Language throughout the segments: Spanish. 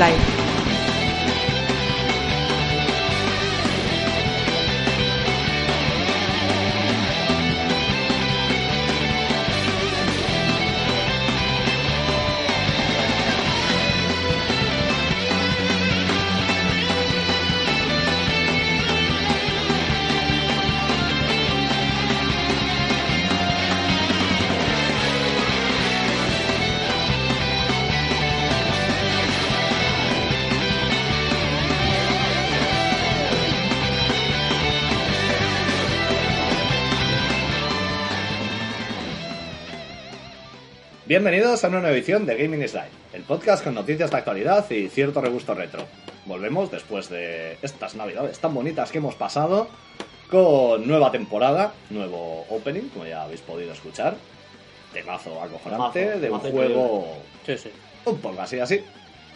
Gaming Bienvenidos a una nueva edición de Gaming is Live, el podcast con noticias de actualidad y cierto regusto retro. Volvemos después de estas navidades tan bonitas que hemos pasado con nueva temporada, nuevo opening, como ya habéis podido escuchar. Temazo acojonante Temazo, de un juego Sí, sí. un poco así así.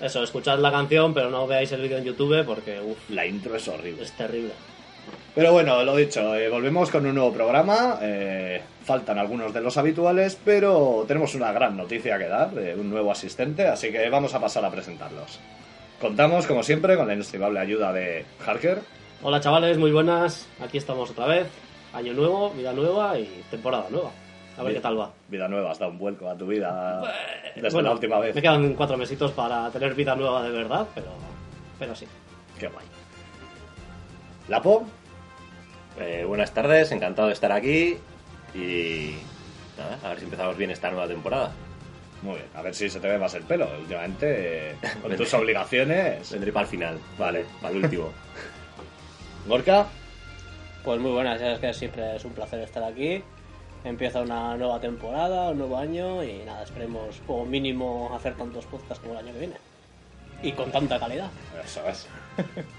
Eso, escuchad la canción, pero no veáis el vídeo en YouTube porque, uff, La intro es horrible. es terrible. Pero bueno, lo dicho, eh, volvemos con un nuevo programa. eh, faltan algunos de los habituales, pero tenemos una gran noticia que dar de un nuevo asistente, así que vamos a pasar a presentarlos. Contamos, como siempre, con la inestimable ayuda de Harker. Hola chavales, muy buenas. Aquí estamos otra vez. Año nuevo, vida nueva y temporada nueva. A ver qué tal va. Vida nueva, has dado un vuelco a tu vida desde Bueno, la última vez. Me quedan cuatro mesitos para tener vida nueva de verdad, pero, pero sí. Qué guay. Lapo, Eh, buenas tardes, encantado de estar aquí y nada, a ver si empezamos bien esta nueva temporada. muy bien, a ver si se te ve más el pelo. Últimamente, eh, con tus obligaciones. Vendré para el final, Vale. para el último. Gorka, Pues muy buenas, ya es que siempre es un placer estar aquí. Empieza una nueva temporada, un nuevo año y nada, esperemos como mínimo hacer tantos podcasts como el año que viene. Y con tanta calidad. Eso es.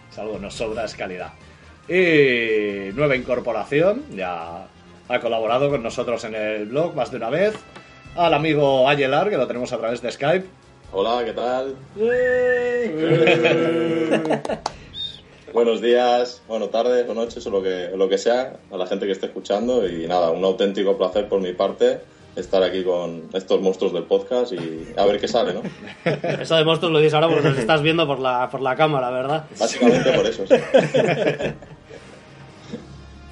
Si algo nos sobra es calidad. Y nueva incorporación, ya ha colaborado con nosotros en el blog más de una vez. Al amigo Ayelar, que lo tenemos a través de Skype. Hola, ¿qué tal? Buenos días, bueno, tardes o noches o lo que, o lo que sea a la gente que esté escuchando y nada, un auténtico placer por mi parte estar aquí con estos monstruos del podcast y a ver qué sale, ¿no? Eso de monstruos lo dices ahora porque nos estás viendo por la, por la cámara, ¿verdad? Básicamente por eso. sí.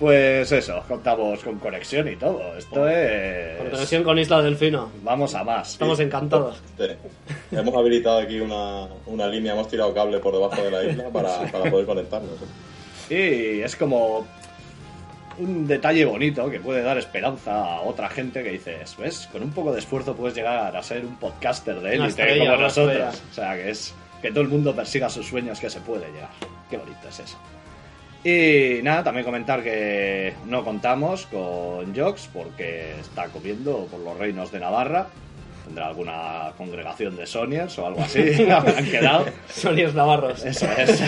Pues eso, contamos con conexión y todo. Esto es. Con conexión con Isla Delfino. Vamos a más. Estamos encantados. Sí. Hemos habilitado aquí una, una línea, hemos tirado cable por debajo de la isla para, para poder conectarnos. ¿eh? Y es como un detalle bonito que puede dar esperanza a otra gente que dices, ¿ves? Con un poco de esfuerzo puedes llegar a ser un podcaster de élite como nosotros. estrella. O sea, que es que todo el mundo persiga sus sueños que se puede llegar. Qué bonito es eso. Y nada, también comentar que no contamos con Jox porque está comiendo por los reinos de Navarra. Tendrá alguna congregación de Soniers o algo así. Habrán quedado. Sonios Navarros. Eso es.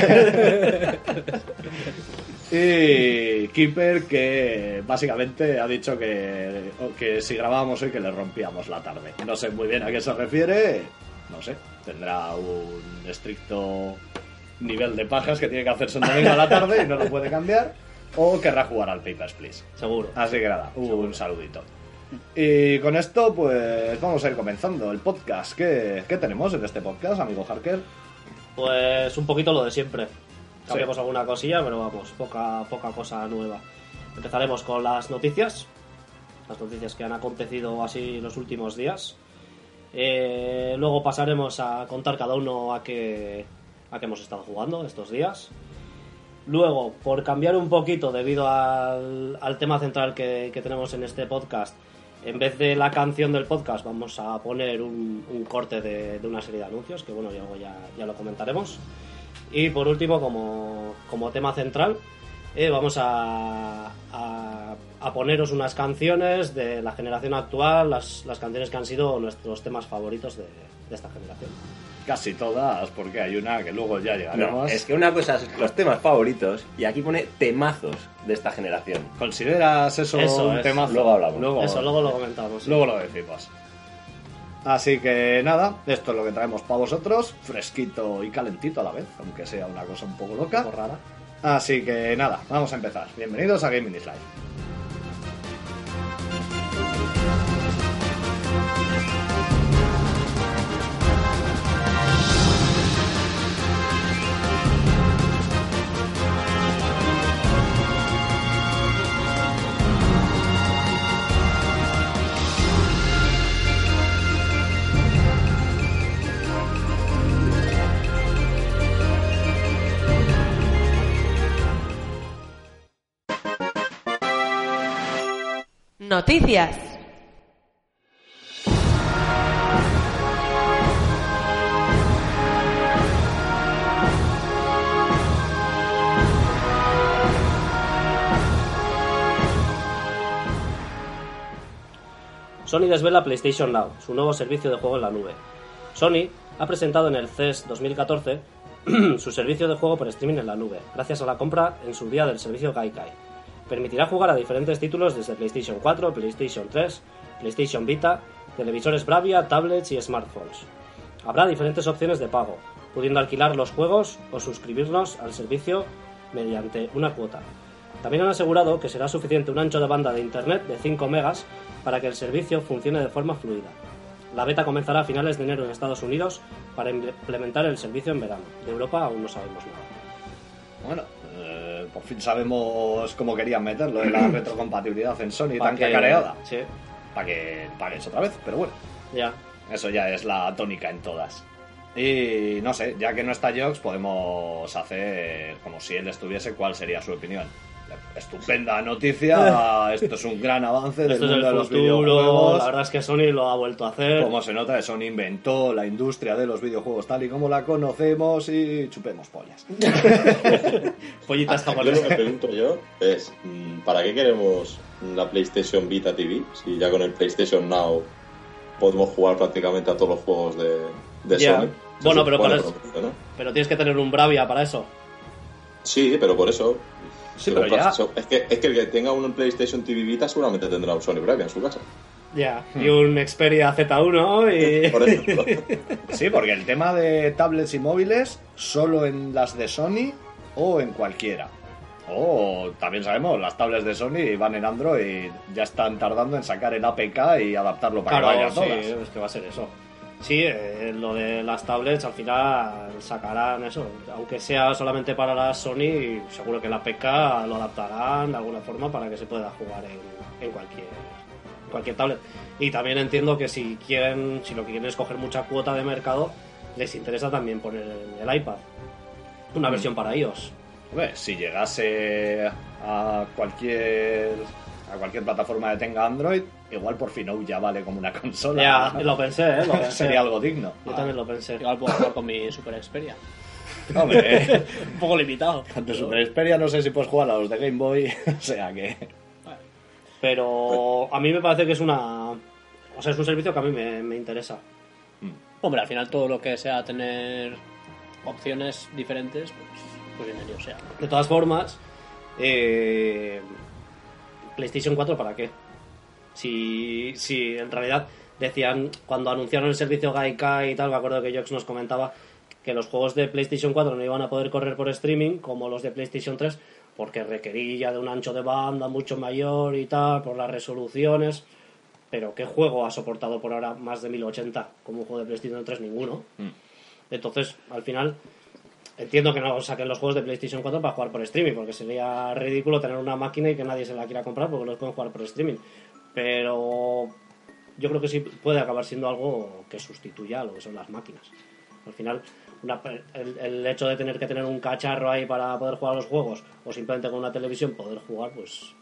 y Keeper que básicamente ha dicho que, que si grabábamos hoy que le rompíamos la tarde. No sé muy bien a qué se refiere. No sé. Tendrá un estricto nivel de pajas que tiene que hacerse un domingo a la tarde y no lo puede cambiar. O querrá jugar al Papers, Please. Seguro. Así que nada, un saludito. Y con esto, pues vamos a ir comenzando el podcast. ¿Qué, qué tenemos en este podcast, amigo Harker? Pues un poquito lo de siempre. Cambiamos alguna cosilla, pero vamos, poca, poca cosa nueva. Empezaremos con las noticias. Las noticias que han acontecido así los últimos días. Eh, luego pasaremos a contar cada uno a qué, a qué hemos estado jugando estos días. Luego, por cambiar un poquito debido al, al tema central que, que tenemos en este podcast, en vez de la canción del podcast vamos a poner un, un corte de, de una serie de anuncios, que bueno, luego ya, ya lo comentaremos. Y por último, como, como tema central, eh, vamos a, a, a poneros unas canciones de la generación actual, las, las canciones que han sido nuestros temas favoritos de, de esta generación. Casi todas, porque hay una que luego ya No, llegaremos. es que una cosa es los temas favoritos y aquí pone temazos de esta generación. ¿Consideras eso, Eso un es. temazo? Luego hablamos. Luego, Eso, luego lo comentamos. sí. luego lo decimos. Así que nada, esto es lo que traemos para vosotros, fresquito y calentito a la vez, aunque sea una cosa un poco loca. Un poco rara. Así que nada, vamos a empezar. Bienvenidos a Gaming is Live. Noticias. Sony desvela PlayStation Now, su nuevo servicio de juego en la nube. Sony ha presentado en el CES 2014 su servicio de juego por streaming en la nube, gracias a la compra en su día del servicio Gaikai. Permitirá jugar a diferentes títulos desde PlayStation 4, PlayStation 3, PlayStation Vita, televisores Bravia, tablets y smartphones. Habrá diferentes opciones de pago, pudiendo alquilar los juegos o suscribirnos al servicio mediante una cuota. También han asegurado que será suficiente un ancho de banda de Internet de 5 megas para que el servicio funcione de forma fluida. La beta comenzará a finales de enero en Estados Unidos para implementar el servicio en verano. De Europa aún no sabemos nada. Bueno, por fin sabemos cómo querían meterlo de la retrocompatibilidad en Sony Pa' tan que- cacareada. Sí, Para que pagues otra vez, pero bueno. ya. Eso ya es la tónica en todas. Y no sé, ya que no está Jox, podemos hacer como si él estuviese, cuál sería su opinión. Estupenda noticia, esto es un gran avance del Esto es mundo de el los futuro. videojuegos. La verdad es que Sony lo ha vuelto a hacer. Como se nota, Sony inventó la industria de los videojuegos tal y como la conocemos y chupemos pollas. Pollitas Yo lo japonesas. que pregunto yo es, mm, ¿para qué queremos la PlayStation Vita TV? Si ya con el PlayStation Now podemos jugar prácticamente a todos los juegos de, de. Sony. Bueno, pero para eso-. Pero tienes que tener un Bravia para eso. Sí, pero por eso... Sí, pero ya- eso- es, que, es que el que tenga un PlayStation TV Vita seguramente tendrá un Sony Bravia en su casa. Ya. Y un Xperia Z1 y. Por ejemplo. Sí, porque el tema de tablets y móviles, solo en las de Sony o en cualquiera. O también sabemos, las tablets de Sony van en Android, ya están tardando en sacar el APK y adaptarlo para Claro, que vaya sí, todas. es que va a ser eso. Sí, eh, lo de las tablets al final sacarán eso, aunque sea solamente para las Sony, seguro que la PK lo adaptarán de alguna forma para que se pueda jugar en, en cualquier en cualquier tablet. Y también entiendo que si quieren, si lo que quieren es coger mucha cuota de mercado, les interesa también poner el, iPad, una versión para iOS. Hombre, si llegase a cualquier a cualquier plataforma que tenga Android, igual por fin ya vale como una consola. Ya, lo pensé, ¿eh? Lo pensé. Sería algo digno. Yo también lo pensé. Igual puedo jugar con mi Super Xperia. Hombre, Un poco limitado. ante Super Xperia no sé si puedes jugar a los de Game Boy, o sea que... Pero a mí me parece que es una. O sea, es un servicio que a mí me, me interesa. Hombre, al final todo lo que sea tener opciones diferentes, pues, pues bienvenido sea. De todas formas, eh, PlayStation 4, ¿para qué? Si, si en realidad decían, cuando anunciaron el servicio Gaikai y tal, me acuerdo que Jox nos comentaba que los juegos de PlayStation 4 no iban a poder correr por streaming como los de PlayStation 3 porque requería de un ancho de banda mucho mayor y tal, por las resoluciones. Pero ¿qué juego ha soportado por ahora más de 1080 como un juego de PlayStation 3? Ninguno. Entonces, al final, entiendo que no saquen los juegos de PlayStation 4 para jugar por streaming, porque sería ridículo tener una máquina y que nadie se la quiera comprar porque los pueden jugar por streaming. Pero yo creo que sí puede acabar siendo algo que sustituya a lo que son las máquinas. Al final, una- el, el hecho de tener que tener un cacharro ahí para poder jugar los juegos o simplemente con una televisión poder jugar, pues,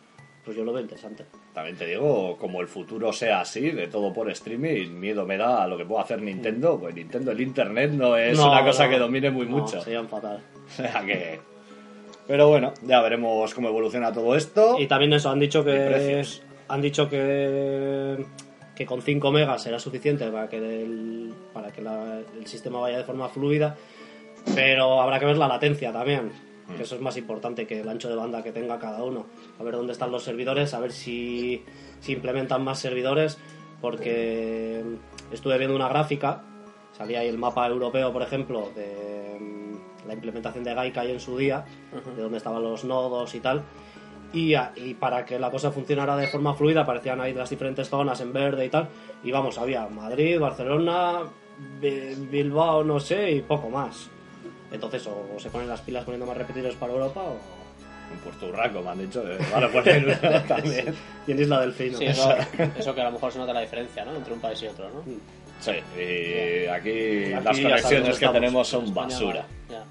pues yo lo veo interesante. También te digo, como el futuro sea así, de todo por streaming, miedo me da a lo que pueda hacer Nintendo. Pues Nintendo, el Internet no es No, una cosa no, que domine muy no, mucho. Serían fatal. O sea que... Pero bueno, ya veremos cómo evoluciona todo esto. Y también eso, han dicho que han dicho que, que con 5 megas será suficiente para que el, para que la- el sistema vaya de forma fluida, pero habrá que ver la latencia también, que eso es más importante que el ancho de banda que tenga cada uno. A ver dónde están los servidores, a ver si, si implementan más servidores, porque estuve viendo una gráfica, salía ahí el mapa europeo, por ejemplo, de mm, la implementación de Gaikai en su día, de dónde estaban los nodos y tal. Y, a- y para que la cosa funcionara de forma fluida aparecían ahí las diferentes zonas en verde y tal. Y vamos, había Madrid, Barcelona, Bi- Bilbao, no sé, y poco más. Entonces, o se ponen las pilas poniendo más repetidores para Europa o... En Puerto Urraco me han dicho. Vale, pues también. Y en Isla Delfino. Sí, eso, eso que a lo mejor se nota la diferencia, ¿no? Entre un país y otro, ¿no? Sí, y aquí, Aquí las conexiones que estamos. tenemos son basura. ya.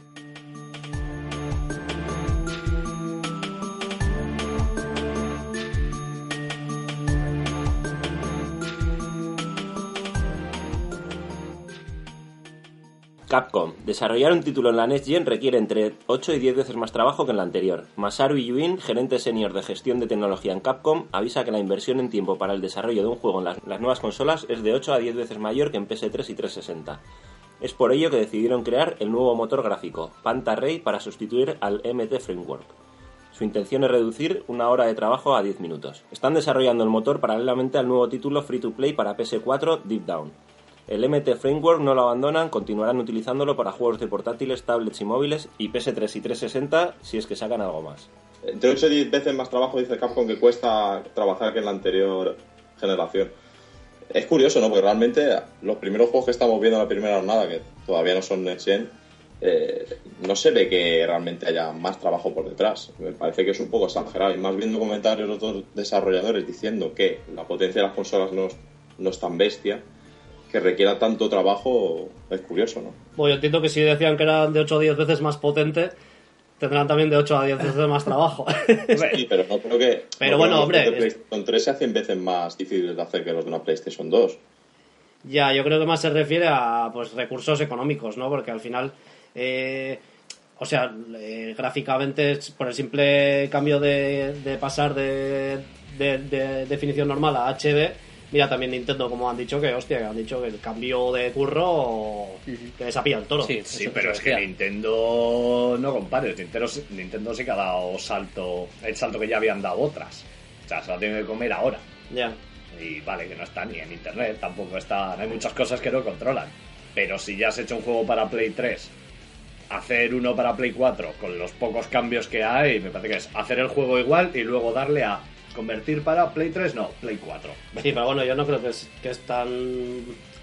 Capcom. Desarrollar un título en la Next Gen requiere entre 8 y 10 veces más trabajo que en la anterior. Masaru Yuin, gerente senior de gestión de tecnología en Capcom, avisa que la inversión en tiempo para el desarrollo de un juego en las, las nuevas consolas es de 8 a 10 veces mayor que en PS3 y 360. Es por ello que decidieron crear el nuevo motor gráfico, Panta Ray, para sustituir al MT Framework. Su intención es reducir una hora de trabajo a 10 minutos. Están desarrollando el motor paralelamente al nuevo título free to play para PS4 Deep Down. El MT Framework no lo abandonan, continuarán utilizándolo para juegos de portátiles, tablets y móviles y PS3 y 360 si es que sacan algo más. Entre 8 y 10 veces más trabajo dice Capcom que cuesta trabajar que en la anterior generación. Es curioso, ¿no? Porque realmente los primeros juegos que estamos viendo en la primera jornada, que todavía no son Next Gen, eh, no se ve que realmente haya más trabajo por detrás. Me parece que es un poco exagerado. Y más viendo comentarios de otros desarrolladores diciendo que la potencia de las consolas no no es tan bestia, que requiera tanto trabajo, es curioso, ¿no? Bueno, yo entiendo que si decían que eran de 8 a 10 veces más potente, tendrán también de 8 a 10 veces más trabajo. Sí, pero no creo que. Pero no bueno, que hombre, los de PlayStation 3 se hacen veces más difíciles de hacer que los de una PlayStation 2. Ya, yo creo que más se refiere a pues recursos económicos, ¿no? Porque al final, eh, o sea, eh, gráficamente, por el simple cambio de, de pasar de, de- de definición normal a HD, mira también Nintendo, como han dicho, que hostia, que han dicho que el cambio de curro que les ha pillado el toro. Sí. Pero es que decía. Nintendo no compares. Nintendo, sí- Nintendo sí que ha dado salto, el salto que ya habían dado otras. O sea, se lo tiene que comer ahora. Ya. Y vale, que no está ni en internet, tampoco está. Hay muchas cosas que no controlan. Pero si ya has hecho un juego para Play 3, hacer uno para Play 4 con los pocos cambios que hay, me parece que es hacer el juego igual y luego darle a convertir para Play 3, no, Play 4. Sí, pero bueno, yo no creo que, es- que están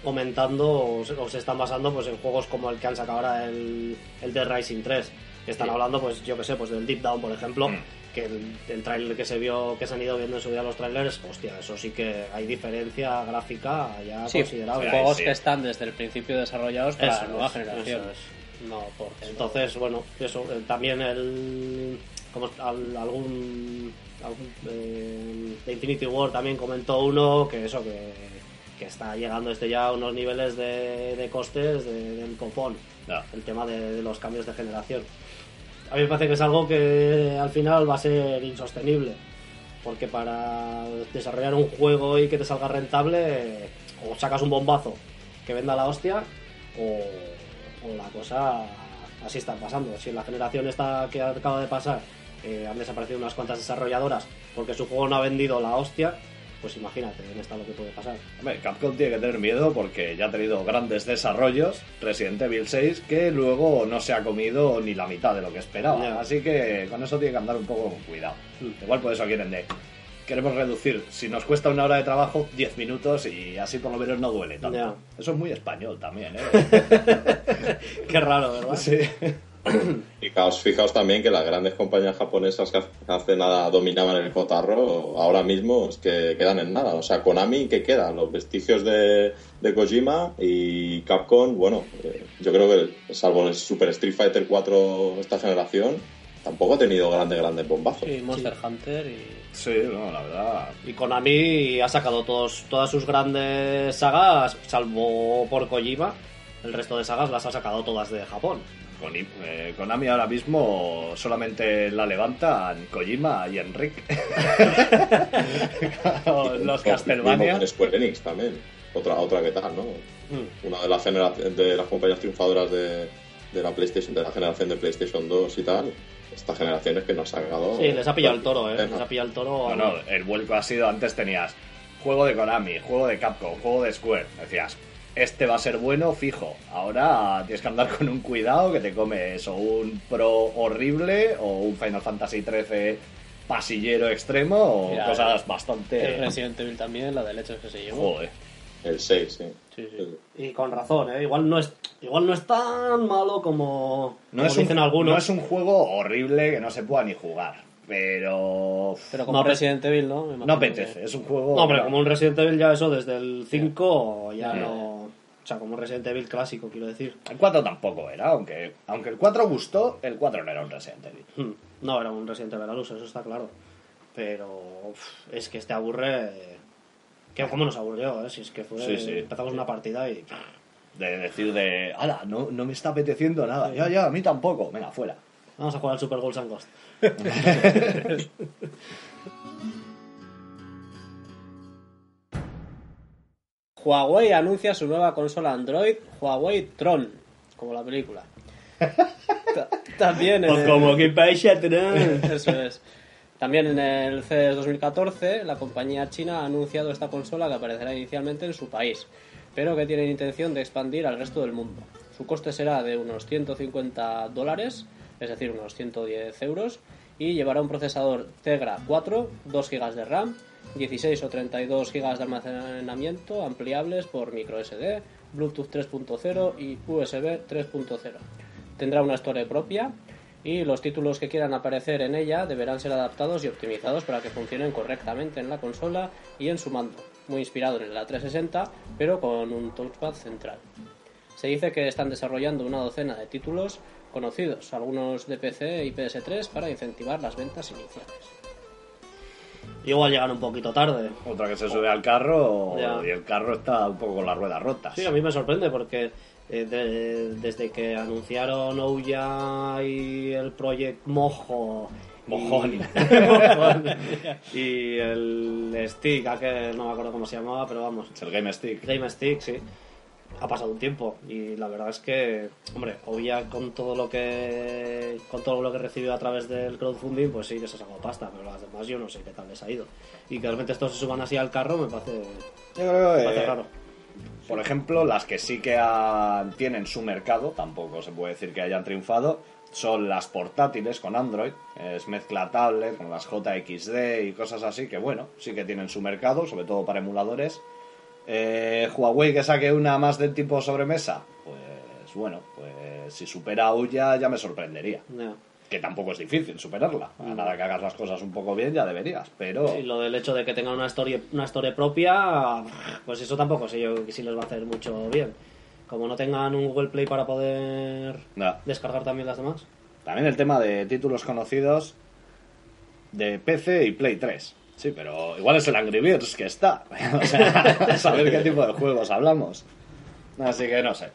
aumentando o se, o se están basando pues en juegos como el que han sacado ahora el, el Dead Rising 3 que están Sí. hablando pues yo que sé pues del Deep Down por ejemplo Mm. que el, el trailer que se vio que se han ido viendo en su día los trailers hostia eso sí que hay diferencia gráfica ya Sí, considerable sí, juegos sí. que están desde el principio desarrollados para Eso la nueva es, generación. eso es. No, porque entonces bueno eso eh, también el como al- algún, algún, eh, de Infinity War también comentó uno que eso que, que está llegando este ya a unos niveles de, de costes de- del copón Ya. el tema de, de los cambios de generación a mí me parece que es algo que al final va a ser insostenible porque para desarrollar un juego y que te salga rentable o sacas un bombazo que venda la hostia o, o la cosa así está pasando. Si la generación esta que acaba de pasar eh, han desaparecido unas cuantas desarrolladoras porque su juego no ha vendido la hostia, pues imagínate en esta lo que puede pasar. Hombre, Capcom tiene que tener miedo porque ya ha tenido grandes desarrollos, Resident Evil 6, que luego no se ha comido ni la mitad de lo que esperaba. Así que con eso tiene que andar un poco con cuidado. Igual por eso quieren de... Queremos reducir, si nos cuesta una hora de trabajo, 10 minutos y así por lo menos no duele tanto. Ya. Eso es muy español también, ¿eh? Qué raro, ¿verdad? sí. Fijaos, fijaos también que las grandes compañías japonesas que hace nada dominaban el cotarro, ahora mismo es que quedan en nada. O sea, Konami, ¿qué queda? Los vestigios de, de Kojima y Capcom, bueno, eh, yo creo que salvo el Super Street Fighter 4 esta generación, tampoco ha tenido grandes, grandes bombazos. Sí, Monster Hunter y. Sí, no, la verdad. Y Konami ha sacado todos, todas sus grandes sagas, salvo por Kojima. El resto de sagas las ha sacado todas de Japón. Con, eh, Konami ahora mismo solamente la levantan Kojima y Enric. los Castlevania. con Square Enix también. Otra, otra que tal, ¿no? Mm. Una de las, de las compañías triunfadoras de, de la PlayStation, de la generación de PlayStation 2 y tal. Esta generación es que nos ha sacado. Sí, les ha pillado el toro, ¿eh? Les ha pillado el toro. Bueno, el vuelco ha sido, antes tenías juego de Konami, juego de Capcom, juego de Square. Decías, este va a ser bueno, fijo. Ahora tienes que andar con un cuidado que te comes o un Pro horrible o un Final Fantasy XIII pasillero extremo o Mira, cosas El bastante... Resident Evil también, la de leches que se llevó. Joder. El 6, sí. Sí, sí. Y con razón, ¿eh? Igual no es, igual no es tan malo como, No como es, un, dicen algunos. no es un juego horrible que no se pueda ni jugar, pero... Pero como No, Resident Evil, ¿no? Me No apetece, que- es un juego... No, pero como un Resident Evil ya eso desde el 5 ya no... O sea, como un Resident Evil clásico, quiero decir. El 4 tampoco era, aunque, aunque el 4 gustó, el 4 no era un Resident Evil. Hmm. No, era un Resident Evil al uso, eso está claro. Pero uf, es que este aburre... Que ¿Cómo nos aburrió, eh? Si es que fue... Sí, sí. Empezamos una partida y... De decir de, ala, no, no me está apeteciendo nada. Ya, ya, a mí tampoco. Venga, fuera. Vamos a jugar al Super Goals and Ghost. Huawei anuncia su nueva consola Android, Huawei Tron, como la película. Ta- También en el- que país atrás. Eso es. También en el CES 2014, la compañía china ha anunciado esta consola que aparecerá inicialmente en su país, pero que tienen intención de expandir al resto del mundo. Su coste será de unos 150 dólares, es decir, unos 110 euros, y llevará un procesador Tegra 4, 2 GB de RAM, 16 o 32 GB de almacenamiento ampliables por microSD, Bluetooth 3.0 y USB 3.0. Tendrá una Store propia y los títulos que quieran aparecer en ella deberán ser adaptados y optimizados para que funcionen correctamente en la consola y en su mando, muy inspirado en la 360, pero con un touchpad central. Se dice que están desarrollando una docena de títulos conocidos, algunos de PC y PS3, para incentivar las ventas iniciales. Igual llegan un poquito tarde. Otra que se sube al carro Ya. y el carro está un poco con las ruedas rotas. Sí, a mí me sorprende porque eh, de- desde que anunciaron Ouya y el Project Mojo. Mojón. y el Stick, aquel no me acuerdo cómo se llamaba, pero vamos. Es el Game Stick. Game Stick, sí. Ha pasado un tiempo y la verdad es que, hombre, Ouya con todo lo que con todo lo que recibió a través del crowdfunding, pues sí que se ha sacado pasta, pero las demás yo no sé qué tal les ha ido. Y que realmente estos se suban así al carro me parece, Yo creo me que, parece raro. por ejemplo, las que sí que han- tienen su mercado, tampoco se puede decir que hayan triunfado, son las portátiles con Android, es mezcla tablet, con las JXD y cosas así, que bueno, sí que tienen su mercado, sobre todo para emuladores. Eh, Huawei que saque una más del tipo sobremesa, pues bueno, pues si supera a Ouya ya me sorprendería. Que tampoco es difícil superarla. A nada que hagas las cosas un poco bien ya deberías, pero... Y lo del hecho de que tengan una historia, una historia propia, pues eso tampoco sé yo que sí les va a hacer mucho bien. Como no tengan un Google Play para poder No. descargar también las demás. También el tema de títulos conocidos de PC y Play 3. Sí, pero igual es el Angry Birds que está. o sea, saber qué tipo de juegos hablamos. Así que no sé.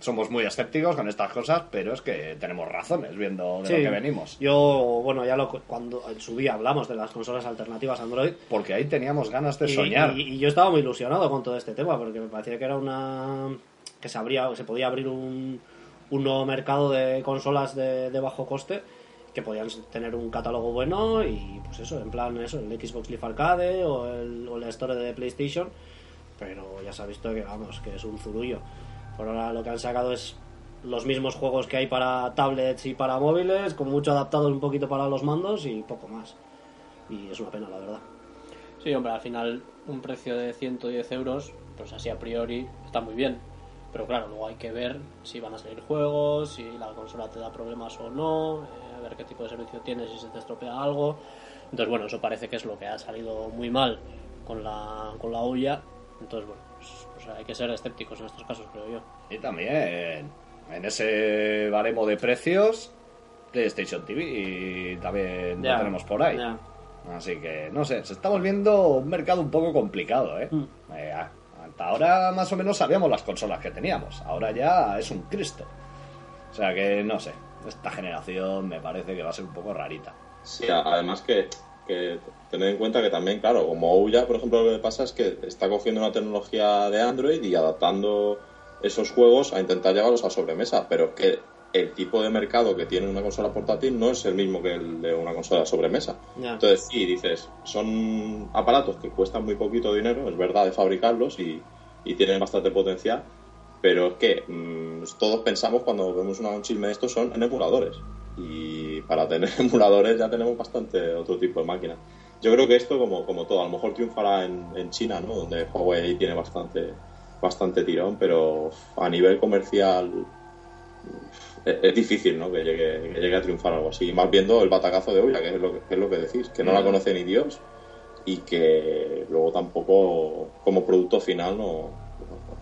Somos muy escépticos con estas cosas, pero es que tenemos razones viendo de Sí. lo que venimos. Yo, bueno, ya lo cuando en su día hablamos de las consolas alternativas Android. Porque ahí teníamos ganas de y, soñar. y- y yo estaba muy ilusionado con todo este tema, porque me parecía que era una. que se abría, se podía abrir un, un nuevo mercado de consolas de, de bajo coste que podían tener un catálogo bueno y pues eso, en plan eso, el Xbox Live Arcade o el, o la Store de PlayStation, pero ya se ha visto que vamos, que es un zurullo. Por ahora lo que han sacado es los mismos juegos que hay para tablets y para móviles, con mucho adaptado un poquito para los mandos y poco más. Y es una pena, la verdad. Sí, hombre, al final un precio de 110 euros, pues así a priori está muy bien. Pero claro, luego hay que ver si van a salir juegos, si la consola te da problemas o no, eh, a ver qué tipo de servicio tienes, si se te estropea algo. Entonces, bueno, eso parece que es lo que ha salido muy mal con la, con la olla. Entonces, bueno, pues, pues hay que ser escépticos en estos casos, creo yo. Y también en ese baremo de precios, PlayStation TV y también Ya, lo tenemos por ahí. Así que, no sé, se está volviendo un mercado un poco complicado, ¿eh? Mm. Eh, a- hasta ahora más o menos sabíamos las consolas que teníamos, ahora ya es un Cristo. O sea que, no sé, esta generación me parece que va a ser un poco rarita. Sí, además que, que tened en cuenta que también, claro, como Ouya, por ejemplo, lo que pasa es que está cogiendo una tecnología de Android y adaptando esos juegos a intentar llevarlos a sobremesa, pero que el tipo de mercado que tiene una consola portátil no es el mismo que el de una consola sobremesa. Ya. Entonces, sí, dices, son aparatos que cuestan muy poquito dinero, es verdad, de fabricarlos y, y tienen bastante potencial, pero es que mm, todos pensamos cuando vemos una, un chisme de estos son en emuladores. Y para tener emuladores ya tenemos bastante otro tipo de máquina. Yo creo que esto, como, como todo, a lo mejor triunfará en, en China, ¿no? donde Huawei tiene bastante, bastante tirón, pero a nivel comercial es, es difícil ¿no? que, llegue, que llegue a triunfar algo así. Más viendo el batacazo de Ouya, que es lo que, que es lo que decís, que no la conoce ni Dios y que luego tampoco como producto final no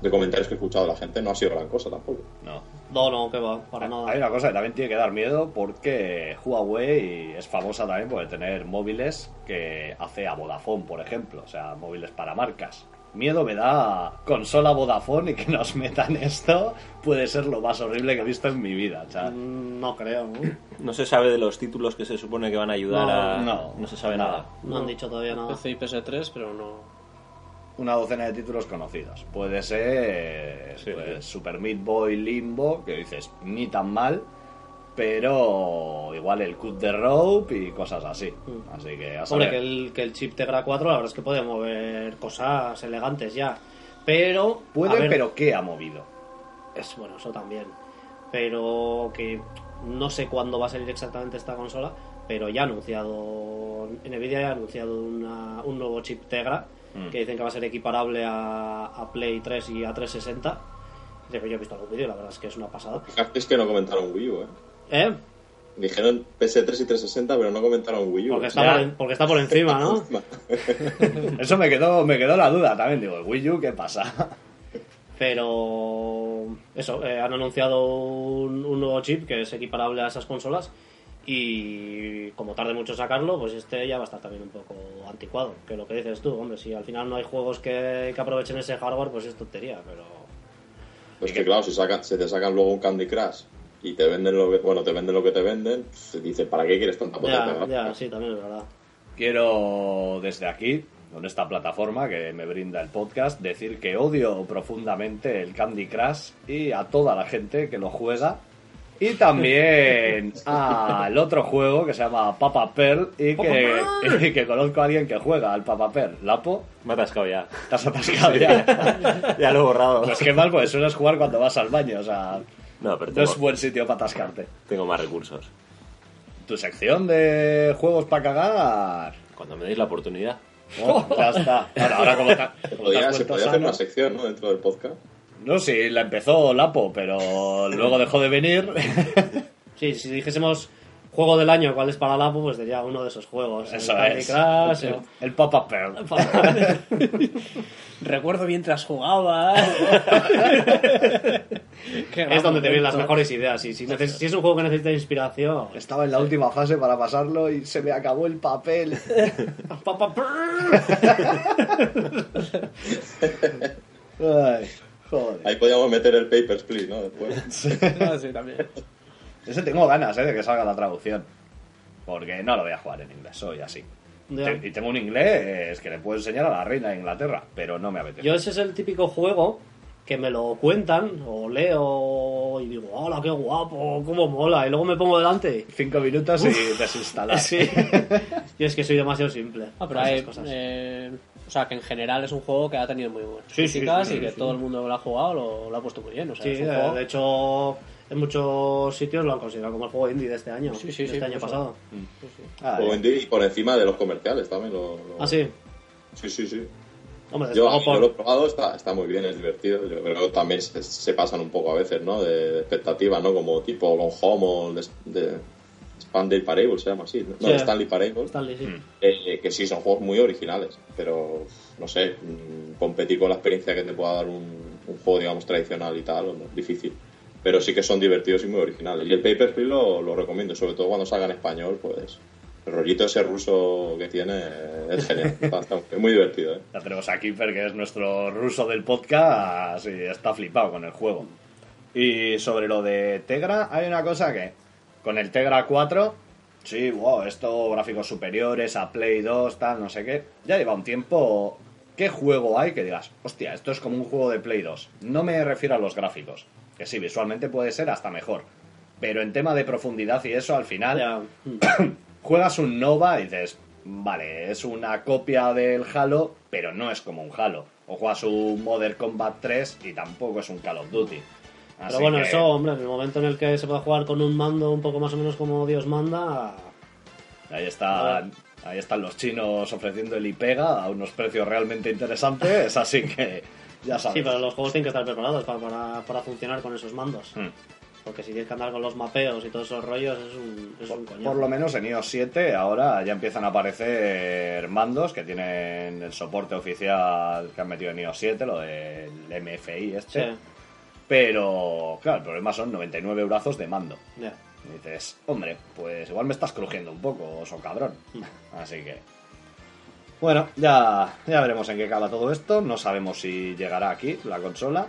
de comentarios que he escuchado de la gente no ha sido gran cosa tampoco. No. No, no, que va, para nada. Hay una cosa que también tiene que dar miedo porque Huawei es famosa también por tener móviles que hace a Vodafone, por ejemplo, o sea, móviles para marcas. miedo me da consola Vodafone y que nos metan esto puede ser lo más horrible que he visto en mi vida. o sea, Mm, No creo, ¿no? No se sabe de los títulos que se supone que van a ayudar No, a... no, no se sabe nada. nada. No han dicho todavía nada. PC y PS3, pero no. Una docena de títulos conocidos. Puede ser Sí, pues, sí. Super Meat Boy Limbo, que dices ni tan mal, pero igual el Cut de Rope y cosas así. Mm. Así que a Hombre, que el, que el chip Tegra 4 la verdad es que puede mover cosas elegantes ya. Pero... Puede, ver, pero ¿qué ha movido? Es bueno, eso también. Pero que no sé cuándo va a salir exactamente esta consola, pero ya ha anunciado, Nvidia ya ha anunciado una- un nuevo chip Tegra Mm. que dicen que va a ser equiparable a, a Play 3 y a 360. Dice que yo he visto algún vídeo, la verdad es que es una pasada. Es que no comentaron Wii U, ¿eh? ¿Eh? Dijeron PS3 y 360, pero no comentaron Wii U. Porque está, por, en- porque está por encima, ¿no? Eso me quedó, me quedó la duda también. Digo, ¿el Wii U qué pasa? Pero eso, eh, han anunciado un, un nuevo chip que es equiparable a esas consolas y como tarde mucho sacarlo, pues este ya va a estar también un poco anticuado. Que lo que dices tú, hombre, si al final no hay juegos que, que aprovechen ese hardware, pues es tontería, pero... Pues que claro, si, sacan, si te sacan luego un Candy Crush y te venden lo que, bueno, te venden lo que te venden, se dice, ¿para qué quieres tanta potencia? Ya, ya, sí, también es verdad. Quiero desde aquí, con esta plataforma que me brinda el podcast, decir que odio profundamente el Candy Crush y a toda la gente que lo juega. Y también al otro juego que se llama Papa Pearl y que, y que conozco a alguien que juega al Papa Pearl. ¿Lapo? Me ha atascado ya. ¿Te has atascado ya? ya lo he borrado. Pues qué mal, pues sueles jugar cuando vas al baño. O sea, No, pero no tengo, es buen sitio para atascarte. tengo más recursos. Tu sección de juegos para cagar. Cuando me deis la oportunidad. Oh, ya está. Ahora, ahora como se podría hacer una sección ¿no? dentro del podcast. No, sí, la empezó Lapo, pero luego dejó de venir. Sí, si dijésemos juego del año, ¿cuál es para la pues sería uno de esos juegos. Eso el es. El, o- el Papa Pearl. Recuerdo mientras jugaba. es donde te vienen las mejores ideas. Y si, neces- si es un juego que necesita inspiración, Estaba en la última fase para pasarlo y se me acabó el papel. Papa Ay, joder. Ahí podíamos meter el Paper Split, ¿no? Después. Ah, sí, también. Ese tengo ganas, ¿eh? De que salga la traducción. Porque no lo voy a jugar en inglés, soy así. Y tengo un inglés que le puedo enseñar a la reina de Inglaterra, pero no me apetece. Yo ese es el típico juego que me lo cuentan o leo y digo, hola, qué guapo, cómo mola, y luego me pongo delante. Cinco minutos y desinstalar. Sí. Yo es que soy demasiado simple. Ah, pero hay, cosas. eh, o sea, que en general es un juego que ha tenido muy buenas Sí, críticas sí, y que sí. todo el mundo que lo ha jugado lo, lo ha puesto muy bien. O sea, Sí, es un eh, juego- de hecho, en muchos sitios lo han considerado como el juego indie de este año. Sí, sí, de sí, este año por pasado. Ah, Juego indie y por encima de los comerciales también. Lo, lo- Ah, sí. Sí, sí, sí. Hombre, Yo, luego yo lo he por... probado, está, está muy bien, es divertido. Yo creo que también se, se pasan un poco a veces, ¿no? De, de expectativas, ¿no? Como tipo Gone Home o de, de Stanley Parable, se llama así. No, Sí. Stanley Parable. Stanley, sí. Eh, que sí, son juegos muy originales, pero no sé, mm, competir con la experiencia que te pueda dar un, un juego, digamos, tradicional y tal, es difícil. Pero sí que son divertidos y muy originales. Y el Paper Split lo, lo recomiendo, sobre todo cuando salga en español, pues el rollito ese ruso que tiene es genial. Está- está- es muy divertido, ¿eh? Ya tenemos a Kiefer, que es nuestro ruso del podcast, y está flipado con el juego. Y sobre lo de Tegra, hay una cosa que, con el Tegra 4, sí, wow, esto, gráficos superiores a Play 2, tal, no sé qué, ya lleva un tiempo... ¿Qué juego hay que digas, hostia, esto es como un juego de Play 2? No me refiero a los gráficos, que sí, visualmente puede ser hasta mejor. Pero en tema de profundidad y eso, al final, Ya. juegas un Nova y dices, vale, es una copia del Halo, pero no es como un Halo. O juegas un Modern Combat 3 y tampoco es un Call of Duty. Pero Así bueno, que eso, hombre, en el momento en el que se puede jugar con un mando un poco más o menos como Dios manda, Ahí, está, ahí están los chinos ofreciendo el IPEGA a unos precios realmente interesantes, así que ya sabes. sí, pero los juegos tienen que estar preparados para, para, para funcionar con esos mandos. Hmm. Porque si tienes que andar con los mapeos y todos esos rollos, es un, es un coñazo. Por lo menos en iOS 7 ahora ya empiezan a aparecer mandos que tienen el soporte oficial que han metido en iOS 7, lo del MFI este. Sí, Pero, claro, el problema son 99 eurazos de mando. Y dices, hombre, pues igual me estás crujiendo un poco, oso cabrón. Así que. Bueno, ya, ya veremos en qué acaba todo esto. No sabemos si llegará aquí la consola.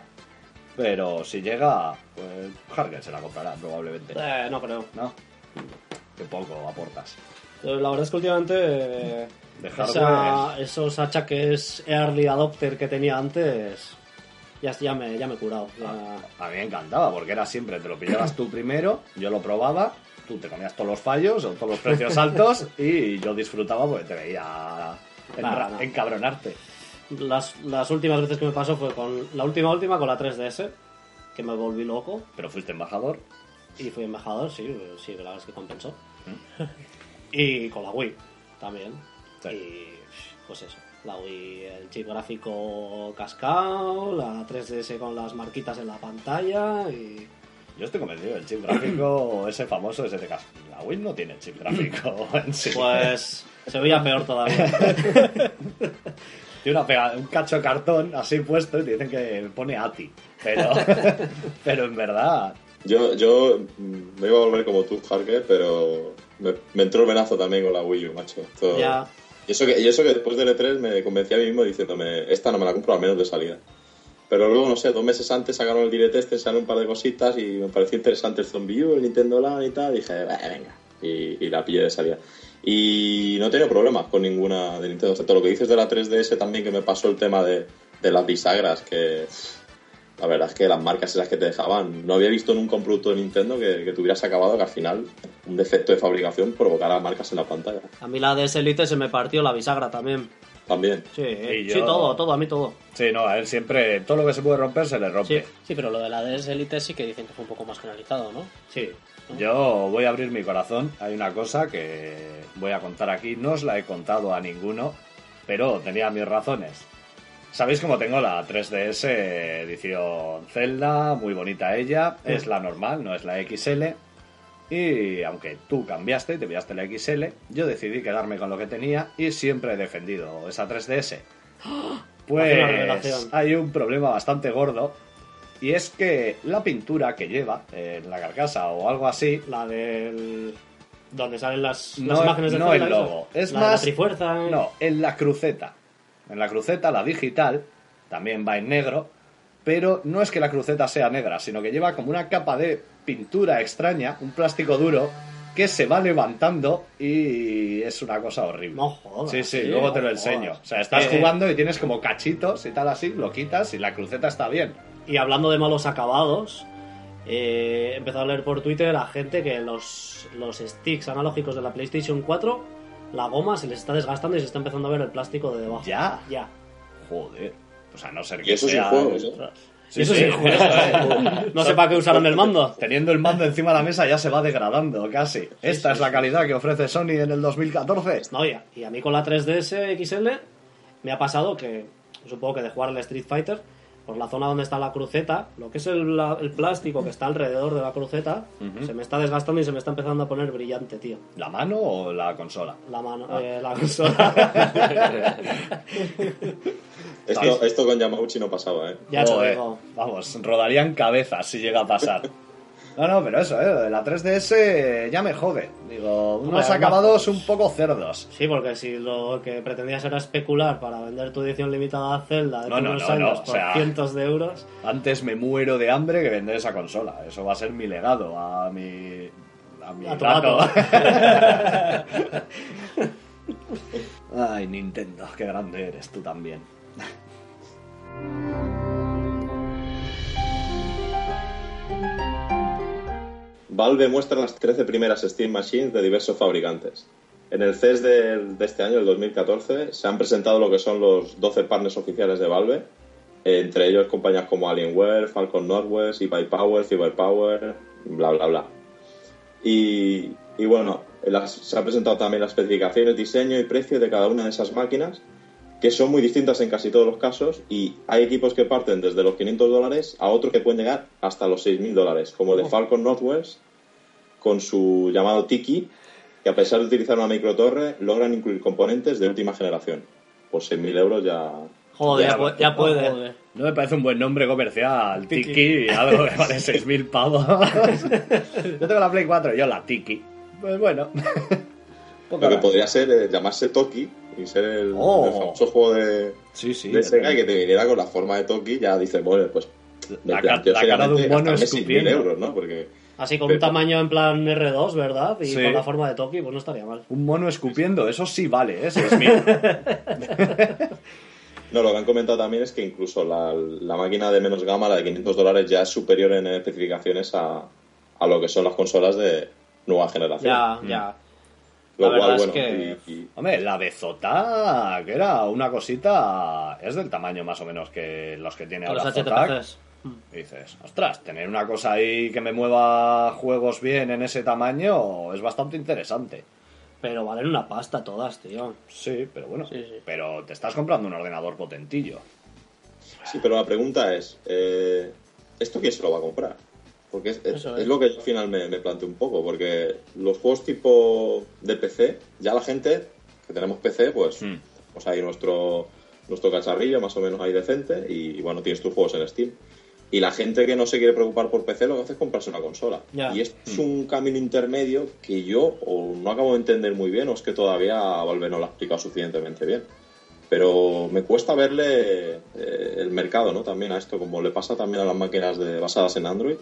Pero si llega, pues Harker se la comprará probablemente. Eh, no creo. ¿No? Que poco aportas. Pero La verdad es que últimamente eh, esa- esos achaques early adopter que tenía antes ya, ya, me, ya me he curado. ya- A mí me encantaba porque era siempre, te lo pillabas tú primero, yo lo probaba, tú te comías todos los fallos o todos los precios altos y yo disfrutaba porque te veía enra- No, no. encabronarte. Las, las últimas veces que me pasó fue con la última última con la 3DS, que me volví loco Pero fuiste embajador. y fui embajador, sí, sí, la verdad es que compensó. y con la Wii también. Sí. Y pues eso, la Wii, el chip gráfico cascado, la 3DS con las marquitas en la pantalla y... Yo estoy convencido, el chip gráfico, ese famoso, ese de cas- La Wii no tiene chip gráfico en sí. Pues se veía peor todavía. Tiene una pega- un cacho de cartón así puesto y te dicen que pone ATI. Pero, pero en verdad, Yo, yo mm, me iba a volver como tú, Harker, pero me, me entró el venazo también con la Wii U, macho. Esto- ya, Y, eso que, y eso que después del E3 me convencí a mí mismo diciéndome, esta no me la compro al menos de salida. Pero luego, no sé, dos meses antes sacaron el direct este, salen un par de cositas y me pareció interesante el Zombie U, el Nintendo Land y tal. Y dije, "Eh, venga, y, la pillé de salida. Y no he tenido problemas con ninguna de Nintendo. Excepto lo que dices de la 3DS también, que me pasó el tema de, de las bisagras, que la verdad es que las marcas esas que te dejaban. No había visto nunca un producto de Nintendo que, que tuvieras acabado que al final un defecto de fabricación provocara marcas en la pantalla. a mí la DS Elite se me partió la bisagra también. También. Sí, Y sí, yo- todo, todo, a mí todo. sí, no, a él siempre, todo lo que se puede romper se le rompe. Sí, Sí, pero lo de la DS Elite sí que dicen que fue un poco más generalizado, ¿no? sí. Yo voy a abrir mi corazón. Hay una cosa que voy a contar aquí. No os la he contado a ninguno, pero tenía mis razones. Sabéis cómo tengo la 3DS edición Zelda, muy bonita ella. Es la normal, no es la XL. Y aunque tú cambiaste, te pillaste la XL, yo decidí quedarme con lo que tenía y siempre he defendido esa 3DS. Hace una Pues hay un problema bastante gordo y es que la pintura que lleva en la carcasa o algo así La del... Donde salen las, las no, imágenes de no el logo, es La de la más trifuerza. no, en la cruceta. En la cruceta la digital también va en negro, pero no es que la cruceta sea negra, sino que lleva como una capa de pintura extraña, un plástico duro que se va levantando y es una cosa horrible. No jodas, Sí, sí, tío, luego te lo enseño. jodas. O sea, estás Eh, jugando y tienes como cachitos y tal así, lo quitas y la cruceta está bien. Y hablando de malos acabados, eh, he empezado a leer por Twitter a gente que los, los sticks analógicos de la PlayStation 4, la goma se les está desgastando y se está empezando a ver el plástico de debajo. Ya. Ya. Joder. Pues a no ser que Y eso sin sea... juegos, ¿eh? Sí, Eso sí. no sé para qué usaron el mando. Teniendo el mando encima de la mesa ya se va degradando casi. Esta es la calidad que ofrece Sony en el 2014. No, y a, y a mí con la 3DS XL me ha pasado que, supongo que de jugar al Street Fighter, por la zona donde está la cruceta, lo que es el, la- el plástico que está alrededor de la cruceta, se me está desgastando y se me está empezando a poner brillante, tío. ¿La mano o la consola? La mano, eh, la consola. Esto, esto con Yamauchi no pasaba, ¿eh? ya te digo. Vamos, rodarían cabezas si llega a pasar. No, no, pero eso, ¿eh? La 3DS ya me jode. Digo, unos Hombre, acabados un poco cerdos. Sí, porque si lo que pretendías era especular para vender tu edición limitada a Zelda de No, no, unos no, no, años o por sea- cientos de euros, Antes me muero de hambre que vender esa consola. Eso va a ser mi legado a mi. a mi A gato. Ay, Nintendo, qué grande eres tú también. Valve muestra las 13 primeras Steam Machines de diversos fabricantes. En el CES de, este año, el 2014, se han presentado lo que son los 12 partners oficiales de Valve, eh, entre ellos compañías como Alienware, Falcon Northwest, eBay Power, Cyberpower, bla, bla, bla. Y, bueno, las- se ha presentado también las especificaciones, diseño y precio de cada una de esas máquinas, que son muy distintas en casi todos los casos, y hay equipos que parten desde los 500 dólares a otros que pueden llegar hasta los 6.000 dólares, como el de Falcon Northwest, con su llamado Tiki, que a pesar de utilizar una microtorre, logran incluir componentes de última generación. Por 6.000 euros ya... joder, ya, Ya, pu- ya puede. Joder. No me parece un buen nombre comercial. Tiki, algo que vale 6.000 pavos. yo tengo la Play 4, yo la Tiki. Pues bueno. Lo que podría ser eh, llamarse Toki y ser el, Oh. el famoso juego de, Sí, sí. de es Sega y que te viniera con la forma de Toki, ya dices, bueno, pues La ca- la cara de un mono gastarme 6.000 escupiendo. euros, ¿no? Porque Así con Pero- un tamaño en plan R2, ¿verdad? Y Sí. con la forma de Toki, pues no estaría mal. Un mono escupiendo, eso sí vale, ¿eh? Si es mío. No, lo que han comentado también es que incluso la, la máquina de menos gama, la de 500 dólares, ya es superior en especificaciones a, a lo que son las consolas de nueva generación. Ya, ya. Lo la cual, verdad es bueno, que- y- y- Hombre, la Bezota, que era una cosita, es del tamaño más o menos que los que tiene ahora Zotac. Y dices, ostras, tener una cosa ahí que me mueva juegos bien en ese tamaño es bastante interesante. Pero valen una pasta todas, tío. Sí, pero bueno, Sí, sí. pero te estás comprando un ordenador potentillo. sí, pero la pregunta es, eh, ¿esto quién se lo va a comprar? Porque es, es- Eso es es. lo que al final me, me planteo un poco, porque los juegos tipo de PC, ya la gente que tenemos PC, pues, Mm. pues hay nuestro, nuestro cacharrillo más o menos ahí decente y, bueno, tienes tus juegos en Steam. Y la gente que no se quiere preocupar por PC lo que hace es comprarse una consola. Ya. Y esto es un camino intermedio que yo o no acabo de entender muy bien o es que todavía Valve no lo ha explicado suficientemente bien. Pero me cuesta verle eh, el mercado, ¿no? También a esto, como le pasa también a las máquinas de, basadas en Android.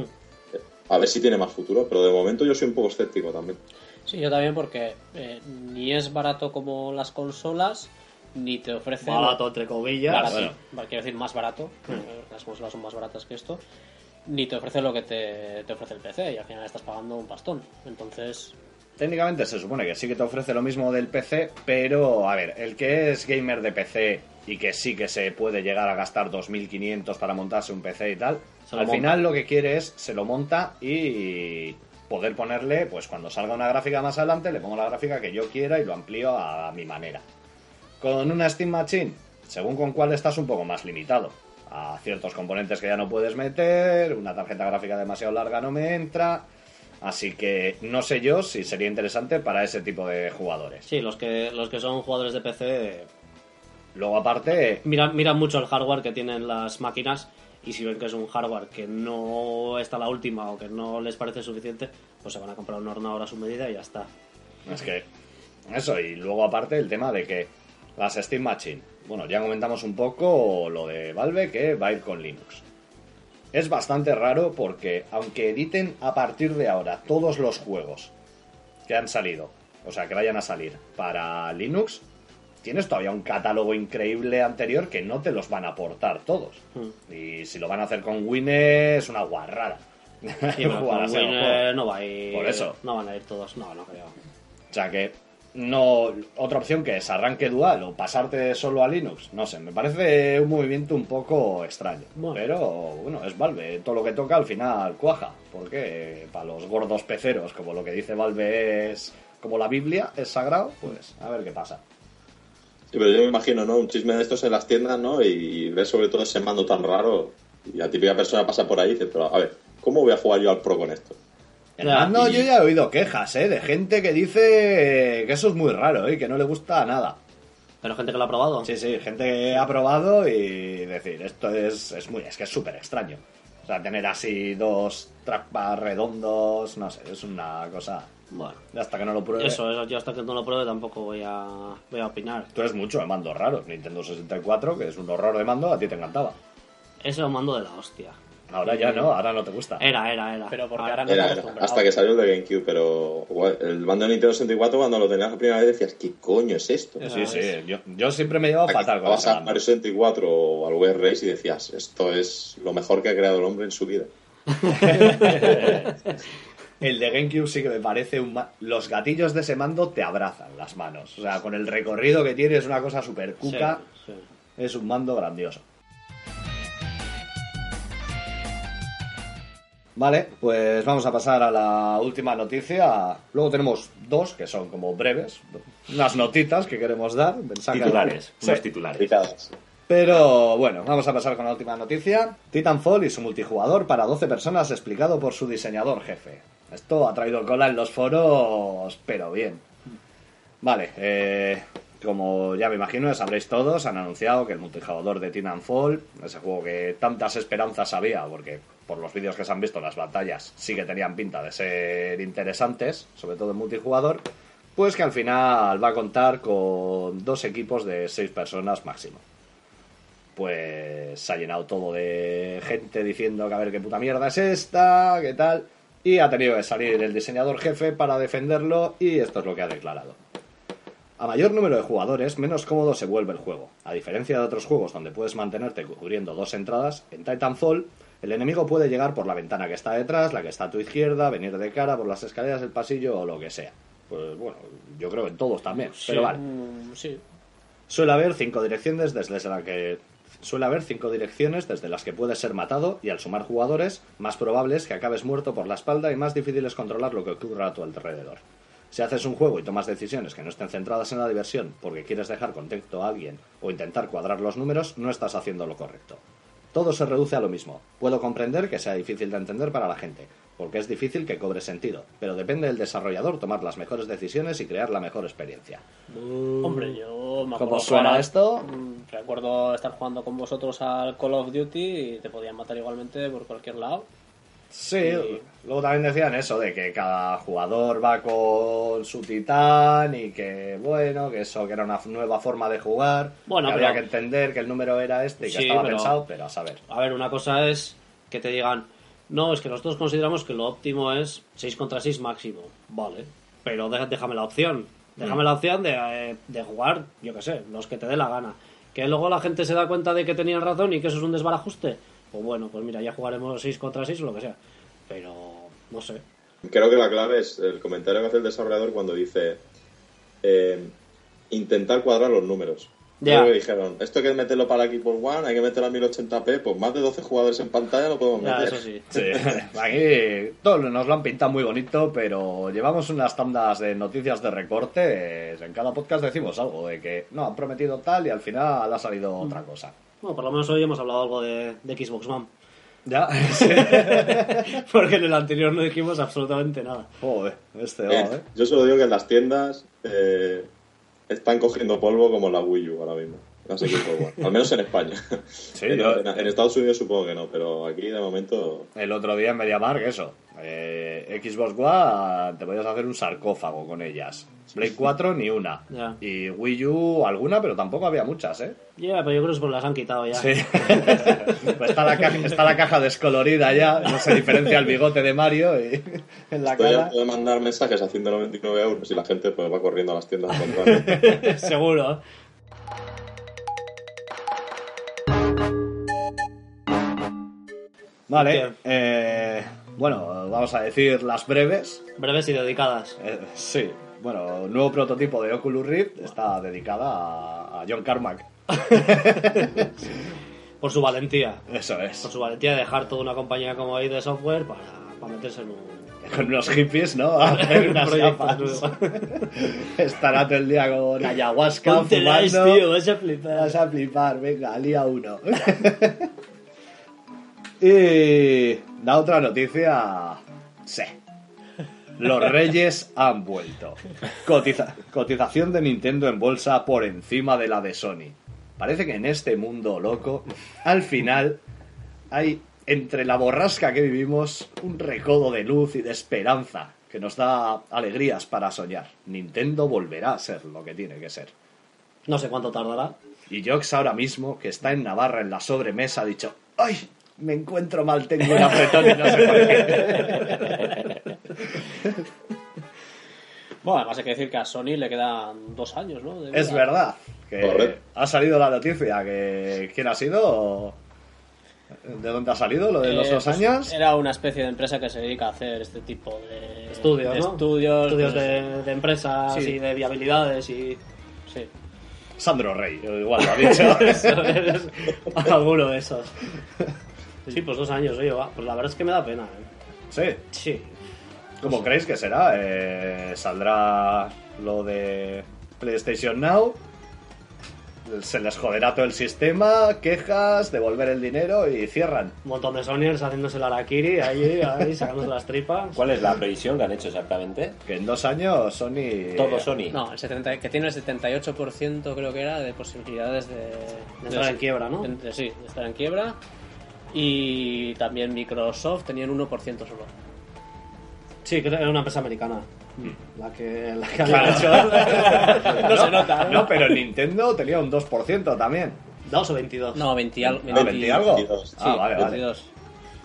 Mm. Eh, A ver si tiene más futuro, pero de momento yo soy un poco escéptico también. Sí, yo también porque eh, ni es barato como las consolas, ni te ofrece... Barato, entre comillas. Barato, bueno. va- quiero decir más barato, eh, las consolas son más baratas que esto, ni te ofrece lo que te, te ofrece el PC y al final estás pagando un pastón. Entonces, Técnicamente se supone que sí que te ofrece lo mismo del PC, pero a ver, el que es gamer de PC y que sí que se puede llegar a gastar 2.500 para montarse un PC y tal, al monta. final lo que quiere es se lo monta y poder ponerle, pues cuando salga una gráfica más adelante, le pongo la gráfica que yo quiera y lo amplío a mi manera. Con una Steam Machine, según con cuál estás un poco más limitado. A ciertos componentes que ya no puedes meter, una tarjeta gráfica demasiado larga no me entra. Así que no sé yo si sería interesante para ese tipo de jugadores. Sí, los que, los que son jugadores de PC Luego aparte, miran, miran mucho el hardware que tienen las máquinas y si ven que es un hardware que no está la última o que no les parece suficiente, pues se van a comprar un ordenador a su medida y ya está. es que eso, y luego aparte el tema de que las Steam Machine, bueno, ya comentamos un poco lo de Valve que va a ir con Linux. Es bastante raro porque aunque editen a partir de ahora todos los juegos que han salido, o sea, que vayan a salir para Linux, tienes todavía un catálogo increíble anterior que no te los van a aportar todos. Hmm. Y si lo van a hacer con Wine es una guarrada. Sí, con no va a ir. Por eso. No van a ir todos. No, no creo. O sea que no otra opción que es arranque dual o pasarte solo a Linux, no sé, me parece un movimiento un poco extraño. Bueno. Pero bueno, es Valve, todo lo que toca al final cuaja, porque para los gordos peceros, como lo que dice Valve es como la Biblia, es sagrado, pues a ver qué pasa. Sí, pero yo me imagino, ¿no? Un chisme de estos en las tiendas, ¿no? Y ves sobre todo ese mando tan raro y la típica persona pasa por ahí y dice, pero a ver, ¿cómo voy a jugar yo al pro con esto? El Ya, mando y- yo ya he oído quejas, ¿eh? De gente que dice que eso es muy raro, ¿eh? Que no le gusta nada. Pero gente que lo ha probado. Sí, sí, gente que ha probado y decir, esto es, es muy, es que es súper extraño. O sea, tener así dos trackpads redondos, no sé, es una cosa. Bueno, Hasta que no lo pruebe. eso, eso, yo hasta que no lo pruebe tampoco voy a, voy a opinar. Tú eres mucho de mandos raros. Nintendo 64, que es un horror de mando, a ti te encantaba. Ese es un mando de la hostia. Ahora ya no, ahora no te gusta. Era, era, era. Pero porque Ah, ahora no Era, hasta que salió el de GameCube, pero el mando de Nintendo 64 cuando lo tenías la primera vez decías, ¿qué coño es esto? Sí, sí, yo, yo siempre me llevo fatal con Vas a. Mario 64 o al Race y decías, esto es lo mejor que ha creado el hombre en su vida. El de GameCube sí que me parece un... ma- Los gatillos de ese mando te abrazan las manos. O sea, con el recorrido que tiene es una cosa súper cuca. sí, sí. Es un mando grandioso. Vale, pues vamos a pasar a la última noticia. Luego tenemos dos que son como breves, unas notitas que queremos dar. Pensad que- Titulares, Sí. unos titulares. Picadas. Pero bueno, vamos a pasar con la última noticia. Titanfall y su multijugador para 12 personas explicado por su diseñador jefe. Esto ha traído cola en los foros, pero bien. Vale, eh, como ya me imagino, sabréis todos, han anunciado que el multijugador de Titanfall, ese juego que tantas esperanzas había, porque por los vídeos que se han visto las batallas sí que tenían pinta de ser interesantes, sobre todo en multijugador, Pues que al final va a contar con dos equipos de seis personas máximo. Pues se ha llenado todo de gente diciendo que a ver qué puta mierda es esta, qué tal. Y ha tenido que salir el diseñador jefe para defenderlo y esto es lo que ha declarado. A mayor número de jugadores, menos cómodo se vuelve el juego. A diferencia de otros juegos donde puedes mantenerte cubriendo dos entradas, en Titanfall el enemigo puede llegar por la ventana que está detrás, la que está a tu izquierda, venir de cara por las escaleras del pasillo o lo que sea. Pues bueno, yo creo que en todos también, pero vale. Mm, sí. Suele haber cinco direcciones desde la que suele haber cinco direcciones desde las que puedes ser matado y al sumar jugadores, más probable es que acabes muerto por la espalda y más difícil es controlar lo que ocurra a tu alrededor. Si haces un juego y tomas decisiones que no estén centradas en la diversión porque quieres dejar contento a alguien o intentar cuadrar los números, no estás haciendo lo correcto. Todo se reduce a lo mismo. Puedo comprender que sea difícil de entender para la gente, porque es difícil que cobre sentido, pero depende del desarrollador tomar las mejores decisiones y crear la mejor experiencia. Hombre, yo me ¿Cómo acuerdo suena jugar- esto? Mm, Recuerdo estar jugando con vosotros al Call of Duty y te podían matar igualmente por cualquier lado. Sí, luego también decían eso de que cada jugador va con su titán y que bueno, que eso que era una nueva forma de jugar, Bueno, que pero- había que entender que el número era este y que Sí, estaba pero- pensado, pero a saber. A ver, una cosa es que te digan, no, es que nosotros consideramos que lo óptimo es 6 contra 6 máximo. Vale, pero déjame la opción. Déjame la opción de, eh, de jugar, yo qué sé, los que te dé la gana. Que luego la gente se da cuenta de que tenían razón y que eso es un desbarajuste. Pues bueno, pues mira, ya jugaremos 6 contra 6 o lo que sea. Pero, no sé. Creo que la clave es el comentario que hace el desarrollador cuando dice eh, intentar cuadrar los números. Ya. Creo que dijeron, esto hay que meterlo para Xbox One, hay que meterlo a 1080p, pues más de 12 jugadores en pantalla lo podemos Ya, meter. eso sí. Sí, aquí todos nos lo han pintado muy bonito, pero llevamos unas tandas de noticias de recortes. En cada podcast decimos algo de que no, han prometido tal y al final ha salido otra cosa. Bueno, por lo menos hoy hemos hablado algo de, de Xbox One. Ya, Porque en el anterior no dijimos absolutamente nada. joder, este Eh, va, ¿eh? Yo solo digo que en las tiendas eh, están cogiendo polvo como la Wii U ahora mismo. Las Xbox One. Al menos en España. en, yo- en- en Estados Unidos supongo que no, pero aquí de momento El otro día en MediaMark, eso. eh, Xbox One, te podías hacer un sarcófago con ellas. Play 4 ni una. Y Wii U alguna, pero tampoco había muchas, ¿eh? Ya, pero yo creo que es porque las han quitado ya. Sí. Pues está, la caja, está la caja descolorida ya, no se diferencia el bigote de Mario y en la estoy a cara. punto de mandar mensajes a 199 euros y la gente pues va corriendo a las tiendas a comprarlo. Seguro. Vale, eh, bueno, vamos a decir las breves. Breves y dedicadas. Eh, sí, bueno, nuevo prototipo de Oculus Rift está dedicada a, John Carmack. Por su valentía. Eso Por es. su valentía de dejar toda una compañía como ahí de software para, para meterse en un... Con unos hippies, ¿no? A hacer unas gafas. Estará todo el día con ayahuasca Póntelas, fumando. tío, vas a flipar. Vas a flipar, venga, lía uno. y la otra noticia, sí. Los reyes han vuelto. Cotiza- cotización de Nintendo en bolsa por encima de la de Sony. Parece que en este mundo loco, al final, hay entre la borrasca que vivimos un recodo de luz y de esperanza que nos da alegrías para soñar. Nintendo volverá a ser lo que tiene que ser. No sé cuánto tardará. Y Jox ahora mismo, que está en Navarra en la sobremesa, ha dicho, ¡ay! Me encuentro mal, tengo un apretón y no sé por qué. Bueno, además hay que decir que a Sony le quedan dos años, ¿no? De Es verdad que Correcto. ha salido la noticia que quién ha sido, de dónde ha salido lo de los Eh, dos pues, años. Era una especie de empresa que se dedica a hacer este tipo de Estudios, de ¿no? Estudios, Estudios pues, de, de empresas Sí. y de viabilidades y... Sí. Sandro Rey, igual lo ha dicho. Eso es. Alguno de esos. Sí, pues dos años, oye, va. Pues la verdad es que me da pena. ¿eh? sí, Sí. ¿Cómo creéis que será? Eh, ¿Saldrá lo de PlayStation Now? ¿Se les joderá todo el sistema? ¿Quejas? ¿Devolver el dinero? Y cierran. Un montón de Sonyers haciéndose la Arakiri ahí, ahí sacándose las tripas. ¿Cuál es la previsión que han hecho exactamente? Que en dos años Sony... Todo Sony. No, el 70, que tiene el 78% creo que era de posibilidades de, De entrar en quiebra, ¿no? de- sí, de estar en quiebra. Y también Microsoft tenía un 1% solo. Sí, creo que era una empresa americana. La que, la que Claro. había hecho. no se nota, ¿no? No, pero el Nintendo tenía un 2% también. ¿Dos o 22? No, 20 algo. Ah, 20 algo. 22. Ah, vale, vale. 22.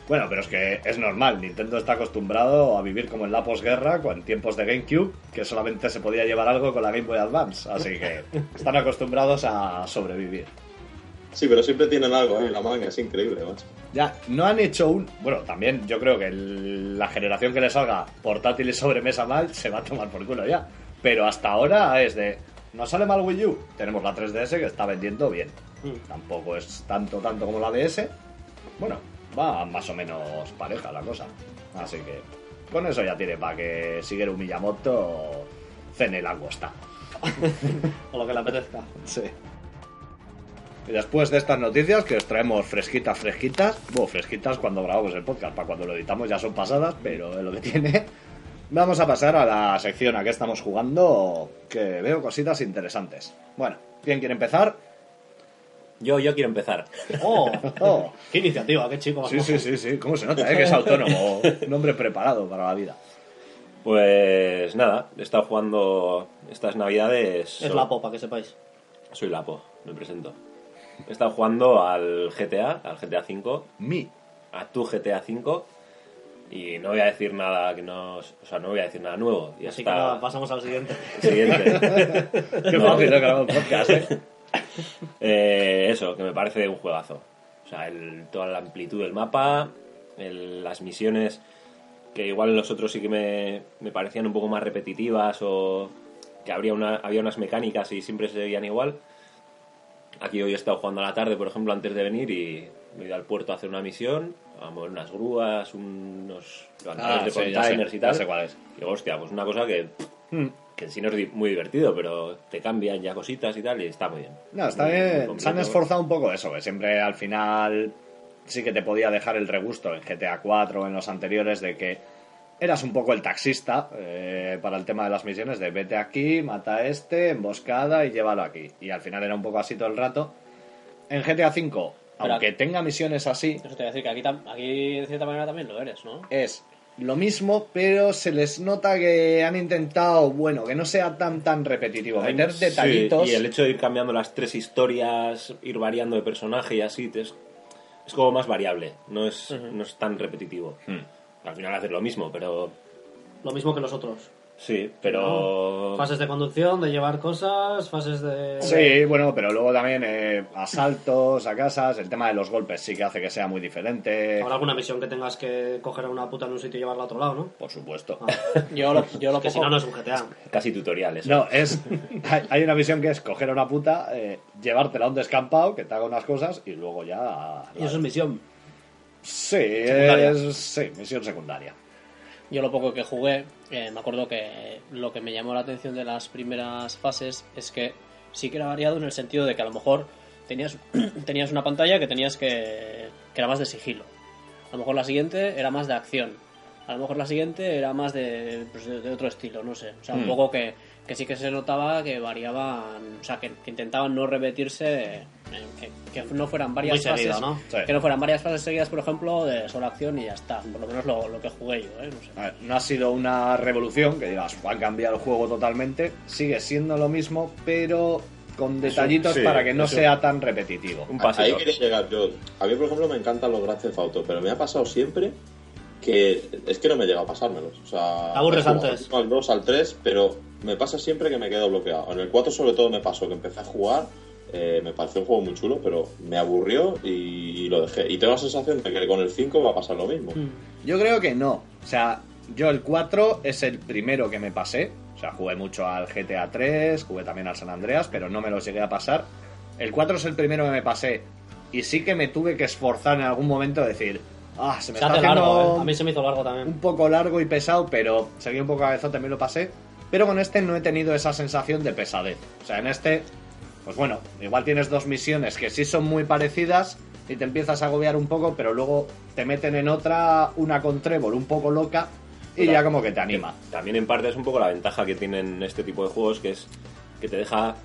Bueno, pero es que es normal. Nintendo está acostumbrado a vivir como en la posguerra, con tiempos de GameCube, que solamente se podía llevar algo con la Game Boy Advance. Así que están acostumbrados a sobrevivir. Sí, pero siempre tienen algo en la manga, es increíble, macho. Ya, no han hecho un. Bueno, también yo creo que el- la generación que le salga portátil y sobremesa mal se va a tomar por culo ya. Pero hasta ahora es de. ¿Nos sale mal Wii U? Tenemos la 3DS que está vendiendo bien. Mm. Tampoco es tanto, tanto como la DS. Bueno, va más o menos pareja la cosa. Así que con eso ya tiene para que Shigeru Miyamoto cene la costa. O lo que le apetezca. Sí. Y después de estas noticias que os traemos fresquitas, fresquitas, bueno, fresquitas cuando grabamos el podcast, para cuando lo editamos ya son pasadas, pero es lo que tiene. Vamos a pasar a la sección a que estamos jugando, que veo cositas interesantes. Bueno, ¿quién quiere empezar? Yo, yo quiero empezar. ¡Oh! Oh, ¡Qué iniciativa! ¡Qué chico más sí, sí, sí, sí, cómo se nota, eh? que es autónomo, un hombre preparado para la vida. Pues nada, he estado jugando estas navidades. Es so- la popa, que sepáis. Soy Lapo, me presento. He estado jugando al GTA, al GTA V, Mi. a tu GTA V. Y no voy a decir nada que no. O sea, no voy a decir nada nuevo. Y Así que hasta nada, pasamos al siguiente. siguiente. Qué fácil, ¿eh? Grabar un podcast, ¿eh? Eh, eso, que me parece un juegazo. O sea, el- toda la amplitud del mapa, el- las misiones que igual en los otros sí que me, me parecían un poco más repetitivas o que habría una, había unas mecánicas y siempre se veían igual. Aquí hoy he estado jugando a la tarde, por ejemplo, antes de venir y me he ido al puerto a hacer una misión, a mover unas grúas, unos levantadores Ah, de sí, sé, y tal. sé cuál es. Y digo, hostia, pues una cosa que, Mm. que en sí no es muy divertido, pero te cambian ya cositas y tal y está muy bien. No, está Muy- muy bien. Se han esforzado un poco eso, que siempre al final sí que te podía dejar el regusto en GTA 4 o en los anteriores de que eras un poco el taxista eh, para el tema de las misiones de vete aquí, mata a este, emboscada y llévalo aquí. Y al final era un poco así todo el rato. En GTA 5, Pero- aunque tenga misiones así, Eso te voy a decir que aquí, de cierta manera también lo eres, ¿no? es lo mismo, pero se les nota que han intentado, bueno, que no sea tan tan repetitivo, meter Sí, detallitos. y el hecho de ir cambiando las tres historias, ir variando de personaje y así, es, es como más variable, no es, no es tan repetitivo. Hmm. Al final hacer lo mismo, pero Lo mismo que los otros. sí, pero... Fases de conducción, de llevar cosas, fases de... Sí, bueno, pero luego también eh, asaltos a casas, el tema de los golpes sí que hace que sea muy diferente. Habrá alguna misión que tengas que coger a una puta en un sitio y llevarla a otro lado, ¿no? Por supuesto. Ah, Yo lo, yo lo que si poco- no, no es un GTA. Casi tutoriales. No, es. hay- Hay una misión que es coger a una puta, eh, llevártela a un descampado, que te haga unas cosas y luego ya. Y eso es misión. Sí, es. Sí, misión secundaria. Yo lo poco que jugué, eh, me acuerdo que lo que me llamó la atención de las primeras fases es que sí que era variado en el sentido de que a lo mejor tenías, tenías una pantalla que tenías que, que era más de sigilo. A lo mejor la siguiente era más de acción. A lo mejor la siguiente era más de, pues, de, de otro estilo, no sé. O sea, un Hmm. poco que, que sí que se notaba que variaban, o sea, que, que intentaban no repetirse, que, que no fueran varias Muy seguido, fases. ¿no? Sí. Que no fueran varias fases seguidas, por ejemplo, de solo acción y ya está. Por lo menos lo, lo que jugué yo, ¿eh? No sé. Ver, no ha sido una revolución, que digas, va a cambiar el juego totalmente. Sigue siendo lo mismo, pero con detallitos sí, para que no sea tan repetitivo. Un Ahí quería llegar yo. A mí, por ejemplo, me encantan los Grand Theft Auto, pero me ha pasado siempre que es que no me llega a pasármelos. O sea, aburres antes. Al 2, al 3, pero me pasa siempre que me quedo bloqueado. En el 4 sobre todo me pasó que empecé a jugar, eh, me pareció un juego muy chulo, pero me aburrió y, lo dejé. Y tengo la sensación de que con el 5 va a pasar lo mismo. Yo creo que no. O sea, yo el 4 es el primero que me pasé. O sea, jugué mucho al GTA 3, jugué también al San Andreas, pero no me los llegué a pasar. El 4 es el primero que me pasé. Y sí que me tuve que esforzar en algún momento de decir, ah, se me Se está hace haciendo largo, ¿eh? A mí se me hizo largo también. un poco largo y pesado, pero seguí un poco cabezote, también lo pasé. Pero con este no he tenido esa sensación de pesadez. O sea, en este, pues bueno, igual tienes dos misiones que sí son muy parecidas y te empiezas a agobiar un poco, pero luego te meten en otra, una con Trevor un poco loca y ya como que te anima. También en parte es un poco la ventaja que tienen este tipo de juegos, que es que te deja...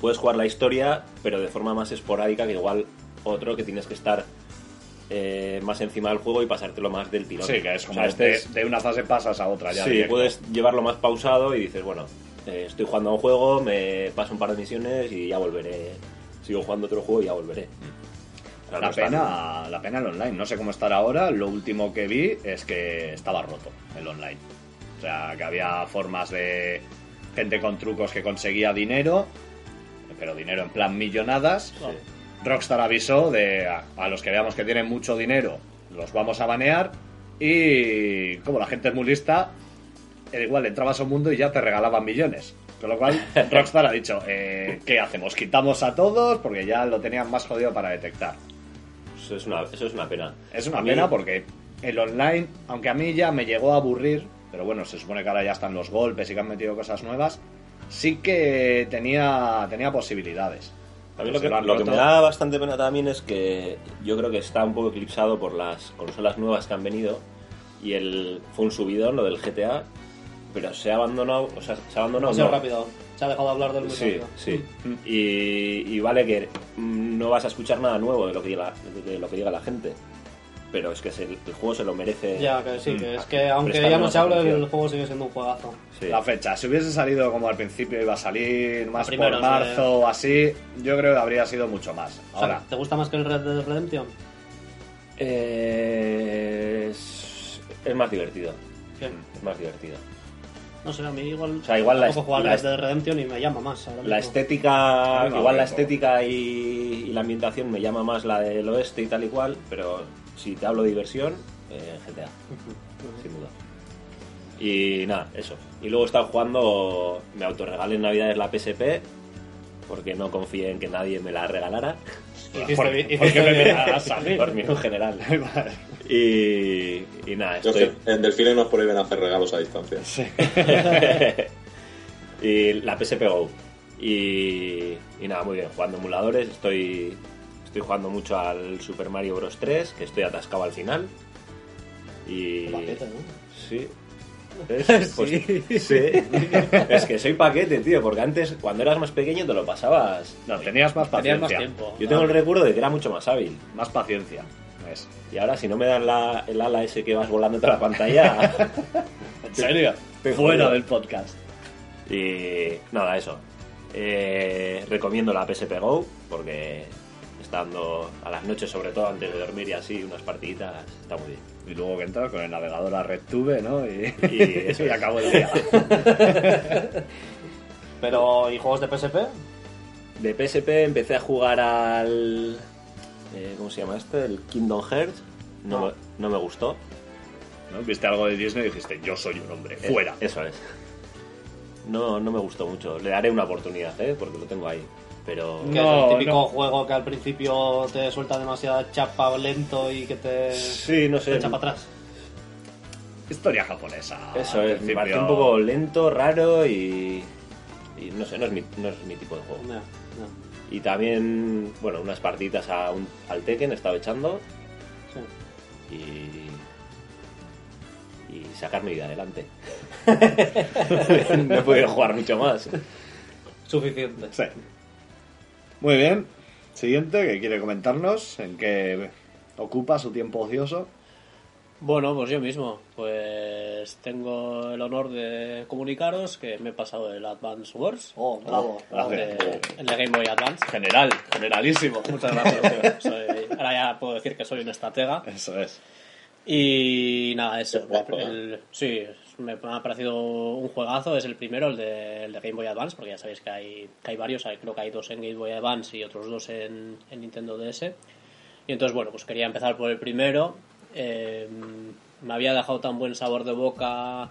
Puedes jugar la historia, pero de forma más esporádica que igual otro que tienes que estar eh, más encima del juego y pasártelo más del tirón. Sí, que es O como sea, este de, es- de una fase pasas a otra ya. sí, directo. puedes llevarlo más pausado y dices, bueno, eh, estoy jugando a un juego, me paso un par de misiones y ya volveré. Sigo jugando otro juego y ya volveré. O sea, La no pena, la pena el online. No sé cómo estará ahora. Lo último que vi es que estaba roto el online. O sea, que había formas de gente con trucos que conseguía dinero, pero dinero en plan millonadas. Rockstar avisó de a, a los que veamos que tienen mucho dinero, los vamos a banear. Y como la gente es muy lista, igual entrabas a un mundo y ya te regalaban millones. Con lo cual, Rockstar ha dicho, eh, ¿qué hacemos? ¿Quitamos a todos? Porque ya lo tenían más jodido para detectar. Eso es una, eso es una pena. Es una mí- pena porque el online, aunque a mí ya me llegó a aburrir, pero bueno, se supone que ahora ya están los golpes y que han metido cosas nuevas, sí que tenía, tenía posibilidades. Lo que, lo que me da bastante pena también es que yo creo que está un poco eclipsado por las consolas nuevas que han venido y el fue un subidón lo del GTA, pero se ha abandonado, o sea, se ha abandonado no. rápido. Se ha dejado de hablar del muy Sí, rápido. sí. Y, y vale que mm, no vas a escuchar nada nuevo de lo que diga, de lo que diga la gente, pero es que se- el juego se lo merece. Ya, que sí, que Mm. es que aunque ya no se hable, atención. el juego sigue siendo un juegazo. Sí. La fecha, si hubiese salido como al principio iba a salir más Primero, por sí. marzo o así, yo creo que habría sido mucho más. O sea, Ahora, ¿Te gusta más que el Red Dead Redemption? Eh, es, es más divertido. ¿Qué? Es más divertido. No sé, a mí igual. O sea, igual la jugar la Red Dead Redemption y me llama más. La estética, igual la estética y, y la ambientación me llama más la del oeste y tal y cual, pero si te hablo de diversión, eh, GTA, sin duda. Y nada, eso. Y luego he estado jugando, me autorregalé en Navidades la PSP, porque no confié en que nadie me la regalara, Hiciste ¿por, bien- por hiciste qué me a mí? por mí en general. Y, y nada, Yo estoy... que en Delfines nos prohíben hacer regalos a distancia. y la PSP Go. Y, y nada, muy bien, jugando emuladores. Estoy, estoy jugando mucho al Super Mario Bros. 3, que estoy atascado al final. Y. Paquete, ¿no? Sí. ¿Ves? Pues, sí. Es que soy paquete, tío, porque antes, cuando eras más pequeño, te lo pasabas. No, tenías más Tenías paciencia. más tiempo. Yo tengo el recuerdo de que era mucho más hábil. Más paciencia. ¿ves? Y ahora, si no me dan la, el ala ese que vas volando toda la pantalla. ¿En serio? Fuera del podcast. Y nada, eso. Eh, recomiendo la PSP Go porque estando a las noches, sobre todo antes de dormir y así, unas partiditas, está muy bien. Y luego que entras con el navegador a RedTube, ¿no? Y, Y eso y es. acabó el día. Pero, ¿y juegos de PSP? De PSP empecé a jugar al. eh, ¿Cómo se llama este? El Kingdom Hearts. No, No. Me, no me gustó. ¿no? Viste algo de Disney y dijiste, yo soy un hombre, fuera. Eh, Eso es. No, no me gustó mucho. Le daré una oportunidad, ¿eh? Porque lo tengo ahí. Pero. Que es el típico no. juego que al principio te suelta demasiada chapa lento y que te, Sí, no te sé. echa para atrás. Historia japonesa. Eso es, me pareció un poco lento, raro y. y no sé, no es, mi, no es mi tipo de juego. Y también, bueno, unas partiditas a un- al Tekken he estado echando Sí. y. y sacar mi vida adelante. no he podido jugar mucho más. Suficiente. Sí. Muy bien. Siguiente, que quiere comentarnos en qué ocupa su tiempo ocioso. Bueno, pues yo mismo. Pues tengo el honor de comunicaros que me he pasado el Advance Wars. Oh, bravo. bravo. de- el de Game Boy Advance. General, generalísimo. Muchas gracias. Soy- ahora ya puedo decir que soy un estratega. Eso es. Y nada, eso. guapo, el- sí, me ha parecido un juegazo. Es el primero, el de, el de Game Boy Advance, porque ya sabéis que hay, que hay varios. creo que hay dos en Game Boy Advance y otros dos en, en Nintendo DS. Y entonces, bueno, pues quería empezar por el primero. Eh, me había dejado tan buen sabor de boca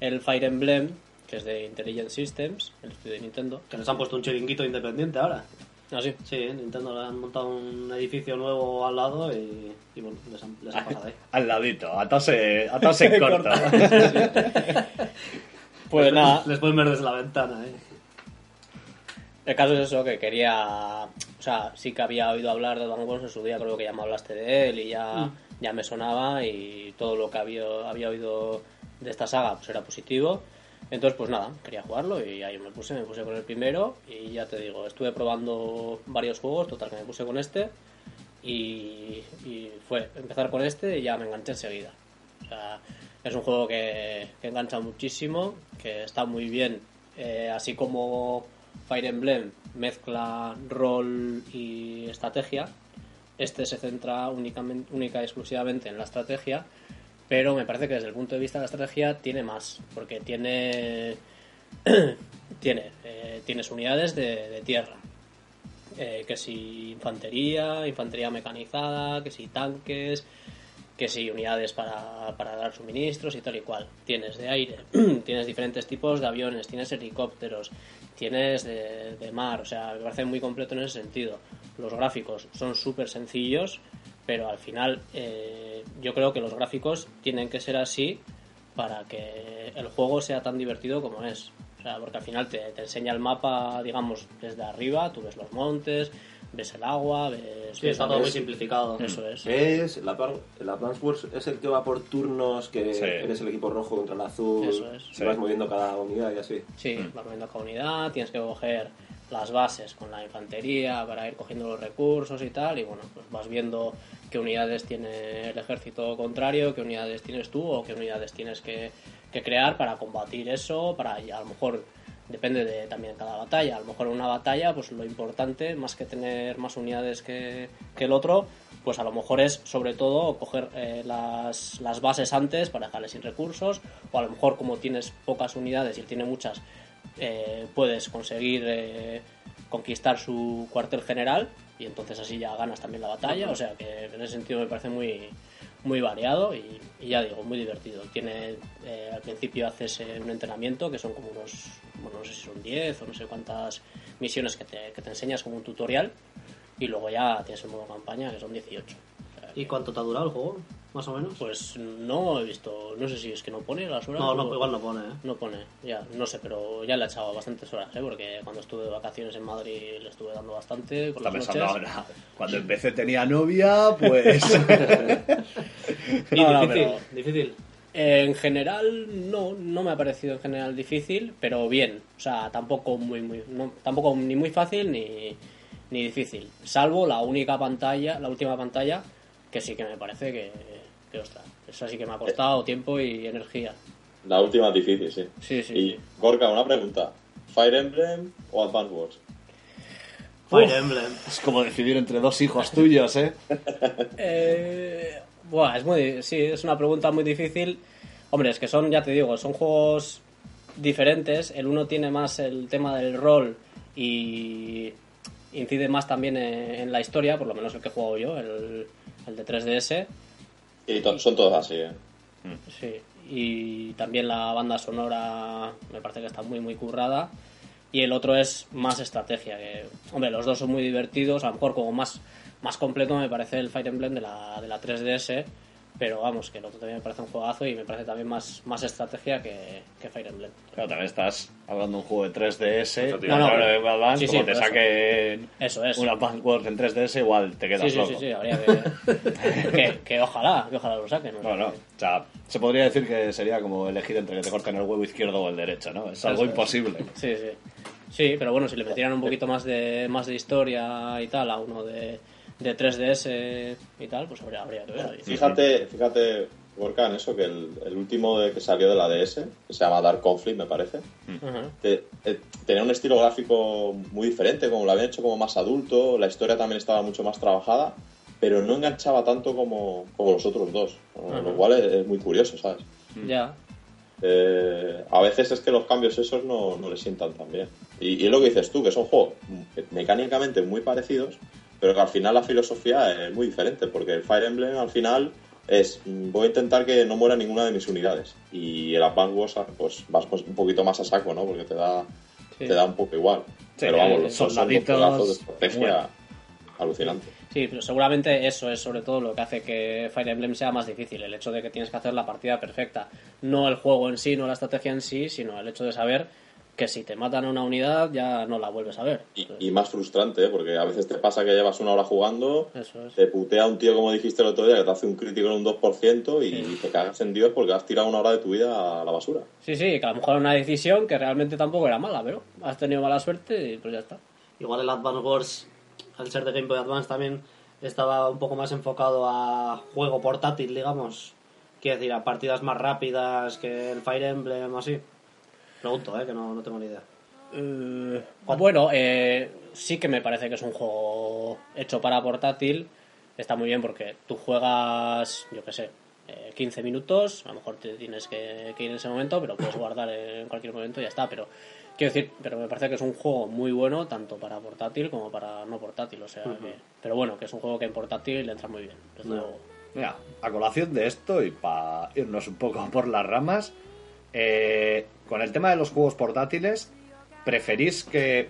el Fire Emblem, que es de Intelligent Systems, el estudio de Nintendo. Que les han puesto un chiringuito independiente ahora. Ah, sí. Sí, Nintendo le han montado un edificio nuevo al lado y, y bueno, les han, les han pasado ahí. Al ladito, atarse en corto. Pues nada, Les pueden ver desde la ventana, ¿eh? El caso es eso, que quería... O sea, sí que había oído hablar de Advance Wars en su día, creo que ya me hablaste de él y ya, ya me sonaba y todo lo que había, había oído de esta saga pues era positivo. Entonces, pues nada, quería jugarlo y ahí me puse, me puse con el primero y ya te digo, estuve probando varios juegos, total que me puse con este y, fue empezar con este y ya me enganché enseguida. Es un juego que, que engancha muchísimo, que está muy bien, eh, así como Fire Emblem mezcla rol y estrategia. Este se centra únicamente, única y exclusivamente en la estrategia, pero me parece que desde el punto de vista de la estrategia tiene más, porque tiene tiene eh, tienes unidades de, tierra, eh, que si infantería, infantería mecanizada, que si tanques, que si unidades para, para dar suministros y tal y cual. Tienes de aire, tienes diferentes tipos de aviones, tienes helicópteros, tienes de, de mar, o sea, me parece muy completo en ese sentido. Los gráficos son súper sencillos, pero al final eh, yo creo que los gráficos tienen que ser así para que el juego sea tan divertido como es. O sea, porque al final te, te enseña el mapa, digamos, desde arriba, tú ves los montes, ves el agua, ves... Sí, está todo muy simplificado. Eso es. Es la, la Advance Wars es el que va por turnos, que Sí. eres el equipo rojo contra el azul, Eso es. Sí. vas moviendo cada unidad y así. Sí, vas moviendo cada unidad, tienes que coger las bases con la infantería para ir cogiendo los recursos y tal, y bueno, pues vas viendo qué unidades tiene el ejército contrario, qué unidades tienes tú o qué unidades tienes que, que crear para combatir eso, para a lo mejor depende de también cada batalla, a lo mejor en una batalla pues lo importante, más que tener más unidades que, que el otro, pues a lo mejor es sobre todo coger eh, las, las bases antes para dejarles sin recursos, o a lo mejor como tienes pocas unidades y él tiene muchas, eh, puedes conseguir eh, conquistar su cuartel general y entonces así ya ganas también la batalla. O sea que en ese sentido me parece muy, muy variado y, y ya digo, muy divertido. Tiene, eh, al principio haces eh, un entrenamiento que son como unos, bueno, no sé si son 10 o no sé cuántas misiones que te, que te enseñas como un tutorial y luego ya tienes el modo campaña que son 18. O sea, ¿Y cuánto te ha durado el juego? Más o menos. Pues no he visto, no sé si es que no pone las horas. no, o- igual no pone, ¿eh? no pone, ya, no sé, pero ya le he echado bastantes horas, ¿eh? porque cuando estuve de vacaciones en Madrid le estuve dando bastante por Está las pensando noches. ahora, cuando empecé tenía novia, pues... Y No, no, difícil, pero- difícil. En general, no, no me ha parecido en general difícil, pero bien, o sea, tampoco muy, muy, no, tampoco ni muy fácil ni, ni difícil, salvo la única pantalla, la última pantalla, que sí que me parece que, que ostras, esa sí que me ha costado tiempo y energía. La última es difícil, sí. Sí, sí, Y sí. Gorka, una pregunta. ¿Fire Emblem o Advance Wars? Fire Emblem. es como decidir entre dos hijos tuyos, ¿eh? Eh, buah, es muy, sí, es una pregunta muy difícil. Hombre, es que son, ya te digo, son juegos diferentes. El uno tiene más el tema del rol y incide más también en, en la historia, por lo menos el que he jugado yo, el, el de 3DS. Y son todos así, ¿eh? Sí. Y también la banda sonora me parece que está muy, muy currada. Y el otro es más estrategia. Hombre, los dos son muy divertidos. A lo mejor como más, más completo me parece el Fire Emblem de la, de la 3DS. Pero vamos, que el otro también me parece un juegazo y me parece también más, más estrategia que, que Fire Emblem. Claro, también estás hablando de un juego de 3DS. No, no, de Band, sí, sí, como te saquen Eso es. una en 3DS, igual te quedas Sí, sí, loco. sí, sí, habría que, que, que ojalá, que ojalá lo saquen. No, no. O sea, se podría decir que sería como elegir entre que te corten el huevo izquierdo o el derecho, ¿no? Es algo Eso es. imposible. Sí, sí. Sí, pero bueno, si le metieran un poquito más de más de historia y tal a uno de, de 3DS y tal, pues habría, habría que ver. Fíjate, fíjate, Gorka, en eso, que el, el último de, que salió de la DS, que se llama Dark Conflict, me parece, te- eh, tenía un estilo gráfico muy diferente, como lo habían hecho como más adulto, la historia también estaba mucho más trabajada, pero no enganchaba tanto como, como los otros dos, lo cual es, es muy curioso, ¿sabes? Ya. Eh, a veces es que los cambios esos no, no le sientan tan bien. Y, y es lo que dices tú, que son juegos mecánicamente muy parecidos, pero que al final la filosofía es muy diferente, porque el Fire Emblem al final es mm, voy a intentar que no muera ninguna de mis unidades. Y el Advance Wars pues vas pues, un poquito más a saco, ¿no? Porque te da, Sí. te da un poco igual. Sí, pero vamos, eh, los son, pedazos de estrategia bueno. alucinante. Sí, pero seguramente eso es sobre todo lo que hace que Fire Emblem sea más difícil, el hecho de que tienes que hacer la partida perfecta. No el juego en sí, no la estrategia en sí, sino el hecho de saber que si te matan a una unidad ya no la vuelves a ver. Y, y más frustrante, ¿eh? porque a veces te pasa que llevas una hora jugando Eso es. te putea un tío, como dijiste el otro día, que te hace un crítico en un 2% y te cagas en Dios porque has tirado una hora de tu vida a la basura. Sí, sí, que a lo mejor era una decisión que realmente tampoco era mala, pero has tenido mala suerte y pues ya está. Igual el Advance Wars, al ser de Game Boy Advance también, estaba un poco más enfocado a juego portátil, digamos. Quiero decir, a partidas más rápidas que el Fire Emblem o así. Pregunto, ¿eh? Que no, no tengo ni idea. Eh, bueno, eh, sí que me parece que es un juego hecho para portátil. Está muy bien porque tú juegas, yo qué sé, eh, 15 minutos. A lo mejor te tienes que, que ir en ese momento, pero puedes guardar en cualquier momento y ya está. Pero quiero decir, pero me parece que es un juego muy bueno tanto para portátil como para no portátil. O sea, que, pero bueno, que es un juego que en portátil le entra muy bien. desde luego. Mira, a colación de esto y para irnos un poco por las ramas, eh, con el tema de los juegos portátiles, ¿preferís que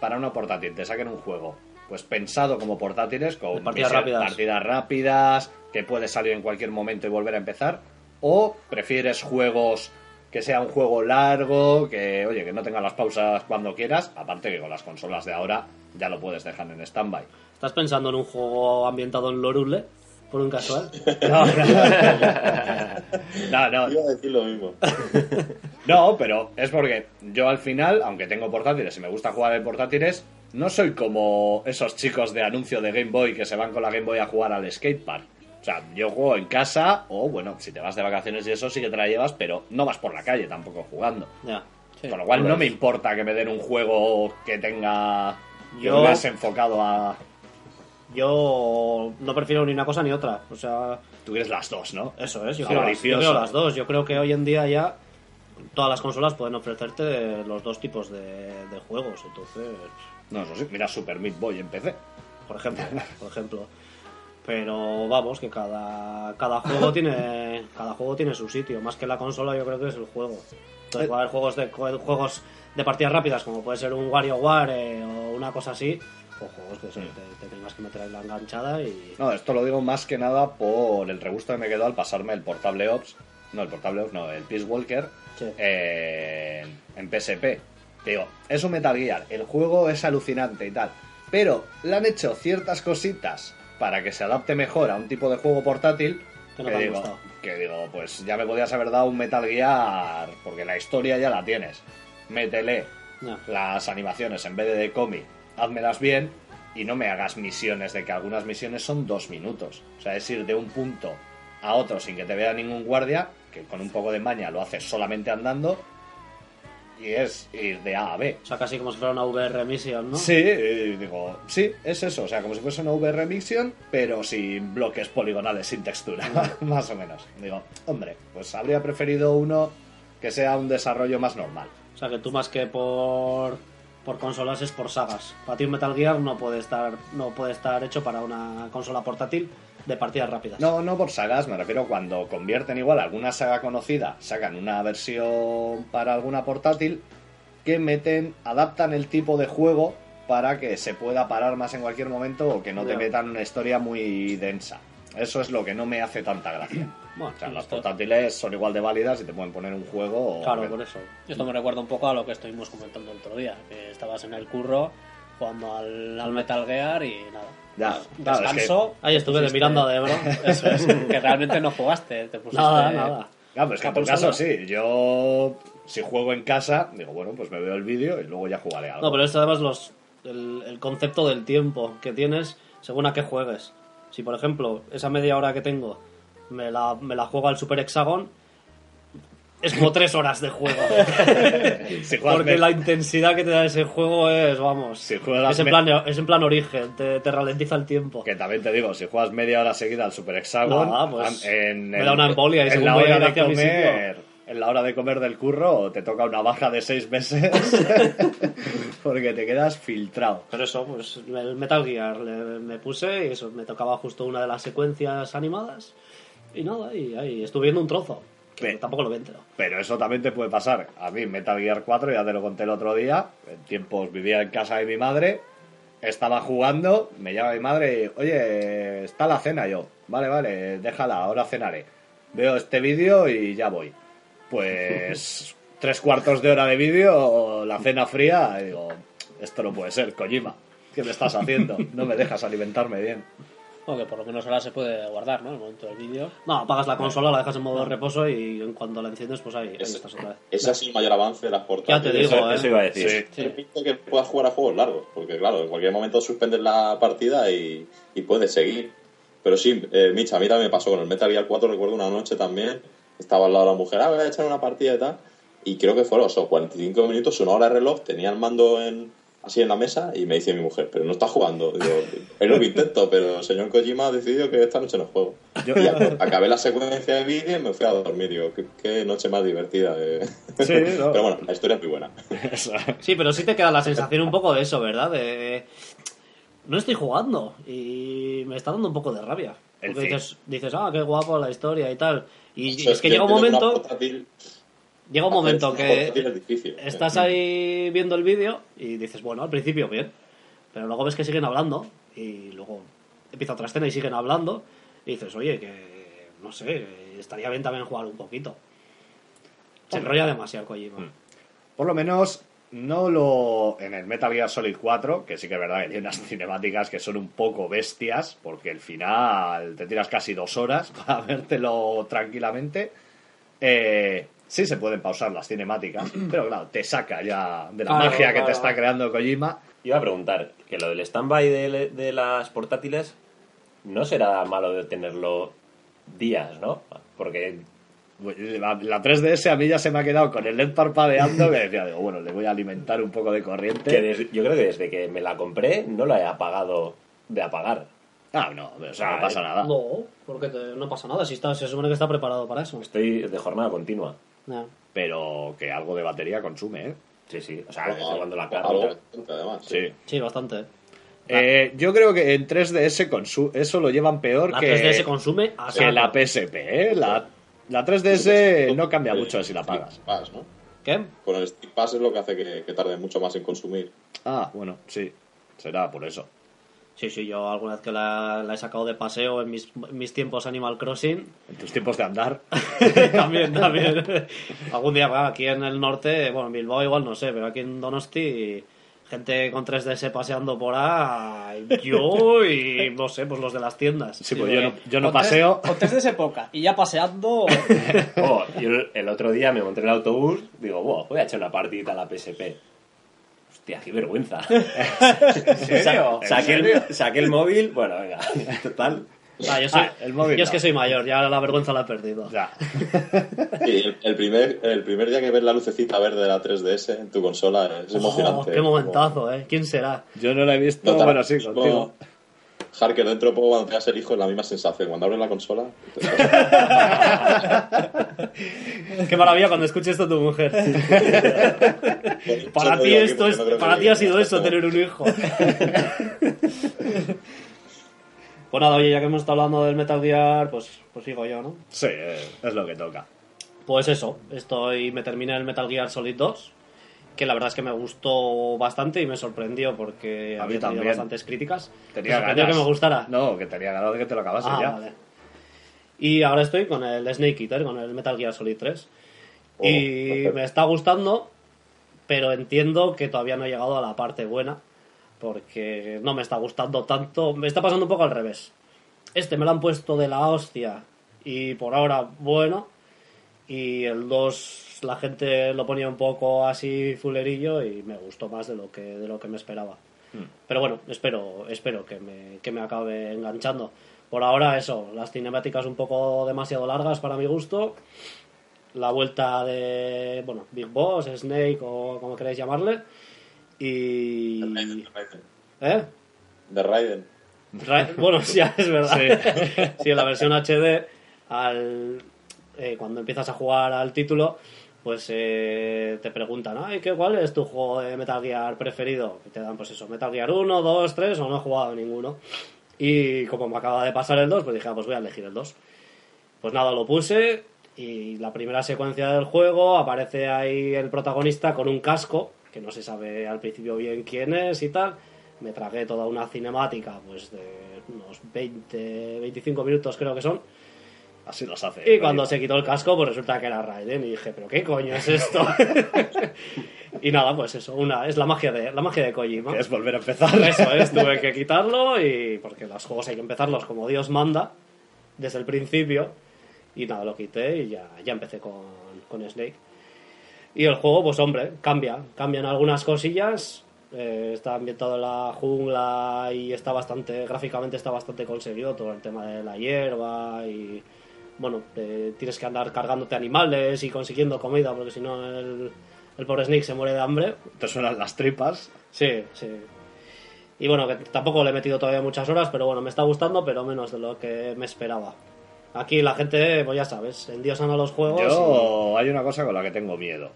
para una portátil te saquen un juego pues pensado como portátiles, con partidas rápidas. partidas rápidas, que puede salir en cualquier momento y volver a empezar? ¿O prefieres juegos que sea un juego largo, que oye, que no tenga las pausas cuando quieras? Aparte que con las consolas de ahora ya lo puedes dejar en stand-by. ¿Estás pensando en un juego ambientado en Lorule? Por un casual. No, no, no, Iba a decir lo mismo. No, pero es porque yo al final, aunque tengo portátiles y me gusta jugar en portátiles, no soy como esos chicos de anuncio de Game Boy que se van con la Game Boy a jugar al skatepark. O sea, yo juego en casa o, bueno, si te vas de vacaciones y eso sí que te la llevas, pero no vas por la calle tampoco jugando. Ya. Sí. Con lo cual no me importa que me den un juego que tenga... Yo- más enfocado a... Yo no prefiero ni una cosa ni otra. O sea, Tú quieres las dos, ¿no? eso es. Yo quiero, las, yo quiero las dos. Yo creo que hoy en día ya todas las consolas pueden ofrecerte los dos tipos de, de juegos. Entonces, No, eso sí, mira Super Meat Boy en PC. por ejemplo, por ejemplo. Pero vamos, que cada, cada juego tiene cada juego tiene su sitio. Más que la consola, yo creo que es el juego. Entonces, va a haber juegos de juegos de partidas rápidas, como puede ser un WarioWare eh, o una cosa así, o juegos que eso, te, te tengas que meter en la enganchada y No, esto lo digo más que nada por el regusto que me quedó al pasarme el Portable Ops. No, el Portable Ops, no, el Peace Walker Sí. eh, en PSP. Te Digo, es un Metal Gear, el juego es alucinante y tal. Pero le han hecho ciertas cositas para que se adapte mejor a un tipo de juego portátil. Que no que digo, gustado. que digo, pues ya me podías haber dado un Metal Gear porque la historia ya la tienes. Métele las animaciones en vez de de cómic, házmelas bien y no me hagas misiones de que algunas misiones son dos minutos. O sea, es ir de un punto a otro sin que te vea ningún guardia, que con un poco de maña lo haces solamente andando, y es ir de A a B. O sea, casi como si fuera una VR Mission, ¿no? Sí, digo, sí, es eso, o sea, como si fuese una VR Mission, pero sin bloques poligonales, sin textura, más o menos. Digo, hombre, pues habría preferido uno que sea un desarrollo más normal. O sea, que tú más que por, por consolas es por sagas. Para ti un Metal Gear no puede estar no puede estar hecho para una consola portátil de partidas rápidas. No, no por sagas, me refiero cuando convierten igual alguna saga conocida, sacan una versión para alguna portátil que meten, adaptan el tipo de juego para que se pueda parar más en cualquier momento o que no te metan una historia muy densa. Eso es lo que no me hace tanta gracia. Bueno, O sea, sí, las portátiles son igual de válidas y te pueden poner un juego o... Claro, por eso. Esto me recuerda un poco a lo que estuvimos comentando el otro día, que estabas en el curro jugando al, al Metal Gear y nada. Ya, claro, es que- Descanso. Ahí estuve mirando de Ebro. Eso es, que realmente no jugaste, te pusiste... Nada, nada. Claro, pues que en tu caso sí. Yo, si juego en casa, digo, bueno, pues me veo el vídeo y luego ya jugaré algo. No, pero esto además los, el, el concepto del tiempo que tienes según a qué juegues. Si, por ejemplo, esa media hora que tengo me la, me la juego al Super Hexagon, es como tres horas de juego. Si Porque me- la intensidad que te da ese juego es, vamos, Si es, en me- plan, es en plan origen, te, te ralentiza el tiempo. Que también te digo, si juegas media hora seguida al Super Hexagon, pues, en, me da una embolia y en según la hora de comer, en la hora de comer del curro, te toca una baja de seis meses porque te quedas filtrado. Pero eso, pues el Metal Gear le- me puse y eso, me tocaba justo una de las secuencias animadas y nada, y ahí estuve viendo un trozo, que Ve. tampoco lo entero. Pero eso también te puede pasar. A mí, Metal Gear 4, ya te lo conté el otro día. En tiempos vivía en casa de mi madre. Estaba jugando, me llama mi madre y, oye, está la cena yo. Vale, vale, déjala, ahora cenaré. Veo este vídeo y ya voy. Pues tres cuartos de hora de vídeo, la cena fría, y digo, esto no puede ser, Kojima. ¿Qué me estás haciendo? No me dejas alimentarme bien. Bueno, que por lo menos ahora se puede guardar, ¿no? En el momento del vídeo. No, apagas la consola, la dejas en modo de reposo y en cuanto la enciendes, pues ahí, ahí Ese, estás otra vez. ese ha sido el mayor avance de las portátiles. Ya te digo, Eso, ¿eh? eso iba a decir. Sí. Permite que puedas jugar a juegos largos, porque claro, en cualquier momento suspendes la partida y, y puedes seguir. Pero sí, eh, Micha, a mí también me pasó con el Metal Gear 4, recuerdo una noche también, estaba al lado de la mujer, ah, voy a echar una partida y tal, y creo que fueron esos 45 minutos, una hora de reloj, tenía el mando en, así en la mesa y me dice mi mujer, pero no está jugando. Digo, es lo que intento, pero el señor Kojima ha decidido que esta noche no juego. Y ac- acabé la secuencia de vídeo y me fui a dormir. Digo, qué, qué noche más divertida. eh. Sí, no. Pero bueno, la historia es muy buena. Sí, pero sí te queda la sensación un poco de eso, ¿verdad? De... No estoy jugando y me está dando un poco de rabia. Porque dices, dices, ah, qué guapo la historia y tal. Y es que llega un momento, portátil- llega un hacer momento que estás ahí viendo el vídeo y dices, bueno, al principio bien, pero luego ves que siguen hablando y luego empieza otra escena y siguen hablando y dices, oye, que no sé, estaría bien también jugar un poquito. Se enrolla demasiado Kojima. Mm. Por lo menos no lo en el Metal Gear Solid 4, que sí que es verdad que tiene unas cinemáticas que son un poco bestias, porque al final te tiras casi dos horas para vértelo tranquilamente. Eh, sí se pueden pausar las cinemáticas, pero claro, te saca ya de la Claro, magia que claro. te está creando Kojima. Iba a preguntar, que lo del stand-by de, de las portátiles no será malo de tenerlo días, ¿no? Porque La, la 3DS a mí ya se me ha quedado con el LED parpadeando que decía, digo, bueno, le voy a alimentar un poco de corriente. que des- yo creo que desde que me la compré no la he apagado de apagar. Ah, no, o sea, no Ah, pasa nada. No, porque te- no pasa nada, si está, se supone que está preparado para eso. Estoy de jornada continua. Pero que algo de batería consume, ¿eh? Sí, sí. O sea, desde cuando la Algo cargo. bastante, además. Sí. Sí, bastante. Eh, yo creo que en 3DS consu- eso lo llevan peor La que, 3DS consume a que la PSP, ¿eh? La, la 3DS no cambia mucho si la Stick pagas. Pass, ¿no? ¿Qué? Con el Stick Pass es lo que hace que, que tarde mucho más en consumir. Ah, bueno, sí. Será por eso. Sí, sí, yo alguna vez que la, la he sacado de paseo en mis, en mis tiempos Animal Crossing, En tus tiempos de andar. también, también. Algún día, aquí en el norte, bueno, en Bilbao igual no sé, pero aquí en Donosti, gente con 3DS paseando por ahí, yo y no sé, pues los de las tiendas. Sí, pues yo no, yo no Con tres- paseo. Con tres de esa época. Y ya paseando. Oh, yo el, otro día me monté en el autobús, digo, "Buah, voy a echar una partidita a la PSP. Hostia, qué vergüenza. serio? Sa- saqué, el, saqué el móvil, bueno, venga, total. Ah, yo soy, Ah, el móvil yo es que soy mayor, ya la vergüenza la he perdido. Ya. El, el primer, el primer día que ves la lucecita verde de la 3DS en tu consola es emocionante. Oh, qué momentazo, ¿eh? ¿Quién será? Yo no la he visto, bueno, sí, como- contigo. Harker, dentro de poco cuando tengas el hijo es la misma sensación. Cuando abres la consola, Qué maravilla cuando escuches esto a tu mujer. Para ti esto es, para ti ha sido eso tener un hijo. Pues nada, oye, ya que hemos estado hablando del Metal Gear, pues, pues sigo yo, ¿no? Sí, eh, es lo que toca. Pues eso, estoy, me terminé el Metal Gear Solid 2, que la verdad es que me gustó bastante y me sorprendió porque había tenido también. bastantes críticas. Tenía me ganas. que me gustara. No, que tenía ganas de que te lo acabase Ah, ya. vale. Y ahora estoy con el Snake Eater, con el Metal Gear Solid 3. Oh, y perfecto. me está gustando, pero entiendo que todavía no he llegado a la parte buena, porque no me está gustando tanto. Me está pasando un poco al revés. Este me lo han puesto de la hostia y por ahora bueno. Y el 2 la gente lo ponía un poco así fulerillo y me gustó más de lo que, de lo que me esperaba. Pero bueno, espero, espero que me, que me acabe enganchando. Por ahora eso, las cinemáticas un poco demasiado largas para mi gusto. La vuelta de, bueno, Big Boss, Snake o como queráis llamarle. Y... ¿Eh? De Raiden. Ra- Bueno, sí, es verdad. Sí, en la versión HD, al, eh, cuando empiezas a jugar al título, pues eh, te preguntan, Ay, ¿qué, ¿cuál es tu juego de Metal Gear preferido? Y te dan, pues eso, Metal Gear 1, 2, 3, o no he jugado ninguno. Y como me acaba de pasar el 2, pues dije, ah, pues voy a elegir el 2. Pues nada, lo puse y la primera secuencia del juego aparece ahí el protagonista con un casco, que no se sabe al principio bien quién es y tal. Me tragué toda una cinemática, pues de unos 20, 25 minutos creo que son. Así los hace. Y cuando se quitó el casco, pues resulta que era Raiden. Y dije, ¿pero qué coño es esto? y nada, pues eso, una, es la magia de, la magia de Kojima. Es volver a empezar. Eso es, tuve que quitarlo y porque los juegos hay que empezarlos como Dios manda, desde el principio. Y nada, lo quité y ya, ya empecé con, con Snake. Y el juego, pues hombre, cambia. Cambian algunas cosillas. eh, está ambientado en la jungla y está bastante, gráficamente está bastante conseguido todo el tema de la hierba y bueno, eh, tienes que andar cargándote animales y consiguiendo comida porque si no el, el pobre Snake se muere de hambre. Te suenan las tripas. Sí, sí. Y bueno, que tampoco le he metido todavía muchas horas, pero bueno, me está gustando, pero menos de lo que me esperaba. Aquí la gente, pues ya sabes, endiosan a los juegos. Yo hay una cosa con la que tengo miedo.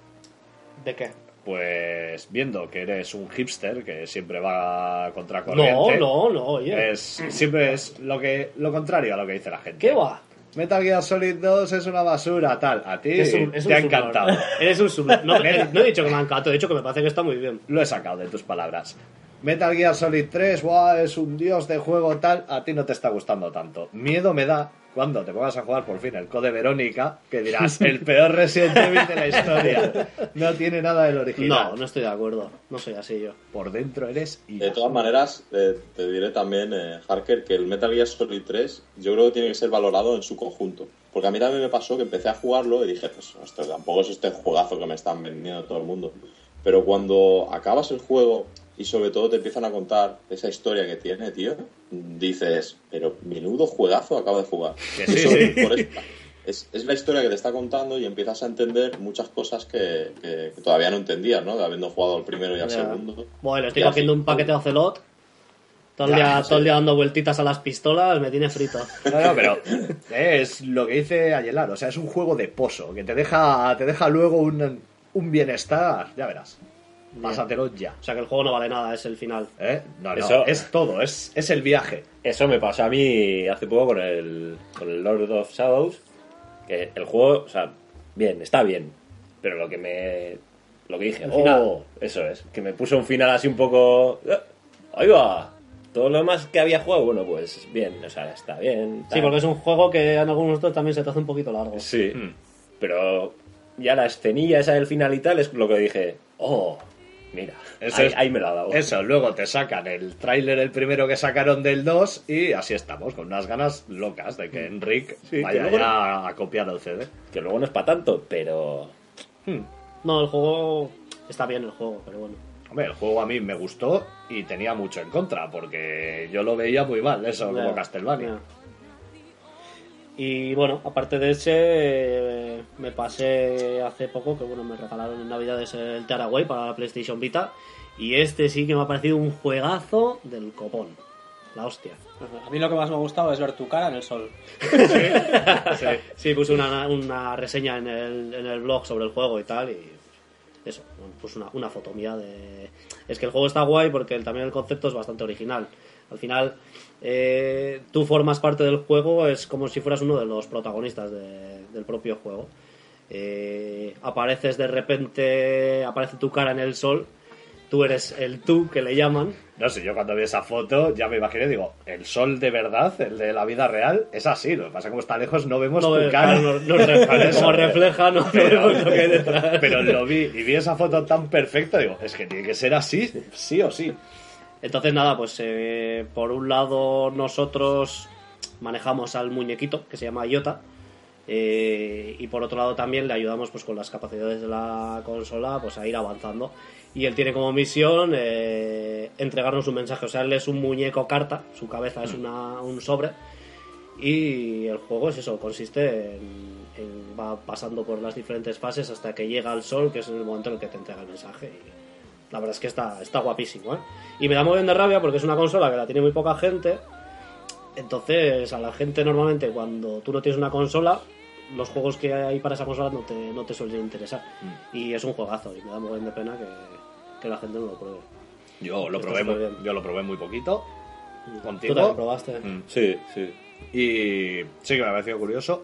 ¿De qué? Pues viendo que eres un hipster que siempre va No, contracorriente. no, no, oye. Es, siempre es lo que lo contrario a lo que dice la gente. ¿Qué va? Metal Gear Solid 2 es una basura, tal. A ti Es un- es te un ha encantado. Eres un sub- no, eh, no he dicho que me ha encantado, he dicho que me parece que está muy bien. Lo he sacado de tus palabras. Metal Gear Solid 3, ¡buah! es un dios de juego tal, a ti no te está gustando tanto. Miedo me da cuando te pongas a jugar por fin el Code Verónica, que dirás, el peor Resident Evil de la historia. No tiene nada del original. No, no estoy de acuerdo. No soy así yo. Por dentro eres De todas maneras, eh, te diré también, eh, Harker, que el Metal Gear Solid 3 yo creo que tiene que ser valorado en su conjunto. Porque a mí también me pasó que empecé a jugarlo y dije, pues esto tampoco es este juegazo que me están vendiendo todo el mundo. Pero cuando acabas el juego y sobre todo te empiezan a contar esa historia que tiene, tío, dices, pero menudo juegazo acabo de jugar. Sí, sí. por es, es la historia que te está contando y empiezas a entender muchas cosas que, que- que todavía no entendías, ¿no? De habiendo jugado al primero y al Ya. segundo. Bueno, estoy cogiendo un paquete de ocelot. Todo el, Ya, día, sí. todo el día dando vueltitas a las pistolas, me tiene frito. No, no, pero es lo que dice Ayelar, o sea, es un juego de pozo, que te deja, te deja luego un, un bienestar, ya verás. Pásatelo ya. O sea que el juego no vale nada, es el final. ¿Eh? No, no, Eso- es todo, es, es el viaje. Eso me pasó a mí hace poco con el, con el Lord of Shadows. Que el juego, o sea, bien, está bien. Pero lo que me. Lo que dije, El oh, final. eso es. Que me puso un final así un poco. "Eh, Ahí va. Todo lo demás que había jugado, bueno, pues bien, o sea, está bien. Sí, porque es un juego que en algunos otros también se te hace un poquito largo. Sí. Mm. Pero ya la escenilla esa del final y tal es lo que dije, oh, mira, Eso ahí, es- ahí me lo ha dado. Eso, luego te sacan el tráiler, el primero que sacaron del 2, y así estamos, con unas ganas locas de que Enric Sí, que vaya ya a copiar el CD. Que luego no es para tanto, pero. No, el juego está bien el juego, pero bueno. Hombre, el juego a mí me gustó y tenía mucho en contra, porque yo lo veía muy mal, eso, como Ya, Castlevania. Y bueno, aparte de ese, eh, me pasé hace poco que bueno, me regalaron en Navidades el Tearaway para la PlayStation Vita. Y este sí que me ha parecido un juegazo del copón. La hostia. A mí lo que más me ha gustado es ver tu cara en el sol. Sí, sí, puse una, una reseña en el, en el blog sobre el juego y tal. Y eso, pues una, una foto mía de. Es que el juego está guay porque el- también el concepto es bastante original. Al final, eh, tú formas parte del juego, es como si fueras uno de los protagonistas de- del propio juego. Eh, apareces de repente, aparece tu cara en el sol, tú eres el tú que le llaman. No sé, yo cuando vi esa foto ya me imaginé, digo, el sol de verdad, el de la vida real, es así. Lo que pasa es que como está lejos no vemos No, tu eh, cara. no- no refleja- como refleja, no vemos lo que hay detrás. Pero lo vi y vi esa foto tan perfecta, digo, es que tiene que ser así, sí o sí. Entonces, nada, pues eh, por un lado nosotros manejamos al muñequito que se llama Iota. eh, y por otro lado también le ayudamos pues con las capacidades de la consola pues a ir avanzando y él tiene como misión eh, entregarnos un mensaje o sea él es un muñeco carta su cabeza es una, un sobre y el juego es eso consiste en, en- va pasando por las diferentes fases hasta que llega al sol que es el momento en el que te entrega el mensaje y la verdad es que está, está guapísimo, ¿eh? Y me da muy bien de rabia porque es una consola que la tiene muy poca gente. Entonces, a la gente normalmente cuando tú no tienes una consola, los juegos que hay para esa consola no te, no te suelen interesar. Y es un juegazo y me da muy bien de pena que, que la gente no lo pruebe. Yo lo probé, muy, yo lo probé muy poquito ¿Tú también contigo probaste? Mm. Sí, sí. y sí que me ha parecido curioso.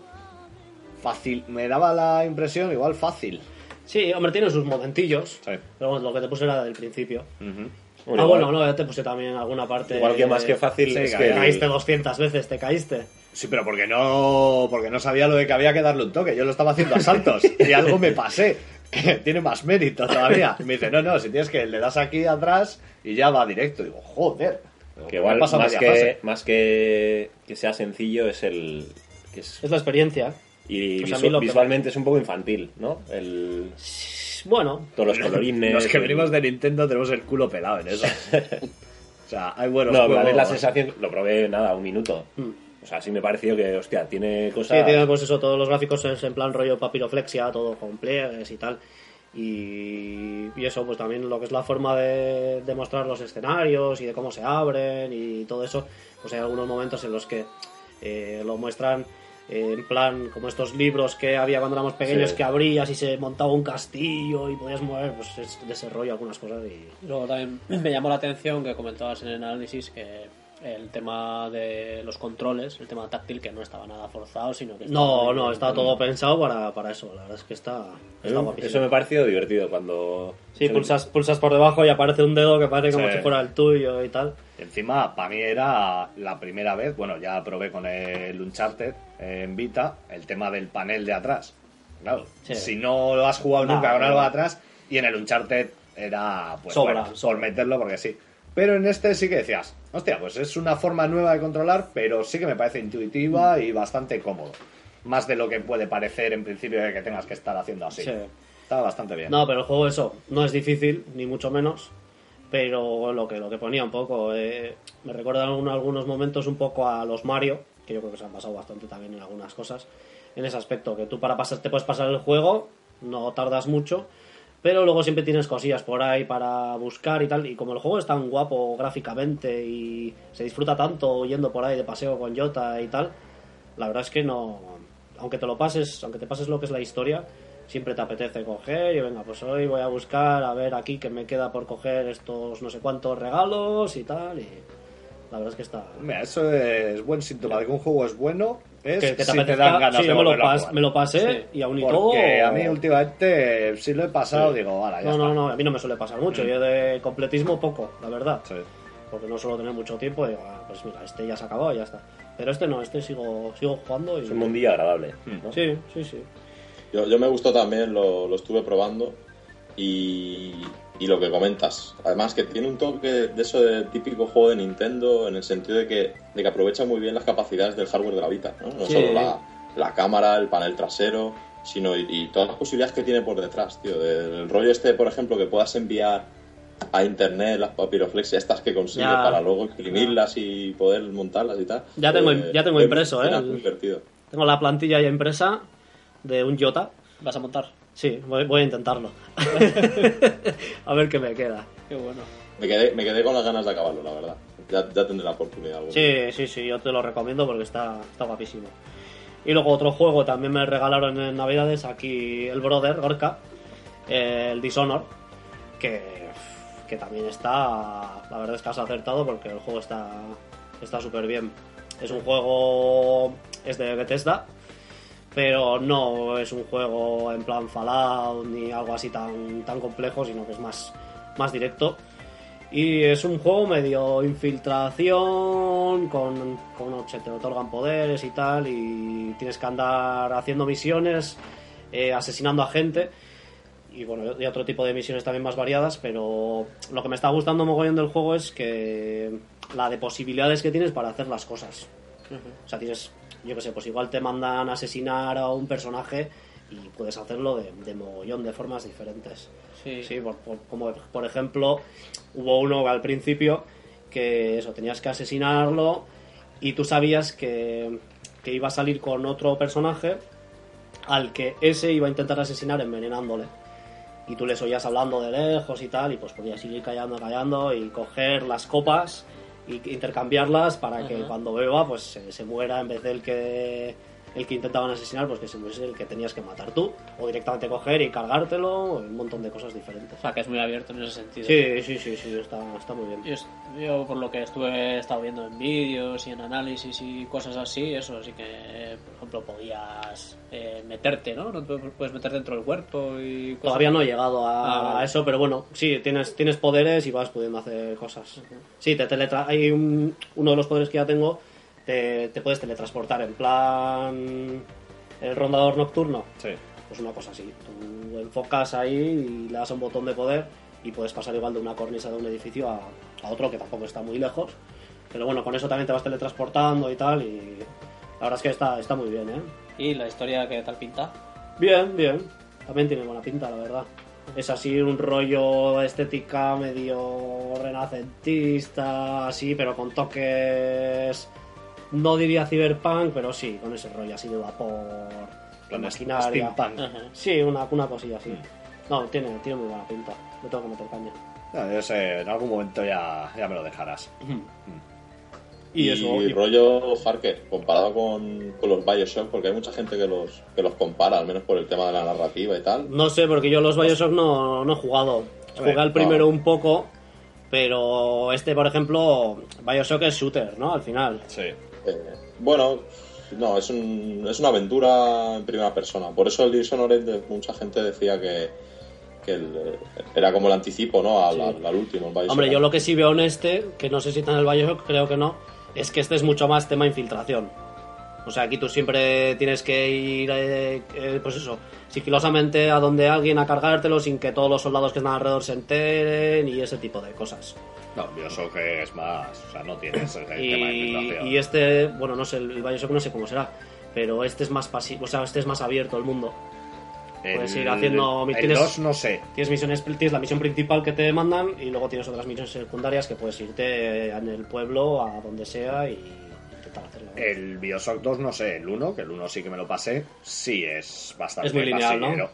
Fácil, me daba la impresión igual fácil. Sí, hombre, tiene sus momentillos. Sí. Pero bueno, lo que te puse era del principio. Bueno, ah, igual- bueno, no, ya te puse también alguna parte. Igual que más que fácil Sí, es que el- caíste 200 veces, te caíste. Sí, pero porque no, porque no sabía lo de que había que darle un toque. Yo lo estaba haciendo a saltos y algo me pasé, que tiene más mérito todavía. Y me dice, no, no, si tienes que le das aquí atrás y ya va directo. Digo, joder. Que igual, más que, fase. más que que sea sencillo, es el. Que es, Es la experiencia. Y pues visu- visualmente es un poco infantil, ¿no? El, Bueno, todos los colorines. Los que venimos de Nintendo tenemos el culo pelado en eso. o sea, hay buenos No, juegos. la sensación. Lo probé nada, un minuto. Mm. O sea, sí me pareció que, hostia, tiene sí, cosas. tiene pues eso, todos los gráficos es en plan rollo papiroflexia, todo con pliegues y tal. Y, y eso, pues también lo que es la forma de, de mostrar los escenarios y de cómo se abren y todo eso, pues hay algunos momentos en los que eh, lo muestran eh, en plan como estos libros que había cuando éramos pequeños Sí. que abrías y se montaba un castillo y podías mover, pues es de ese rollo algunas cosas y... Luego también me llamó la atención que comentabas en el análisis que el tema de los controles, el tema táctil, que no estaba nada forzado, sino que estaba No, no, bien está todo pensado para, para eso, la verdad es que está, está Eso, guapísimo. eso me pareció divertido cuando. Sí, pulsas, pulsas por debajo y aparece un dedo que parece como Sí. si fuera el tuyo y tal. Encima, para mí era la primera vez, bueno, ya probé con el Uncharted en Vita, el tema del panel de atrás. Claro, Sí. si no lo has jugado nunca con algo de atrás, y en el Uncharted era, pues Sobra, bueno, sobra. por meterlo porque sí. Pero en este sí que decías, hostia, pues es una forma nueva de controlar, pero sí que me parece intuitiva y bastante cómodo. Más de lo que puede parecer en principio de que tengas que estar haciendo así. Sí. Está bastante bien. No, pero el juego eso no es difícil, ni mucho menos. Pero lo que, lo que ponía un poco, eh, me recuerda en algunos momentos un poco a los Mario, que yo creo que se han pasado bastante también en algunas cosas, en ese aspecto, que tú para pasar te puedes pasar el juego, no tardas mucho, pero luego siempre tienes cosillas por ahí para buscar y tal, y como el juego es tan guapo gráficamente y se disfruta tanto yendo por ahí de paseo con Jota y tal, la verdad es que no, aunque te lo pases, aunque te pases lo que es la historia, siempre te apetece coger y venga, pues hoy voy a buscar a ver aquí que me queda por coger estos no sé cuántos regalos y tal, y la verdad es que está... Mira, eso es buen síntoma de que un juego es bueno. Es Que, que te si te apetezca- dan ganas sí, de yo me lo, pas- me lo pasé y aún y todo... Porque a mí últimamente, si lo he pasado, digo, ahora ya No, está. no, no, a mí no me suele pasar mucho, yo de completismo poco, la verdad. Sí. Porque no suelo tener mucho tiempo y digo, ah, pues mira, este ya se ha acabado y ya está. Pero este no, este sigo, sigo jugando y... Es un mundillo agradable. ¿no? Sí, sí, sí. Yo, yo me gustó también, lo, lo estuve probando y, y lo que comentas. Además que tiene un toque de eso de típico juego de Nintendo en el sentido de que, de que aprovecha muy bien las capacidades del hardware de la Vita. No, no solo la, la cámara, el panel trasero, sino y, y todas las posibilidades que tiene por detrás, tío. Del rollo este, por ejemplo, que puedas enviar a internet las papiroflexia estas que consigues Ya. para luego imprimirlas y poder montarlas y tal. Ya tengo- Eh, ya tengo es- impreso, ¿eh? divertido. Tengo la plantilla ya impresa de un Jota. ¿Vas a montar? Sí, voy, voy a intentarlo. a ver qué me queda. Qué bueno. Me quedé, me quedé con las ganas de acabarlo, la verdad. Ya, ya tendré la oportunidad. algún día. Sí, sí, sí, yo te lo recomiendo porque está, está guapísimo. Y luego otro juego también me regalaron en Navidades aquí el Brother, Gorka, eh, el Dishonor, que, que también está, la verdad es que has acertado porque el juego está está súper bien. Es un juego, es de Bethesda, pero no es un juego en plan Fallout ni algo así tan, tan complejo, sino que es más, más directo. Y es un juego medio infiltración, con, con se te otorgan poderes y tal, y tienes que andar haciendo misiones, eh, asesinando a gente, y bueno, y otro tipo de misiones también más variadas, pero lo que me está gustando mogollón del juego es que la de posibilidades que tienes para hacer las cosas. O sea, tienes, yo que sé, pues igual te mandan asesinar a un personaje y puedes hacerlo de, de mogollón de formas diferentes. Sí. Sí, por, por- como por ejemplo, hubo uno al principio que eso, tenías que asesinarlo y tú sabías que, que iba a salir con otro personaje al que ese iba a intentar asesinar envenenándole. Y tú les oías hablando de lejos y tal, y pues podías seguir callando, callando y coger las copas y intercambiarlas para que cuando beba pues se, se muera en vez del que el que intentaban asesinar pues que se muriese el que tenías que matar tú o directamente coger y cargártelo un montón de cosas diferentes O sea, que es muy abierto en ese sentido. sí sí sí sí está, está muy bien Yo, yo, por lo que estuve he estado viendo en vídeos y en análisis y cosas así, eso sí que, por ejemplo, podías eh, meterte, ¿no? No puedes meter dentro del cuerpo y cosas Todavía no he llegado a, Ah, vale. a eso, pero bueno, sí, tienes, tienes poderes y vas pudiendo hacer cosas. Sí, te teletra hay un- uno de los poderes que ya tengo te, te puedes teletransportar en plan el rondador nocturno. Sí. Pues una cosa así. Tú enfocas ahí y le das a un botón de poder y puedes pasar igual de una cornisa de un edificio a, a otro que tampoco está muy lejos. Pero bueno, con eso también te vas teletransportando y tal. Y la verdad es que está, está muy bien, ¿eh? ¿Y la historia qué tal pinta? Bien, bien. También tiene buena pinta, la verdad. Es así un rollo estética medio renacentista, así, pero con toques. No diría cyberpunk, pero sí, con ese rollo así de vapor, de Con maquinaria. steampunk. Sí, una, una cosilla así. No, tiene, tiene muy buena pinta. Le tengo que meter caña. No, yo sé, en algún momento ya, ya me lo dejarás. Y, eso. y- rollo Farker, comparado con, con los Bioshock, porque hay mucha gente que los, que los compara, al menos por el tema de la narrativa y tal. No sé, porque yo los Bioshock no, no he jugado. Jugué al primero no. un poco, pero este, por ejemplo, Bioshock es shooter, ¿no? Al final. Sí. Eh, bueno, no, es, un, es una aventura en primera persona. Por eso el Dishonored, mucha gente decía que, que el- era como el anticipo, ¿no? Al, Sí. al- al último, el Bioshock. Hombre, yo lo que sí veo en este, que no sé si está en el Bioshock, creo que no, es que este es mucho más tema infiltración. O sea, aquí tú siempre tienes que ir, eh, eh, pues eso, sigilosamente a donde alguien a cargártelo sin que todos los soldados que están alrededor se enteren y ese tipo de cosas. No, Bioshock es más. O sea, no tienes el tema de Y, infiltración. y este, bueno, no sé, el Bioshock no sé cómo será, pero este es más pasivo, o sea, este es más abierto el mundo. puedes ir haciendo- El tienes- 2 no sé. Tienes misiones, tienes la misión principal que te mandan y luego tienes otras misiones secundarias que puedes irte en el pueblo a donde sea y intentar hacerlo. El Bioshock 2 no sé. El 1, que el 1 sí que me lo pasé, sí es bastante Es muy lineal, ¿no?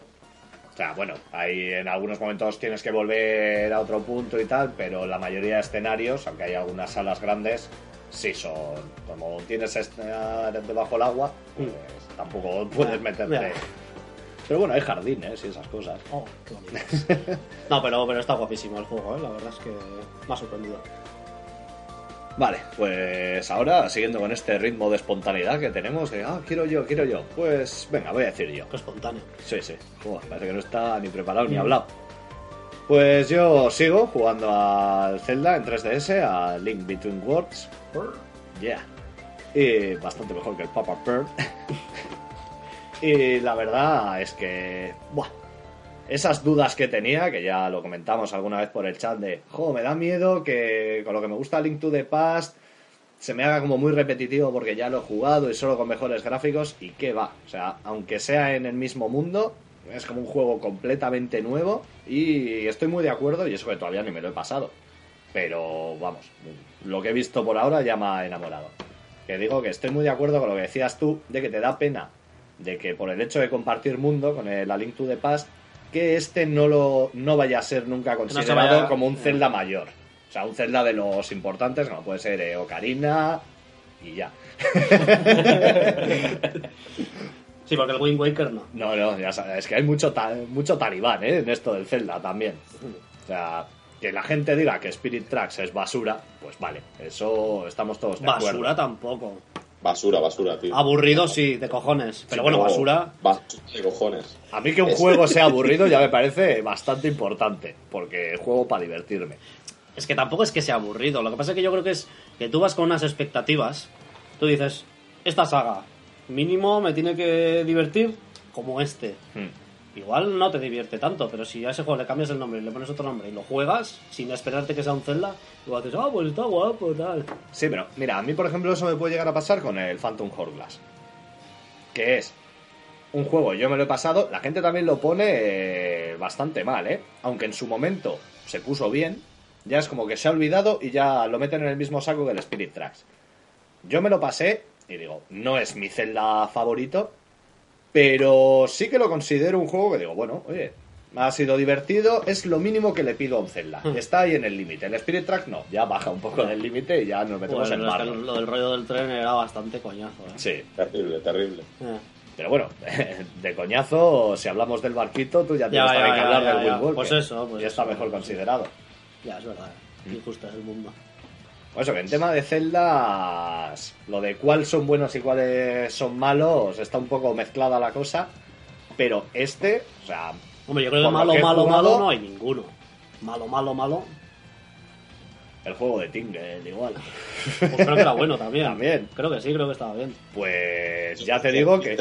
O sea, bueno, ahí en algunos momentos tienes que volver a otro punto y tal, pero la mayoría de escenarios, aunque hay algunas salas grandes, sí son. Como tienes estar debajo del agua, pues tampoco puedes meterte. ya. Pero bueno, hay jardines y esas cosas. Oh, qué bonito. no, pero, pero está guapísimo el juego, ¿eh? la verdad es que me ha sorprendido. Vale, pues ahora, siguiendo con este ritmo de espontaneidad que tenemos, de, ah, quiero yo, quiero yo, pues venga, voy a decir yo. Espontáneo. Sí, sí, parece que no está ni preparado ni hablado. Pues yo sigo jugando al Zelda en 3DS, a Link Between Worlds. Yeah. Y bastante mejor que el Papa Pearl. y la verdad es que, buah, esas dudas que tenía, que ya lo comentamos alguna vez por el chat de, jo, me da miedo que con lo que me gusta Link to the Past se me haga como muy repetitivo porque ya lo he jugado y solo con mejores gráficos y qué va. O sea, aunque sea en el mismo mundo, es como un juego completamente nuevo y estoy muy de acuerdo y eso que todavía ni me lo he pasado. Pero vamos, lo que he visto por ahora ya me ha enamorado. Que digo que estoy muy de acuerdo con lo que decías tú, de que te da pena de que por el hecho de compartir mundo con el Link to the Past, que este no lo no vaya a ser nunca considerado vaya- como un Zelda mayor. O sea, un Zelda de los importantes, como puede ser eh, Ocarina y ya. Sí, porque el Wind Waker no. No, no, ya sabes, es que hay mucho, ta- mucho talibán ¿eh? en esto del Zelda también. O sea, que la gente diga que Spirit Tracks es basura, pues vale, eso estamos todos de acuerdo. Basura tampoco. Basura, basura, tío. Aburrido sí, de cojones. Pero bueno, No, basura. Basura de cojones. A mí que un juego sea aburrido ya me parece bastante importante, porque juego para divertirme. Es que tampoco es que sea aburrido. Lo que pasa es que yo creo que es que tú vas con unas expectativas. Tú dices, esta saga, mínimo me tiene que divertir como este. Hmm. Igual no te divierte tanto, pero si a ese juego le cambias el nombre y le pones otro nombre y lo juegas sin esperarte que sea un Zelda, igual dices, ah, pues está guapo, tal. Sí, pero mira, a mí por ejemplo eso me puede llegar a pasar con el Phantom Hourglass. Que es un juego, yo me lo he pasado, la gente también lo pone eh, bastante mal, ¿eh? Aunque en su momento se puso bien, ya es como que se ha olvidado y ya lo meten en el mismo saco que el Spirit Tracks. Yo me lo pasé y digo, no es mi Zelda favorito, pero sí que lo considero un juego que digo, bueno, oye, ha sido divertido, es lo mínimo que le pido a un Zelda. Está ahí en el límite. El Spirit Track no, ya baja un poco del límite y ya nos metemos Bueno, en es que barro. lo del rollo del tren era bastante coñazo, ¿eh? Sí, Terrible, terrible. Eh. pero bueno, de coñazo, si hablamos del barquito, tú ya tienes Ya, también ya, que ya, hablar ya, del. Will Pues eso, pues y está eso. mejor considerado. Ya, es verdad. Mm. Injusto es el mundo. Por eso que en tema de celdas, lo de cuáles son buenos y cuáles son malos, está un poco mezclada la cosa. Pero este, o sea, Hombre, yo creo que malo, que malo, jugado- malo no hay ninguno. Malo, malo, malo. El juego de Tingle, igual. Pues creo que era bueno también. También. Creo que sí, creo que estaba bien. Pues ya te digo que.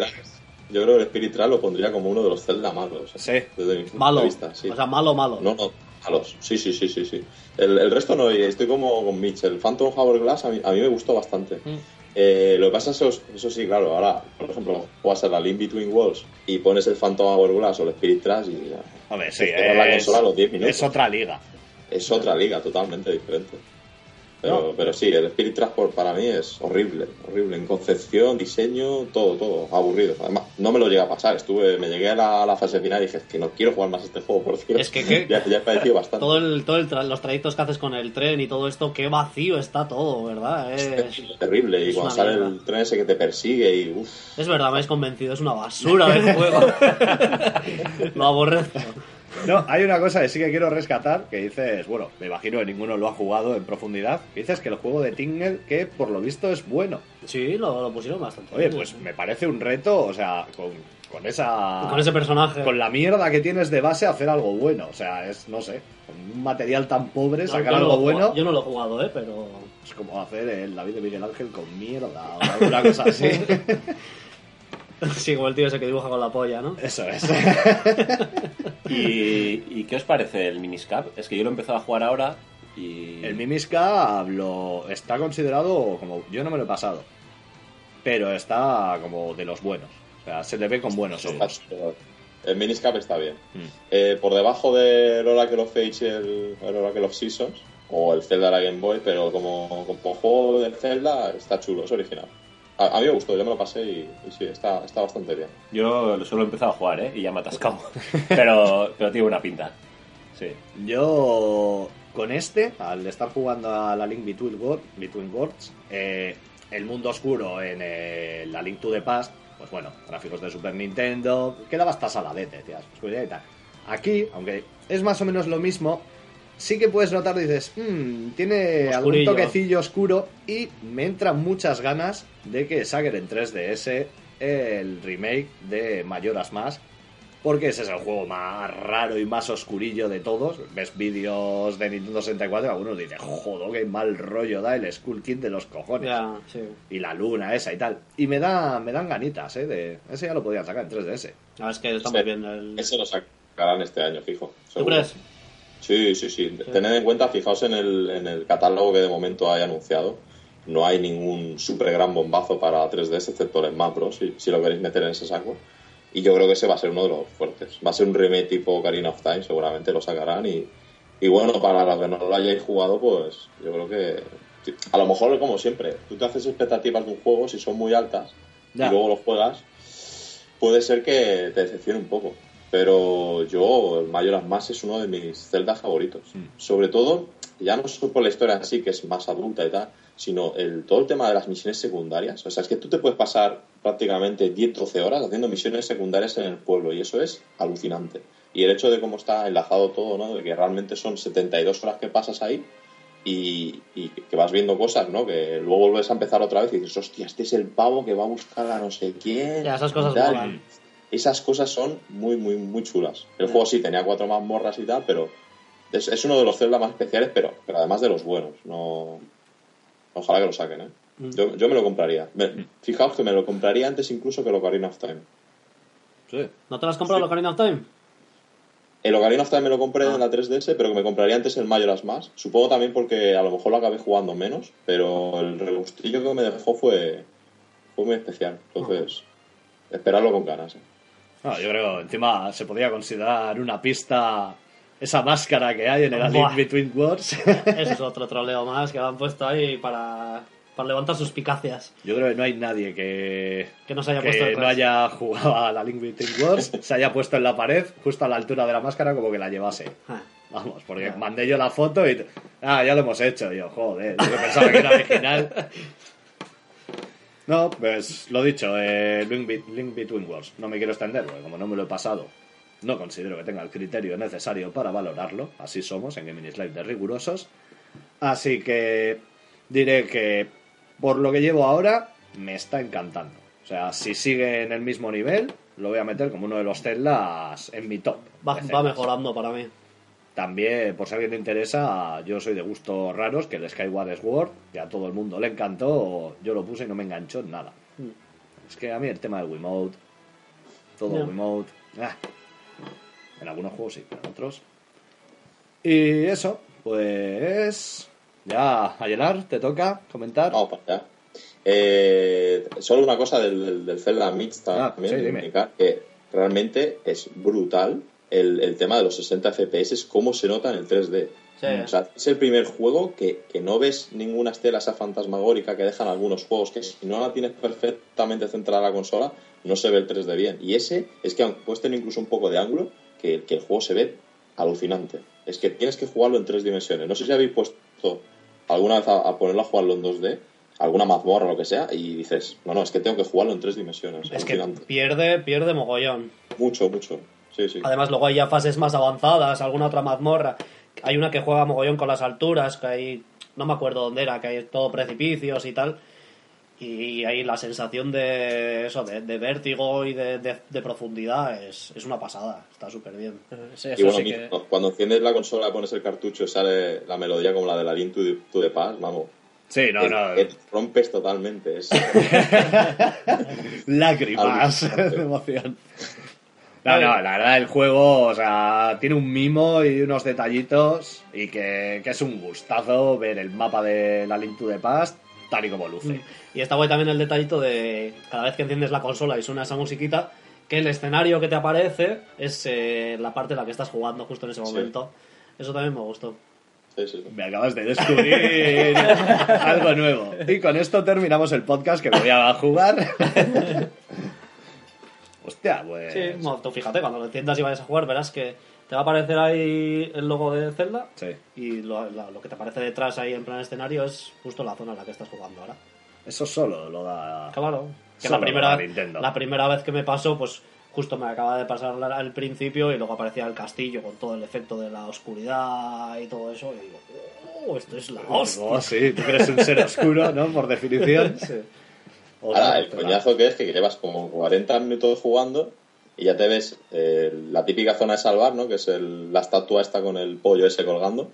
Yo creo que el Spirit Tracks lo pondría como uno de los Zelda malos. Sí. Desde mi punto Malo. de vista, sí. O sea, malo, malo. No, no, malos. Sí, sí, sí, sí, sí. El, el resto no, estoy como con Mitch. El Phantom Hourglass a mí, a mí me gustó bastante. Mm. Eh, lo que pasa es eso, eso sí, claro, ahora, por ejemplo, juegas a la Link Between Worlds y pones el Phantom Hourglass o el Spirit Tracks y ya, sí, Te cierras la es, consola a los 10 minutos. es otra liga. es otra liga totalmente diferente. Pero, No. pero sí, el Spirit Transport para mí es horrible, horrible. En concepción, diseño, todo, todo, aburrido. Además, no me lo llegué a pasar. Estuve, me llegué a la, a la fase final y dije, es que no quiero jugar más este juego, por cierto. Es que, ¿qué? ya, ya he padecido bastante. Todo el, todo el tra- los trayectos que haces con el tren y todo esto, qué vacío está todo, ¿verdad? Es, Es terrible. Y cuando sale mierda. el tren ese que te persigue y uff. es verdad, me habéis convencido, es una basura de juego. Lo aborrezco. No, hay una cosa que sí que quiero rescatar, que dices, bueno, me imagino que ninguno lo ha jugado en profundidad, que dices que el juego de Tingle, que por lo visto es bueno. Sí, lo, lo pusieron bastante. Oye, bien, pues me parece un reto, o sea, con, con esa... Con ese personaje. Con la mierda que tienes de base hacer algo bueno, o sea, es, no sé, con un material tan pobre No, sacar algo lo bueno, Yo no lo he jugado, ¿eh? Pero. es como hacer el David de Miguel Ángel con mierda o alguna cosa así. Sí, como el tío ese que dibuja con la polla, ¿no? Eso es. ¿Y, y qué os parece el Miniscap? Es que yo lo he empezado a jugar ahora y... El Mimiska lo está considerado como. Yo no me lo he pasado. Pero está como de los buenos. O sea, se le ve con buenos ojos. El Miniscap está bien. Mm. Eh, por debajo del Oracle of Age el, el Oracle of Seasons, o el Zelda de la Game Boy, pero como, como juego de Zelda está chulo, es original. A, a mí me gustó, yo me lo pasé y, y sí, está, está bastante bien. Yo solo he empezado a jugar, ¿eh? Y ya me he atascado. pero, pero tiene buena pinta. Sí. Yo, con este, al estar jugando a la Link Between, World- Between Worlds, eh, el mundo oscuro en eh, la Link to the Past, pues bueno, gráficos de Super Nintendo, quedaba hasta saladete, tías, oscuridad y tal. Aquí, aunque es más o menos lo mismo, sí que puedes notar, dices, "Mm, tiene algún toquecillo oscuro y me entran muchas ganas de que saquen en 3DS el remake de Mayoras Más porque ese es el juego más raro y más oscurillo de todos. Ves vídeos de Nintendo 64 y algunos dicen, joder, qué mal rollo da el Skull Kid de los cojones. Ya, sí. Y la luna esa y tal. Y me da me dan ganitas, ¿eh? De, ese ya lo podían sacar en 3DS. La verdad es que está Sí. muy bien. El... Ese lo sacarán este año, fijo. ¿Tú seguro. crees? Sí, sí, sí. Tened en cuenta, fijaos en el, en el catálogo que de momento hay anunciado. No hay ningún super gran bombazo para 3DS, excepto el Smash Bros. Si, si lo queréis meter en ese saco. Y yo creo que ese va a ser uno de los fuertes. Va a ser un remake tipo Ocarina of Time, seguramente lo sacarán. Y, y bueno, para los que no lo hayáis jugado, pues yo creo que. A lo mejor, como siempre, tú te haces expectativas de un juego, si son muy altas, Ya. y luego lo juegas, puede ser que te decepcione un poco. Pero yo, el Majora's Mask es uno de mis celdas favoritos. Sobre todo, ya no solo por la historia en sí, que es más adulta y tal, sino el, todo el tema de las misiones secundarias. O sea, es que tú te puedes pasar prácticamente 10-12 horas haciendo misiones secundarias en el pueblo y eso es alucinante. Y el hecho de cómo está enlazado todo, ¿no? De que realmente son 72 horas que pasas ahí y, y que vas viendo cosas, ¿no? Que luego vuelves a empezar otra vez y dices, hostia, este es el pavo que va a buscar a no sé quién. Ya, esas cosas. Esas cosas son muy, muy, muy chulas. El juego sí tenía cuatro mazmorras y tal, pero es, es uno de los Zelda más especiales, pero, pero además de los buenos. No... Ojalá que lo saquen, ¿eh? Yo, yo me lo compraría. Me- fijaos que me lo compraría antes incluso que el Ocarina of Time. Sí. ¿No te lo has comprado Sí. el Ocarina of Time? El Ocarina of Time me lo compré Ah. en la 3DS, pero que me compraría antes el Majora's Mask. Supongo también porque a lo mejor lo acabé jugando menos, pero el regustillo que me dejó fue, fue muy especial. Entonces, esperarlo con ganas. ¿eh? No, yo creo encima se podría considerar una pista esa máscara que hay en el A Link Buah. Between Worlds. Eso es otro troleo más que han puesto ahí para, para levantar suspicacias. Yo creo que no hay nadie que, Que no haya puesto que detrás. no haya jugado a la Link Between Worlds, se haya puesto en la pared, justo a la altura de la máscara, como que la llevase. Ah, Vamos, porque Ya. mandé yo la foto y... Ah, ya lo hemos hecho. Y yo, joder, yo pensaba que era original. No, pues lo dicho, eh, Link, Be- Link Between Worlds. No me quiero extender, porque como no me lo he pasado, no considero que tenga el criterio necesario para valorarlo. Así somos en Gaming Live de rigurosos. Así que diré que por lo que llevo ahora, me está encantando. O sea, si sigue en el mismo nivel, lo voy a meter como uno de los Zeldas en mi top. va, va mejorando para mí. También, por si a alguien le interesa, yo soy de gustos raros, que el Skyward Sword, que a todo el mundo le encantó, yo lo puse y no me enganchó en nada. Es que a mí el tema del Wiimote, todo Ya. Wiimote, ah. en algunos juegos sí, pero en otros. Y eso, pues ya, Ayelar, te toca comentar. Vamos para allá. Eh, solo una cosa del, del, del Zelda Mix Ah, también, sí, dime. que realmente es brutal el, el tema de los 60 FPS, cómo se nota en el 3D. Sí. O sea, es el primer juego que, que no ves ninguna estela esa fantasmagórica que dejan algunos juegos, que si no la tienes perfectamente centrada la consola, no se ve el 3D bien. Y ese es que aunque puedes tener incluso un poco de ángulo, que, que el juego se ve alucinante. Es que tienes que jugarlo en tres dimensiones. No sé si habéis puesto alguna vez a, a ponerlo a jugarlo en 2D, alguna mazmorra o lo que sea, y dices, no, no, es que tengo que jugarlo en tres dimensiones. Es que pierde, pierde mogollón. Mucho, mucho. Sí, sí. Además, luego hay ya fases más avanzadas, alguna otra mazmorra. Hay una que juega mogollón con las alturas, que hay. No me acuerdo dónde era, que hay todo precipicios y tal. Y ahí la sensación de eso, de, de vértigo y de, de- de profundidad es, es una pasada. Está súper bien. Sí, Y bueno, sí mi- que... cuando enciendes la consola, pones el cartucho y sale la melodía como la de la Link to the, to the Past, vamos. Sí, no, no. que te rompes totalmente. Es, Lágrimas de emoción. No, no, la verdad, el juego, o sea, tiene un mimo y unos detallitos y que, que es un gustazo ver el mapa de la Link to the Past tal y como luce. Y está guay también el detallito de cada vez que enciendes la consola y suena esa musiquita, que el escenario que te aparece es eh, la parte en la que estás jugando justo en ese Sí. momento. Eso también me gustó. sí, sí. Me acabas de descubrir algo nuevo. Y con esto terminamos el podcast que me voy a jugar. Hostia, pues. Sí, bueno, tú fíjate, cuando lo enciendas y vayas a jugar, verás que te va a aparecer ahí el logo de Zelda Sí. y lo, lo- lo que te aparece detrás ahí en plan escenario es justo la zona en la que estás jugando ahora. Eso solo lo da. Claro, que la primera, la primera vez que me pasó, pues justo me acaba de pasar al principio y luego aparecía el castillo con todo el efecto de la oscuridad y todo eso y digo, oh, esto es la hostia. Oh, sí, tú eres un ser oscuro, ¿no? Por definición. Sí. Ahora, el coñazo que es que llevas como 40 minutos jugando y ya te ves eh, la típica zona de salvar, ¿no? Que es el- la estatua esta con el pollo ese colgando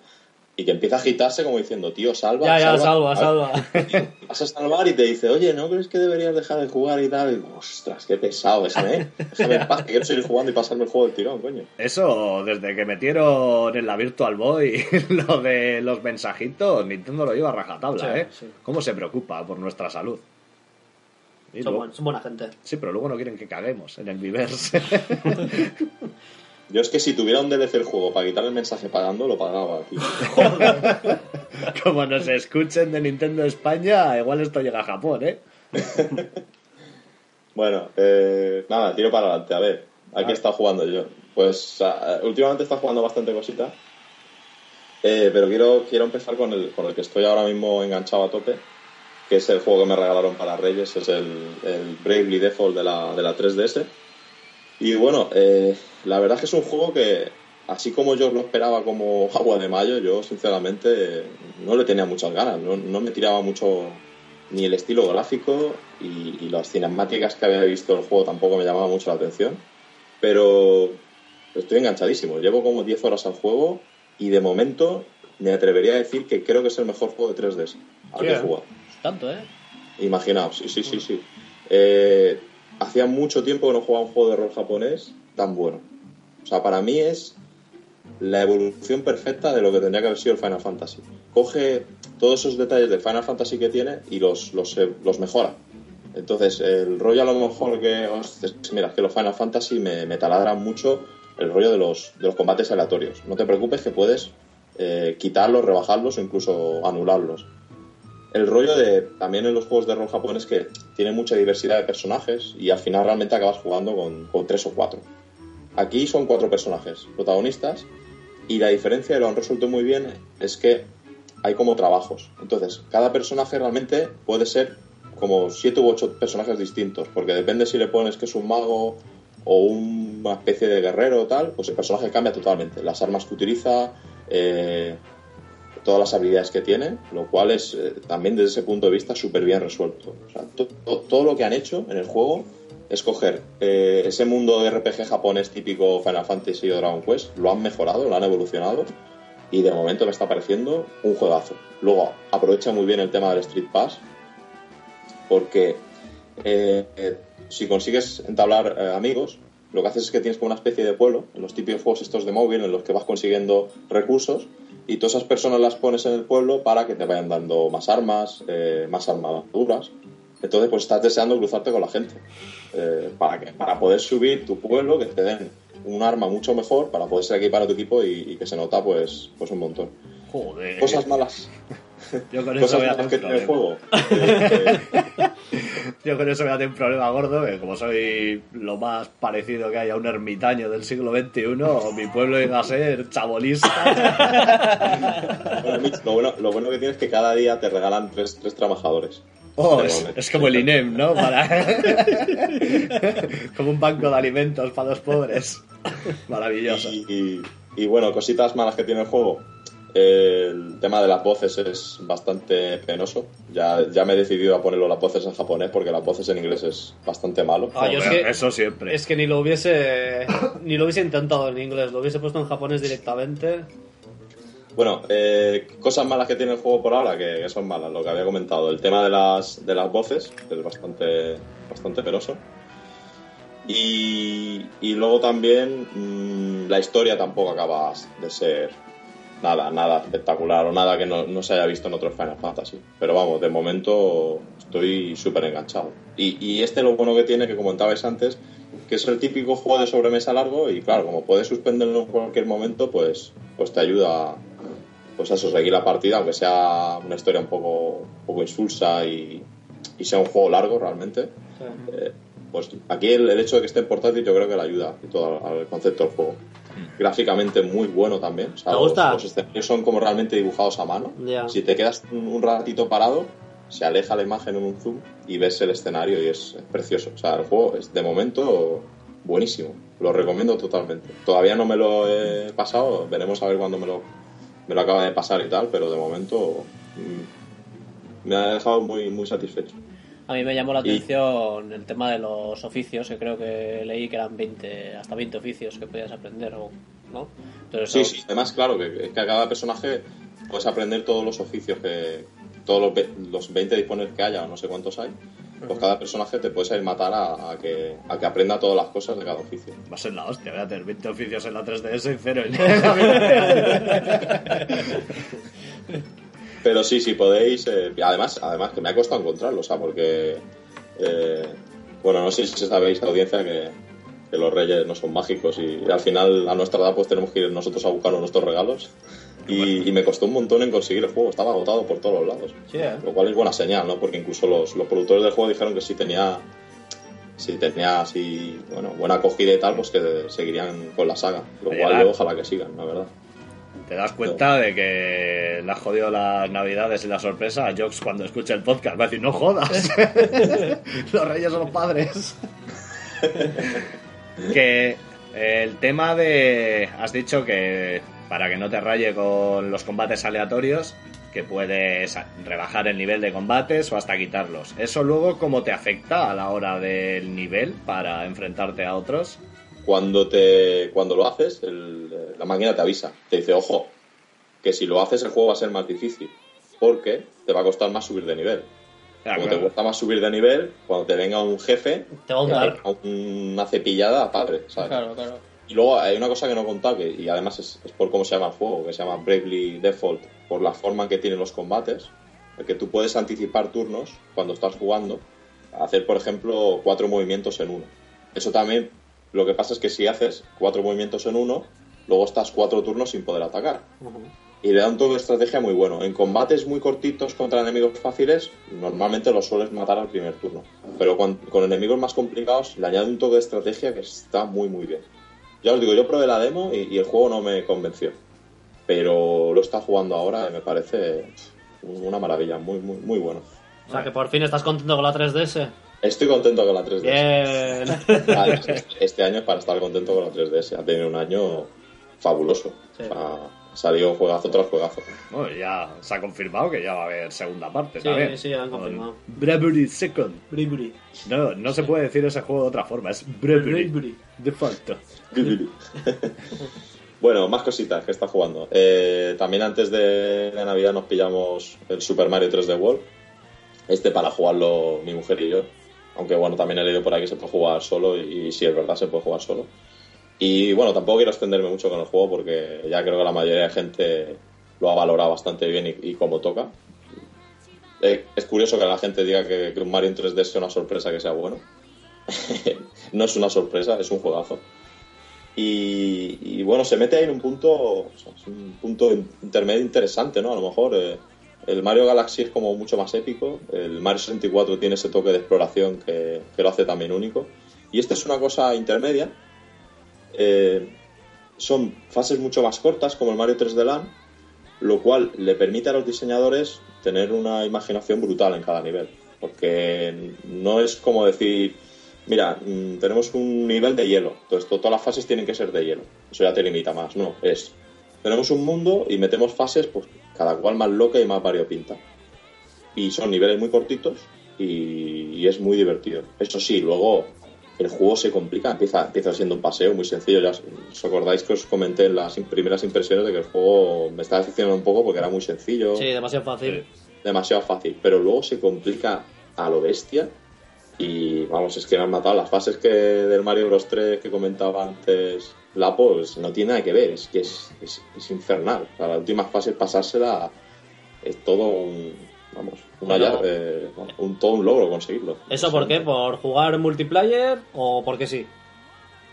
y que empieza a agitarse como diciendo, tío, salva, Ya, ya, salva. salva. Vas a salvar y te dice, oye, ¿no crees que deberías dejar de jugar y tal? Y ostras, qué pesado, déjame, ¿eh? déjame en paz, que quiero seguir jugando y pasarme el juego del tirón, coño. Eso, desde que metieron en la Virtual Boy lo de los mensajitos, Nintendo lo lleva a rajatabla, Sí, ¿eh? sí. ¿Cómo se preocupa por nuestra salud? Y Son, luego- buen- son buena gente. Sí, pero luego no quieren que caguemos en el Viverse. Yo es que si tuviera un DLC el juego para quitar el mensaje pagando, lo pagaba, tío. Como nos escuchen de Nintendo España, igual esto llega a Japón, ¿eh? Bueno, eh, nada, tiro para adelante. A ver, aquí he estado jugando yo. Pues ah, últimamente estado jugando bastante cosita. Eh, pero quiero, quiero empezar con el, con el que estoy ahora mismo enganchado a tope, que es el juego que me regalaron para Reyes, es el, el Bravely Default de la, de la 3DS. Y bueno, eh, la verdad es que es un juego que, así como yo lo esperaba como agua de mayo, yo sinceramente no le tenía muchas ganas, no, no me tiraba mucho ni el estilo gráfico y, y las cinemáticas que había visto del juego tampoco me llamaba mucho la atención. Pero estoy enganchadísimo, llevo como 10 horas al juego y de momento me atrevería a decir que creo que es el mejor juego de 3DS al que he jugado. Tanto, ¿eh? Imaginaos, sí, sí, sí, sí. Eh, hacía mucho tiempo que no jugaba un juego de rol japonés tan bueno. O sea, para mí es la evolución perfecta de lo que tendría que haber sido el Final Fantasy. Coge todos esos detalles del Final Fantasy que tiene y los, los, eh, los mejora. Entonces, el rollo a lo mejor que... Mira, es que los Final Fantasy me, me taladran mucho el rollo de los, de los combates aleatorios. No te preocupes que puedes eh, quitarlos, rebajarlos o incluso anularlos el rollo de también en los juegos de rol japonés que tiene mucha diversidad de personajes y al final realmente acabas jugando con, con tres o cuatro. Aquí son cuatro personajes protagonistas y la diferencia, y lo han resuelto muy bien, es que hay como trabajos. Entonces, cada personaje realmente puede ser como siete u ocho personajes distintos, porque depende si le pones que es un mago o una especie de guerrero o tal, pues el personaje cambia totalmente. Las armas que utiliza, eh, todas las habilidades que tiene, lo cual es eh, también desde ese punto de vista súper bien resuelto. Todo lo que han hecho en el juego es coger eh, ese mundo de RPG japonés típico Final Fantasy o Dragon Quest, lo han mejorado, lo han evolucionado y de momento me está pareciendo un juegazo. Luego aprovecha muy bien el tema del Street Pass porque eh, si consigues entablar amigos, lo que haces es que tienes como una especie de pueblo, en los típicos juegos estos de móvil en los que vas consiguiendo recursos y todas esas personas las pones en el pueblo para que te vayan dando más armas, eh, más armaduras. Entonces, pues estás deseando cruzarte con la gente. eh, para, que, para poder subir tu pueblo, que te den un arma mucho mejor, para poder ser equipar a tu equipo y, y que se nota pues, pues un montón. Joder. Cosas malas. Yo con eso voy a tener que tiene el juego. Eh, Yo con eso voy a tener un problema gordo, que como soy lo más parecido que hay a un ermitaño del siglo XXI, mi pueblo iba a ser chabolista. Bueno, Mitch, lo, bueno, lo bueno que tienes es que cada día te regalan tres, tres trabajadores. Oh, De es, como el INEM, ¿no? Para... como un banco de alimentos para los pobres. Maravilloso. Y, y- y bueno, cositas malas que tiene el juego. El tema de las voces es bastante penoso. Ya, ya me he decidido a ponerlo las voces en japonés porque las voces en inglés es bastante malo. Ah, yo es Joder, que- Eso siempre. Es que ni lo hubiese ni lo hubiese intentado en inglés, lo hubiese puesto en japonés directamente. Bueno, eh, cosas malas que tiene el juego por ahora, que, que son malas, lo que había comentado. El tema de las, de las voces es bastante, bastante penoso. Y, y luego también mm, la historia tampoco acaba de ser nada, nada espectacular o nada que no, no se haya visto en otros Final Fantasy. Pero vamos, de momento estoy súper enganchado. Y, y este lo bueno que tiene, que comentabais antes, que es el típico juego de sobremesa largo y claro, como puedes suspenderlo en cualquier momento, pues, pues te ayuda a pues a eso, seguir la partida, aunque sea una historia un poco, un poco insulsa y, y sea un juego largo realmente. Eh, pues aquí el, el hecho de que esté en portátil yo creo que le ayuda y todo al, al concepto del juego. Gráficamente muy bueno también. O sea, ¿Te los- gusta? Los, escenarios son como realmente dibujados a mano. Si te quedas un, un ratito parado, se aleja la imagen en un zoom y ves el escenario y es, es precioso. O sea, el juego es de momento buenísimo. Lo recomiendo totalmente. Todavía no me lo he pasado, veremos a ver cuándo me lo, me lo acaba de pasar y tal, pero de momento mm, me ha dejado muy, muy satisfecho. A mí me llamó la Y- atención el tema de los oficios, que creo que leí que eran 20, hasta 20 oficios que podías aprender, o- ¿no? Entonces, Sí, eso- sí, además, claro, que, que a cada personaje puedes aprender todos los oficios que. Todos los, los 20 disponibles que haya, o no sé cuántos hay, pues cada personaje te puedes ir matar a, a que, a que aprenda todas las cosas de cada oficio. Va a ser la hostia, voy a tener 20 oficios en la 3DS y cero en Pero sí, sí podéis. eh, además, además, que me ha costado encontrarlo, o sea, porque. eh, bueno, no sé si sabéis, audiencia, que, que los reyes no son mágicos y, al final, a nuestra edad, pues tenemos que ir nosotros a buscar nuestros regalos. Y, y me costó un montón en conseguir el juego, estaba agotado por todos los lados. ¿eh? Lo cual es buena señal, ¿no? Porque incluso los, los productores del juego dijeron que si tenía. Si tenía así, bueno, buena acogida y tal, pues que seguirían con la saga. Lo cual yo ojalá que sigan, la verdad. Te das cuenta de que le has jodido las navidades y la sorpresa a Jox cuando escuche el podcast. Va a decir, no jodas. los reyes son los padres. que el tema de... Has dicho que para que no te raye con los combates aleatorios, que puedes rebajar el nivel de combates o hasta quitarlos. ¿Eso luego cómo te afecta a la hora del nivel para enfrentarte a otros? Cuando te cuando lo haces el- la máquina te avisa te dice ojo que si lo haces el juego va a ser más difícil porque te va a costar más subir de nivel Ah, como claro. te cuesta más subir de nivel cuando te venga un jefe Te va a a una cepillada padre ¿sabes? Claro, claro. y luego hay una cosa que no he contado que, y además es, es por cómo se llama el juego que se llama Bravely Default por la forma en que tienen los combates el que tú puedes anticipar turnos cuando estás jugando hacer por ejemplo cuatro movimientos en uno eso también lo que pasa es que si haces cuatro movimientos en uno, luego estás cuatro turnos sin poder atacar. Y le da un toque de estrategia muy bueno. En combates muy cortitos contra enemigos fáciles, normalmente los sueles matar al primer turno. Pero con, con enemigos más complicados, le añade un toque de estrategia que está muy, muy bien. Ya os digo, yo probé la demo y, y el juego no me convenció. Pero lo está jugando ahora y me parece una maravilla, muy, muy, muy bueno. O sea, que por fin estás contento con la 3DS. Estoy contento con la 3DS. Bien. Además, este- año es para estar contento con la 3DS. Ha tenido un año fabuloso. Sí. O sea, salió juegazo tras juegazo. Bueno, ya se ha confirmado que ya va a haber segunda parte Sí, también. sí, han Con confirmado. Bravery Second. Bravery. No, no se puede decir ese juego de otra forma, es Bravery. Bravery. De facto. bueno, más cositas que está jugando. Eh, también antes de, de Navidad nos pillamos el Super Mario 3D World. Este para jugarlo mi mujer y yo. Aunque bueno, también he leído por ahí que se puede jugar solo y, sí, es verdad, se puede jugar solo. Y bueno, tampoco quiero extenderme mucho con el juego porque ya creo que la mayoría de gente lo ha valorado bastante bien y, y como toca. Eh, es curioso que la gente diga que, que un Mario en 3D sea una sorpresa que sea bueno. no es una sorpresa, es un juegazo. Y, y, bueno, se mete ahí en un punto, o sea, es un punto intermedio interesante, ¿no? A lo mejor eh, el Mario Galaxy es como mucho más épico, el Mario 64 tiene ese toque de exploración que, que lo hace también único. Y esta es una cosa intermedia. Eh, son fases mucho más cortas, como el Mario 3D Land, lo cual le permite a los diseñadores tener una imaginación brutal en cada nivel. Porque no es como decir, mira, mmm, tenemos un nivel de hielo, entonces todas las fases tienen que ser de hielo. Eso ya te limita más, no, es, tenemos un mundo y metemos fases, pues cada cual más loca y más variopinta. Y son niveles muy cortitos y, y es muy divertido. Eso sí, luego el juego se complica, empieza, empieza siendo un paseo muy sencillo. Ya os acordáis que os comenté en las primeras impresiones de que el juego me estaba decepcionando un poco porque era muy sencillo. Sí, demasiado fácil. Demasiado fácil. Pero luego se complica a lo bestia. Y vamos, es que me han matado. Las fases que del Mario Bros 3 que comentaba antes Lapo, pues, no tiene nada que ver. Es que es, es, es infernal. O sea, la última fase, pasársela, es todo un, vamos, un, Bueno. hallar- eh, un, todo un logro conseguirlo. ¿Eso por qué? ¿Por jugar multiplayer o porque sí?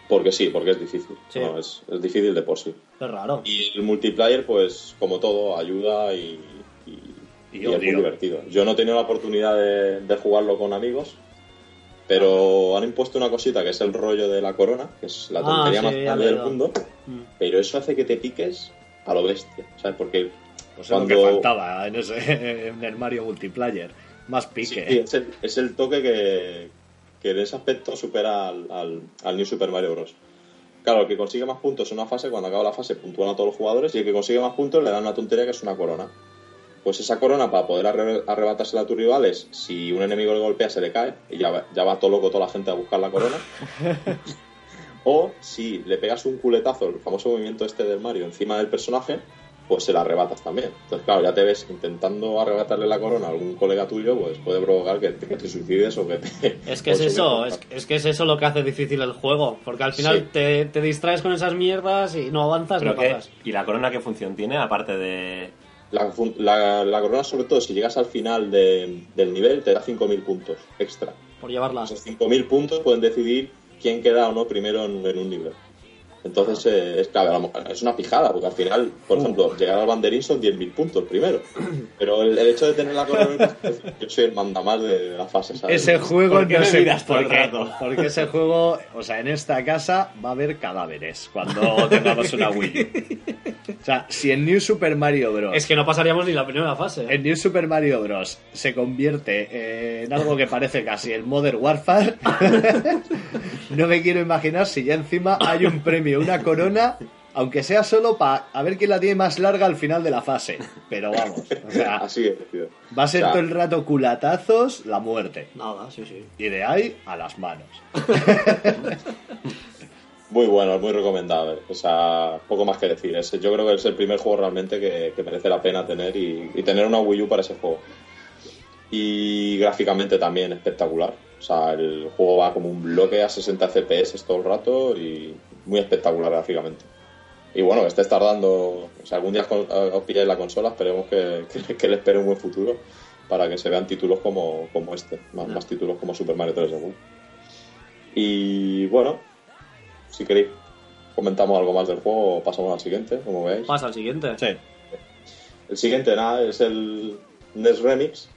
Porque sí, porque es difícil. Sí. No, es, es difícil de por sí. Es raro. Y el multiplayer, pues, como todo, ayuda y, y, Y y es muy divertido. Yo no he tenido la oportunidad de, de jugarlo con amigos, pero han impuesto una cosita que es el rollo de la corona, que es la Ah, tontería sí, más grande del mundo, Mm. pero eso hace que te piques a lo bestia, ¿sabes? Porque Pues es lo Cuando- que faltaba en, ese, en el Mario Multiplayer. Más sí, pique. sí, es, el, es el toque que, que en ese aspecto supera al, al, al New Super Mario Bros. Claro, el que consigue más puntos en una fase, cuando acaba la fase, puntúan a todos los jugadores y el que consigue más puntos le dan una tontería que es una corona. Pues esa corona, para poder arre- arrebatársela a tus rivales, si un enemigo le golpea, se le cae y ya va, ya va todo loco toda la gente a buscar la corona. o si le pegas un culetazo, el famoso movimiento este del Mario, encima del personaje, pues se la arrebatas también. Entonces, claro, ya te ves intentando arrebatarle la corona a algún colega tuyo, pues puede provocar que, te- que te suicides o que te... Es que es eso, es, es que es eso lo que hace difícil el juego. Porque al final Sí. te, te distraes con esas mierdas y no avanzas, Pero no que- pasas. ¿Y la corona qué función tiene? Aparte de. La, la- la corona, sobre todo, si llegas al final de- del nivel, te da 5.000 puntos extra. Por llevarla. Esos 5.000 puntos pueden decidir quién queda o no primero en, en un nivel. Entonces, eh, es clave, es una pijada, porque al final, por ejemplo, llegar al banderín son 10.000 puntos primero. Pero el, el hecho de tener la corona, yo soy el mandamás de, la fase, ¿sabes? Ese juego ¿Por qué no sé miras todo el porque, rato? porque ese juego, o sea, en esta casa va a haber cadáveres cuando tengamos una Wii. U. O sea, si en New Super Mario Bros. Es que no pasaríamos ni la primera fase. En New Super Mario Bros. se convierte eh, en algo que parece casi el Modern Warfare. no me quiero imaginar si ya encima hay un premio, una corona, aunque sea solo para a ver quién la tiene más larga al final de la fase. Pero vamos, o sea, Así es, tío. va a ser O sea, todo el rato culatazos, la muerte. Nada, sí, sí. Y de ahí a las manos. Muy bueno, muy recomendable. O sea, poco más que decir. Es- yo creo que es el primer juego realmente que, que merece la pena tener y, y tener una Wii U para ese juego. Y gráficamente también espectacular. O sea, el juego va como un bloque a 60 FPS todo el rato y muy espectacular gráficamente. Y bueno, que estés tardando. O sea, algún día os pilláis la consola, esperemos que, que, que le espere un buen futuro para que se vean títulos como, como este. Más, más títulos como Super Mario 3 d World. Y bueno, si queréis comentamos algo más del juego o pasamos al siguiente, como veis. Pasa al siguiente. Sí. El siguiente, nada, es el NES Remix,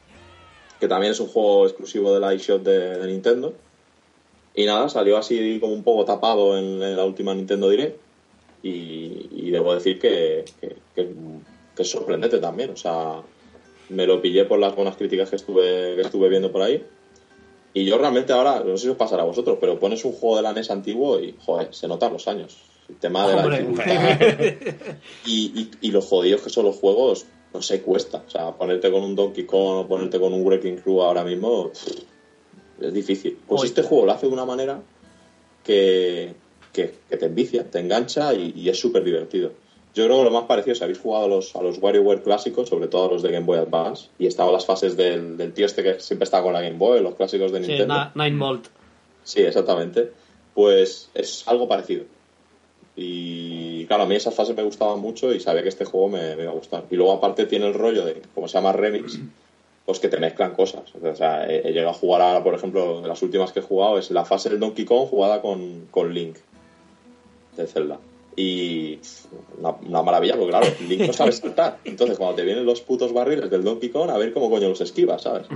que también es un juego exclusivo de la eShop de, de Nintendo. Y nada, salió así como un poco tapado en, en la última Nintendo Direct. Y, y debo decir que, que- que- que es sorprendente también. O sea, me lo pillé por las buenas críticas que estuve, que estuve viendo por ahí. Y yo realmente ahora, no sé si os pasará a vosotros, pero pones un juego de la NES antiguo y, joder, se notan los años. El tema de la dificultad. y, y, y lo jodidos que son los juegos, no sé, cuesta. O sea, ponerte con un Donkey Kong o ponerte con un Wrecking Crew ahora mismo pff, es difícil. Pues este juego lo hace de una manera que, que, que te envicia, te engancha y, y es súper divertido. Yo creo que lo más parecido, si habéis jugado a los, a los WarioWare clásicos, sobre todo a los de Game Boy Advance, y estaba las fases del, del tío este que siempre está con la Game Boy, los clásicos de Sí, Nintendo. na- Nine Volt. Sí, exactamente. Pues es algo parecido. Y claro, a mí esas fases me gustaban mucho y sabía que este juego me, me iba a gustar. Y luego aparte tiene el rollo de, como se llama remix, pues que te mezclan cosas. O sea, he, he llegado a jugar ahora, por ejemplo, de las últimas que he jugado es la fase del Donkey Kong jugada con, con Link de Zelda. Y una, una maravilla, porque claro, Link no sabe saltar. Entonces, cuando te vienen los putos barriles del Donkey Kong, a ver cómo coño los esquivas, ¿sabes?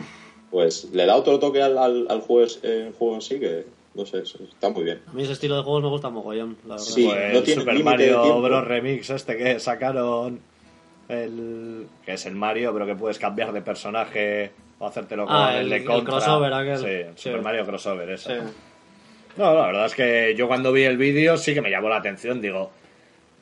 Pues le da otro toque al, al, al juego, eh, juego en sí que, no sé, está muy bien. A mí ese estilo de juegos me gusta mogollón, la verdad. Sí. Pues no tiene Super límite de Mario. Bros. Remix este que sacaron el que es el Mario pero que puedes cambiar de personaje o hacértelo con Ah, el, el- de el Contra. crossover aquel. sí, el Sí. Super Mario crossover eso. Sí. no la verdad es que yo cuando vi el vídeo sí que me llamó la atención digo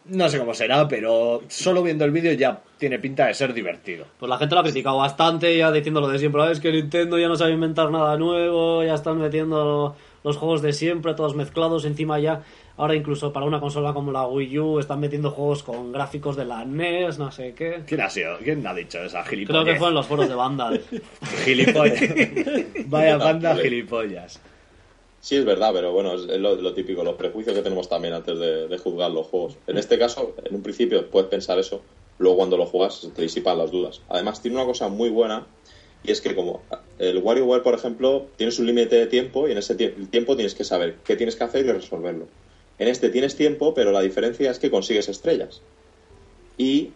no sé cómo será pero solo viendo el vídeo ya tiene pinta de ser divertido Pues la gente lo ha criticado bastante, ya diciendo lo de siempre. "Ah, Es que Nintendo ya no sabe inventar nada nuevo, ya están metiendo los juegos de siempre, todos mezclados. Encima ya, ahora incluso para una consola como la Wii U, están metiendo juegos con gráficos de la NES, no sé qué. ¿quién ha sido? ¿quién ha dicho esa Creo gilipollas? que fue en los foros de Vandal. gilipollas vaya banda gilipollas Sí, es verdad, pero bueno, es lo, lo típico, los prejuicios que tenemos también antes de, de juzgar los juegos. En este caso, en un principio puedes pensar eso, luego cuando lo juegas te disipan las dudas. Además, tiene una cosa muy buena, y es que como el WarioWare, por ejemplo, tienes un límite de tiempo y en ese tie- tiempo tienes que saber qué tienes que hacer y resolverlo. En este tienes tiempo, pero la diferencia es que consigues estrellas. Y,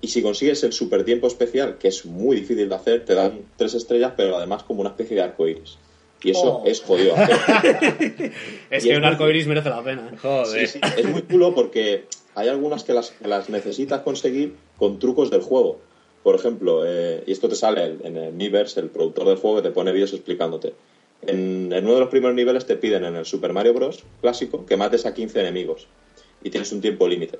y si consigues el super tiempo especial, que es muy difícil de hacer, te dan tres estrellas, pero además como una especie de arco iris. Y eso Oh. es jodido hacer. es Y que es un arco iris merece la pena. ¿eh? joder Sí, sí, es muy chulo porque hay algunas que las, que las necesitas conseguir con trucos del juego. Por ejemplo, eh, y esto te sale en, en el Miiverse, el productor del juego, que te pone vídeos explicándote. En, en uno de los primeros niveles te piden en el Super Mario Bros. clásico que mates a 15 enemigos y tienes un tiempo límite.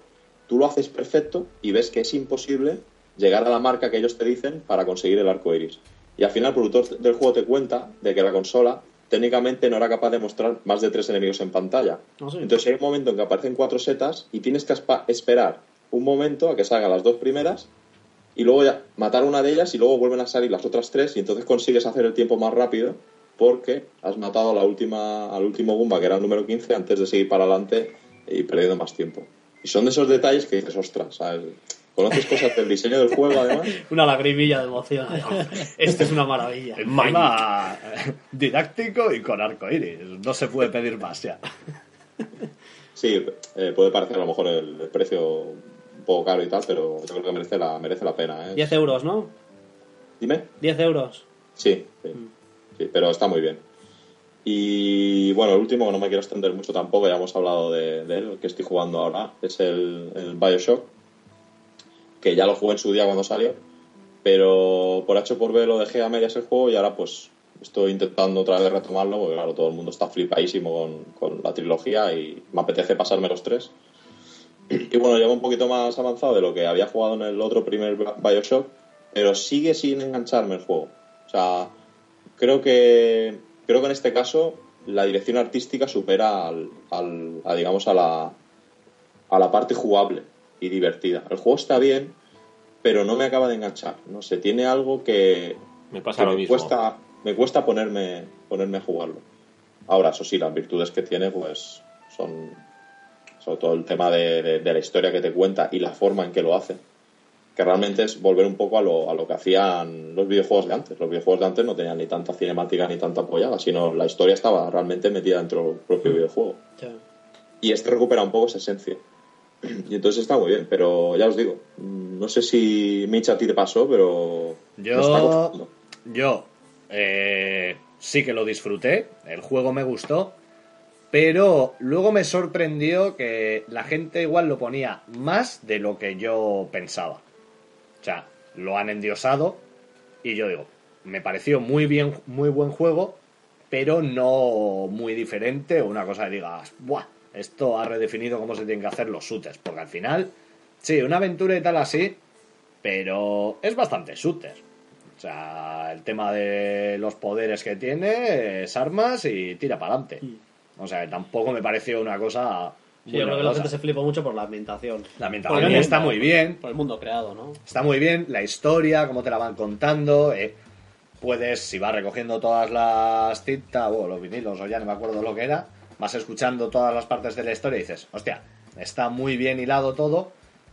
Tú lo haces perfecto y ves que es imposible llegar a la marca que ellos te dicen para conseguir el arco iris. Y al final el productor del juego te cuenta de que la consola técnicamente no era capaz de mostrar más de tres enemigos en pantalla. Ah, sí. Entonces hay un momento en que aparecen cuatro setas y tienes que esperar un momento a que salgan las dos primeras y luego ya matar una de ellas y luego vuelven a salir las otras tres y entonces consigues hacer el tiempo más rápido porque has matado a la última, al último Goomba que era el número 15 antes de seguir para adelante y perdiendo más tiempo. Y son de esos detalles que dices, ostras, ¿sabes? Conoces cosas del diseño del juego además. Una lagrimilla de emoción. Esto es una maravilla. Eh, didáctico y con arco iris. No se puede pedir más ya. Sí, eh, puede parecer a lo mejor el, el precio un poco caro y tal, pero yo creo que merece la, merece la pena. ¿eh? 10 euros, ¿no? Dime. 10 euros. Sí, sí, sí, pero está muy bien. Y bueno, el último, no me quiero extender mucho tampoco, ya hemos hablado de, él, que estoy jugando ahora, es el, el Bioshock, que ya lo jugué en su día cuando salió, pero por H por B lo dejé a medias el juego y ahora pues estoy intentando otra vez retomarlo, porque claro, todo el mundo está flipadísimo con, con la trilogía y me apetece pasarme los tres. Y bueno, llevo un poquito más avanzado de lo que había jugado en el otro primer Bioshock, pero sigue sin engancharme el juego. O sea, creo que creo que en este caso la dirección artística supera al, al- a, digamos a la a la parte jugable y divertida. El juego está bien, pero no me acaba de enganchar. No sé, tiene algo que, Me pasa que lo me mismo. cuesta me cuesta ponerme ponerme a jugarlo. Ahora, eso sí, las virtudes que tiene, pues son sobre todo el tema de, de- de la historia que te cuenta y la forma en que lo hace que realmente es volver un poco a lo, a lo que hacían los videojuegos de antes. Los videojuegos de antes no tenían ni tanta cinemática ni tanta apoyada, sino la historia estaba realmente metida dentro del propio videojuego. Y este recupera un poco esa esencia. Y entonces está muy bien, pero ya os digo, mm, no sé si Mitch a ti te pasó, pero está Yo, yo eh, sí que lo disfruté, el juego me gustó, pero luego me sorprendió que la gente igual lo ponía más de lo que yo pensaba. O sea, lo han endiosado y yo digo, me pareció muy bien, muy buen juego, pero no muy diferente o una cosa que digas, ¡buah! esto ha redefinido cómo se tienen que hacer los shooters, porque al final, sí, una aventura y tal así, pero es bastante shooter. O sea, el tema de los poderes que tiene es armas y tira para adelante. O sea, tampoco me pareció una cosa. Sí, yo creo que la gente se flipó mucho por la ambientación. La ambientación está muy bien. Por el mundo creado, ¿no? Está muy bien la historia, cómo te la van contando. eh, puedes, si vas recogiendo todas las cintas o los vinilos, o ya no me acuerdo lo que era, vas escuchando todas las partes de la historia y dices, hostia, está muy bien hilado todo,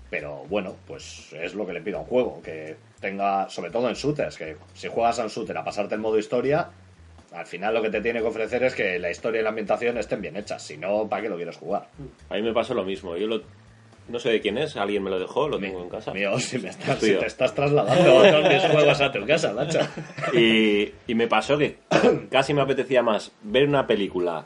pero bueno, pues es lo que le pido a un juego, que tenga, sobre todo en shooters, que si juegas a un shooter a pasarte el modo historia, al final lo que te tiene que ofrecer es que la historia y la ambientación estén bien hechas, si no, ¿para qué lo quieres jugar? A mí me pasó lo mismo. Yo lo, no sé de quién es, alguien me lo dejó, lo tengo en casa. Mío, si, me estás, si te estás trasladando todos mis juegos a tu casa, macho. Y, y me pasó que casi me apetecía más ver una película,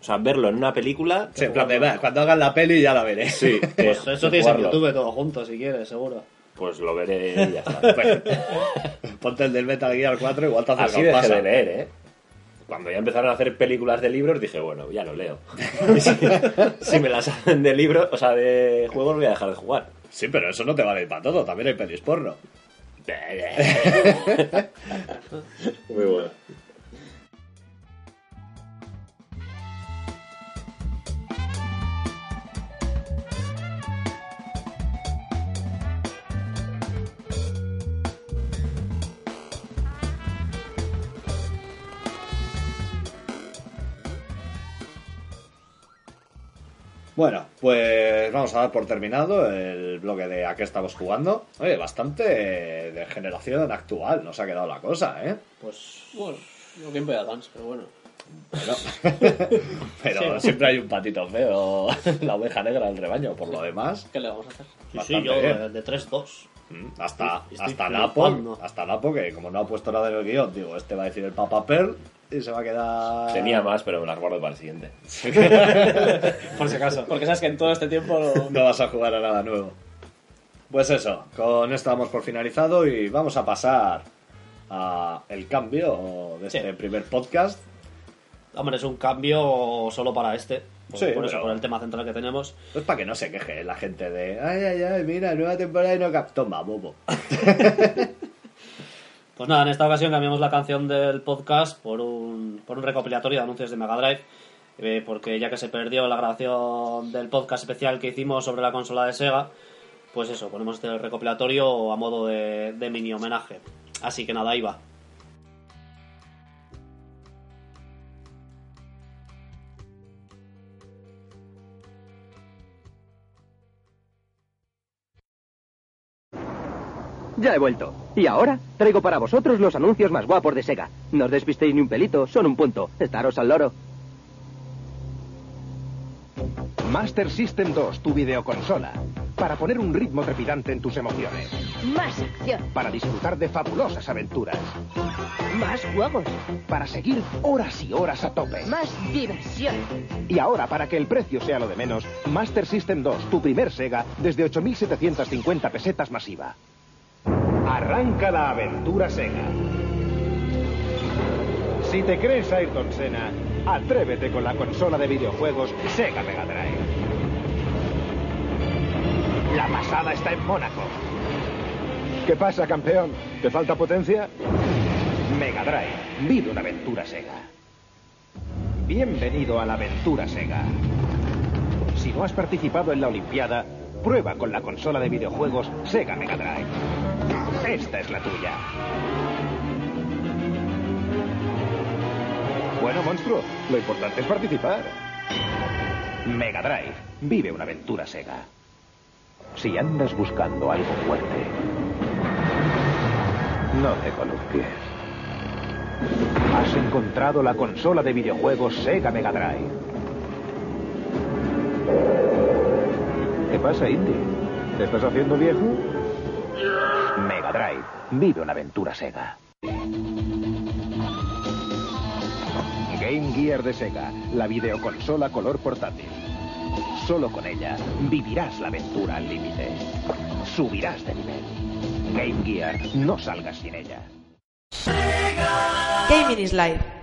o sea, verlo en una película. Sí, en plan de, "Va, cuando hagan la peli ya la veré. Sí, que Pues eso tienes en. YouTube todo junto, si quieres, seguro. Pues lo veré y ya está. Pues, ponte el del Metal Gear 4 igual te hace Así dejé pasa. de leer, ¿eh? Cuando ya empezaron a hacer películas de libros, dije, bueno, ya lo leo. Si, si me las hacen de libros, o sea, de juegos, voy a dejar de jugar. Sí, pero eso no te vale para todo, también hay pelis porno. Muy bueno. Bueno, pues vamos a dar por terminado el bloque de a qué estamos jugando. Oye, bastante de generación actual nos ha quedado la cosa, ¿eh? Pues Bueno, no Game Boy Advance, pero bueno. Pero, pero Sí. siempre hay un patito feo, la oveja negra del rebaño. Por lo demás, ¿Qué le vamos a hacer? sí, sí, yo bien. de, de 3-2. Mm, hasta, Estoy hasta. Napo, hasta Napo, que como no ha puesto nada en el guion, digo, este va a decir el Papa Pearl y se va a quedar... Tenía más, pero me las guardo para el siguiente. Por si acaso. Porque sabes que en todo este tiempo lo- no vas a jugar a nada nuevo. Pues eso, con esto damos por finalizado y vamos a pasar a el cambio de Sí. este primer podcast. Hombre, es un cambio solo para este. Por, Sí, por eso, por el tema central que tenemos. Pues para que no se queje la gente de ay, ay, ay, mira, nueva temporada y no cap... Toma, bobo. Pues nada, en esta ocasión cambiamos la canción del podcast por un, por un recopilatorio de anuncios de Mega Drive. eh, porque ya que se perdió la grabación del podcast especial que hicimos sobre la consola de Sega, pues eso, ponemos este recopilatorio a modo de, de mini homenaje. Así que nada, ahí va. Ya he vuelto. Y ahora traigo para vosotros los anuncios más guapos de Sega. No os despistéis ni un pelito, son un punto. Estaros al loro. Master System 2, tu videoconsola. Para poner un ritmo trepidante en tus emociones. Más acción, Para disfrutar de fabulosas aventuras. más juegos, Para seguir horas y horas a tope. más diversión. Y ahora, para que el precio sea lo de menos, Master System 2, tu primer Sega, desde 8.750 pesetas masiva. Arranca la aventura Sega. Si te crees Ayrton Senna, atrévete con la consola de videojuegos Sega Mega Drive. La pasada está en Mónaco. ¿Qué pasa, campeón? ¿Te falta potencia? Mega Drive, vive una aventura Sega. Bienvenido a la aventura Sega. Si no has participado en la Olimpiada, prueba con la consola de videojuegos Sega Mega Drive. Esta es la tuya. Bueno, monstruo, lo importante es participar. Mega Drive, vive una aventura Sega. Si andas buscando algo fuerte, no te columpies. Has encontrado la consola de videojuegos Sega Mega Drive. ¿Qué pasa, Indy? ¿Te estás haciendo viejo? Mega Drive. Vive una aventura Sega. Game Gear de Sega, la videoconsola color portátil. Solo con ella vivirás la aventura al límite. Subirás de nivel. Game Gear, no salgas sin ella. Gaming is Life.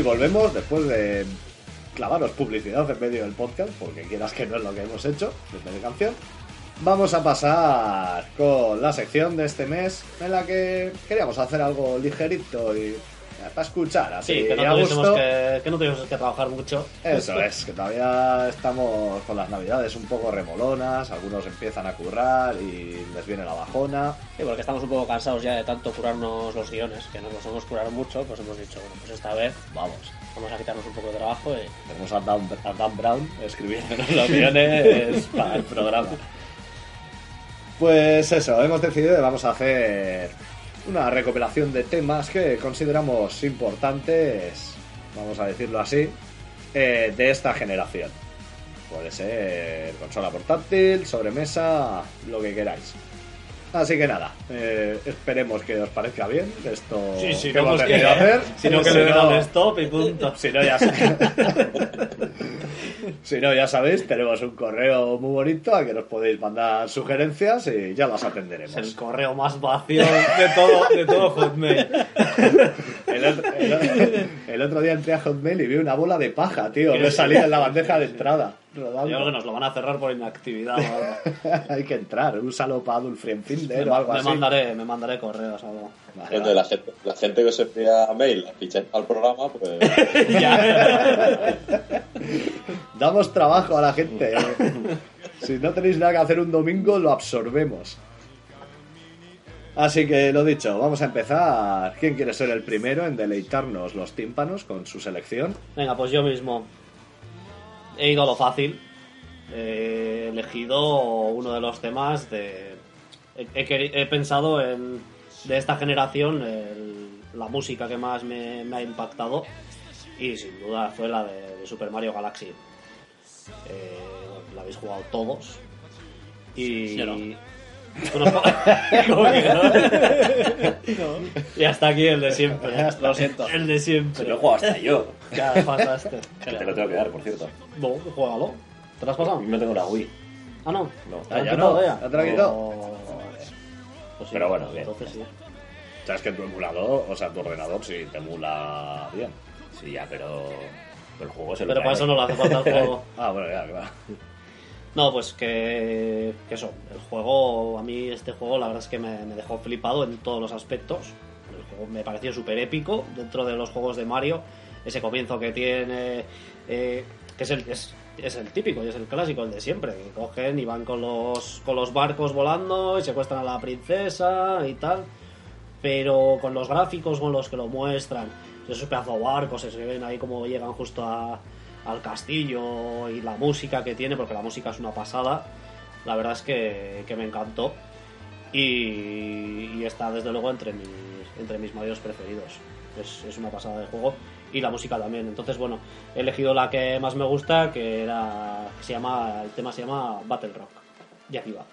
Y volvemos después de clavaros publicidad en medio del podcast, porque quieras que no es lo que hemos hecho, desde de canción. Vamos a pasar con la sección de este mes en la que queríamos hacer algo ligerito y para escuchar, así Sí, que no, que, que no tuviésemos que trabajar mucho. Eso es, que todavía estamos con las navidades un poco remolonas, algunos empiezan a currar y les viene la bajona. Sí, porque estamos un poco cansados ya de tanto curarnos los guiones, que nos los hemos curado mucho, pues hemos dicho, bueno, pues esta vez Vamos, vamos a quitarnos un poco de trabajo y tenemos a Dan, a Dan Brown escribiendo los guiones para el programa. Pues eso, hemos decidido que vamos a hacer una recopilación de temas que consideramos importantes, vamos a decirlo así, eh, de esta generación. Puede ser consola portátil, sobremesa, lo que queráis. Así que nada, eh, esperemos que os parezca bien esto Sí, sí, que no, hemos que- decidido hacer. Sino que Si le no- dan stop y punto. si no, ya si no, ya sabéis, tenemos un correo muy bonito al que nos podéis mandar sugerencias y ya las atenderemos. Es el correo más vacío de todo, de todo Hotmail. El otro, el- el otro día entré a Hotmail y vi una bola de paja, tío. Me salía en la bandeja de entrada. Rodando. Yo creo que nos lo van a cerrar por inactividad o algo. Hay que entrar, úsalo para Adulfriend Finder o algo me, así. mandaré, me mandaré correos o algo. Vale, la gente, la gente que os envía mail al programa, pues Damos trabajo a la gente. eh. Si no tenéis nada que hacer un domingo, lo absorbemos. Así que lo dicho, vamos a empezar. ¿Quién quiere ser el primero en deleitarnos los tímpanos con su selección? Venga, pues yo mismo he ido a lo fácil. He elegido uno de los temas de. He, he he pensado en. De esta generación, el- la música que más me, me ha impactado. Y sin duda fue la de, de Super Mario Galaxy. Eh, la habéis jugado todos. Y. Yo no. Tú no- ¿Cómo que no? Y hasta aquí el de siempre. Lo siento. El de siempre. Lo he jugado hasta yo. Ya pasaste. Que te lo tengo que dar, por cierto. No, juégalo. ¿Te lo has pasado? No tengo la Wii. Ah, no. No. ¿Te Ah, ya no. quitado ya? ¿Ya te lo han quitado? Oh, pues sí, Pero bueno, bien. Entonces sí. Sabes que tu emulador, o sea, tu ordenador sí te emula bien. Sí, ya, pero. pero el juego se lo Pero para eso no le hace falta el juego. Ah, bueno, ya, claro. No, pues que, que eso, el juego, a mí este juego la verdad es que me, me dejó flipado en todos los aspectos. El juego me pareció súper épico dentro de los juegos de Mario. Ese comienzo que tiene, eh, que es el, típico y es el clásico, el de siempre. Que cogen y van con los, con los barcos volando y secuestran a la princesa y tal. Pero con los gráficos con los que lo muestran, esos pedazos de barcos, se ven ahí como llegan justo a, al castillo y la música que tiene, porque la música es una pasada. La verdad es que, que me encantó. Y, está desde luego entre mis, entre mis Marios preferidos. Es, es una pasada de juego y la música también. Entonces, bueno, he elegido la que más me gusta, que era se llama el tema se llama Battle Rock. Y aquí va.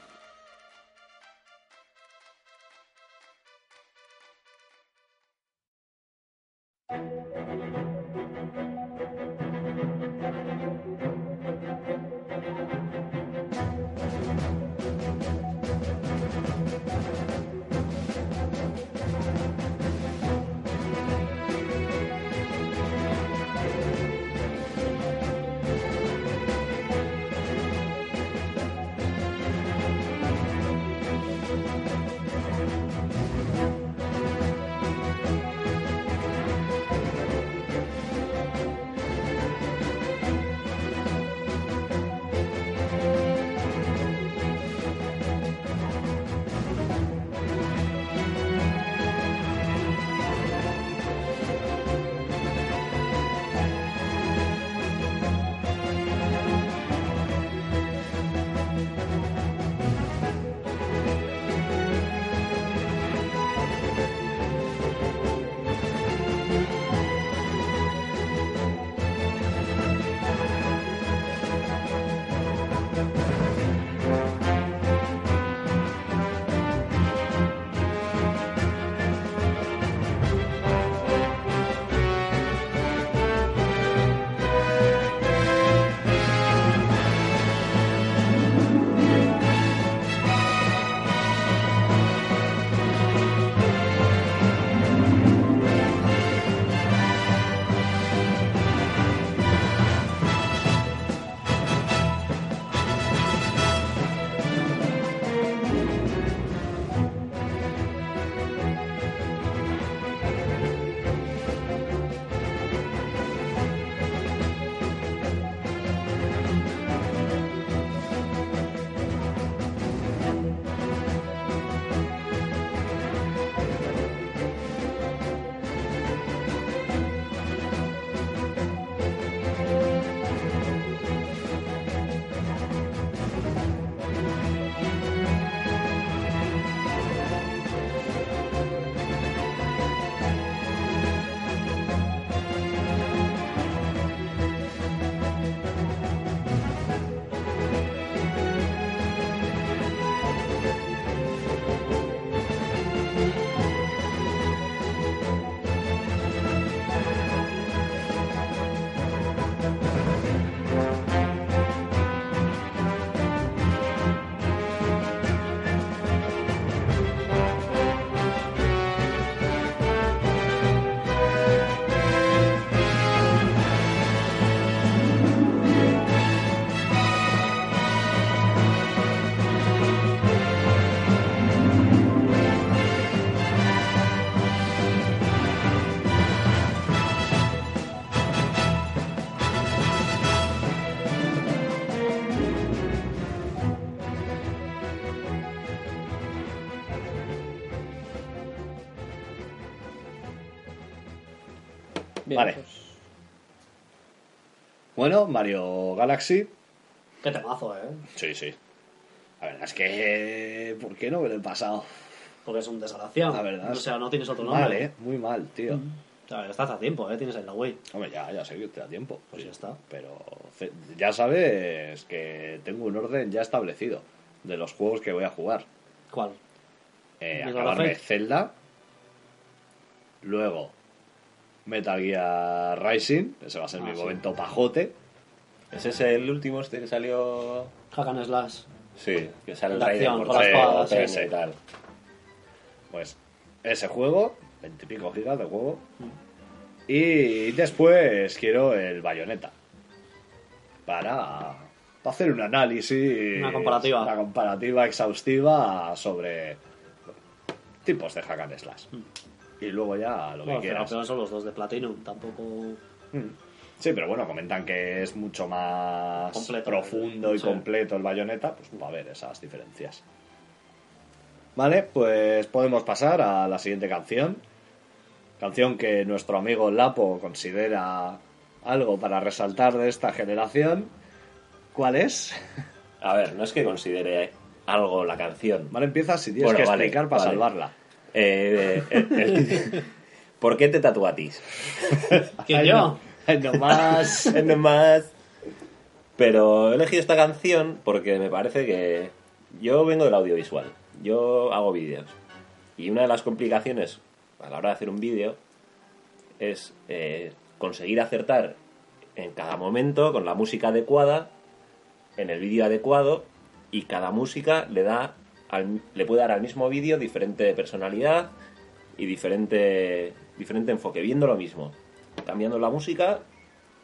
Bueno, Mario Galaxy. Qué temazo, ¿eh? Sí, sí. La verdad es que. ¿Por qué no me lo he pasado? Porque es un desgraciado. La verdad O sea, no tienes otro nombre. Mal, eh. Muy mal, tío. O sea, estás a tiempo, ¿eh? Tienes ahí la Wii. Hombre, ya, ya sé que te da tiempo. Pues ya está. Pero ya sabes que tengo un orden ya establecido de los juegos que voy a jugar. ¿Cuál? Eh, acabarme. Zelda. Luego Metal Gear Rising. Ese va a ser Ah, mi sí. momento pajote. ¿Ese es el último este que salió? Hack and Slash. Sí, que sale el De pequeño sí. y tal. Pues ese juego, 20 y pico gigas de juego. Y después quiero el Bayonetta. Para, para hacer un análisis. Una comparativa. Una comparativa exhaustiva sobre tipos de hack and slash. Y luego ya lo que Bueno, pero quieras. peor son los dos de Platinum. Tampoco. Mm. Sí, pero bueno, comentan que es mucho más Completo. profundo y Sí. completo el bayoneta, pues va a haber esas diferencias. Vale, pues podemos pasar a la siguiente canción. Canción que nuestro amigo Lapo considera algo para resaltar de esta generación. ¿Cuál es? A ver, no es que considere algo la canción. Vale, empieza si tienes Bueno, que vale, explicar para vale. salvarla. Eh, eh, el- ¿Por qué te tatuatis? ¿Quién Ay, yo? no. Ay, no más. No más. Pero he elegido esta canción porque me parece que yo vengo del audiovisual. Yo hago vídeos. Y una de las complicaciones a la hora de hacer un vídeo es eh, conseguir acertar en cada momento con la música adecuada, en el vídeo adecuado, y cada música le da al- le puede dar al mismo vídeo diferente personalidad y diferente, diferente enfoque, viendo lo mismo. Cambiando la música,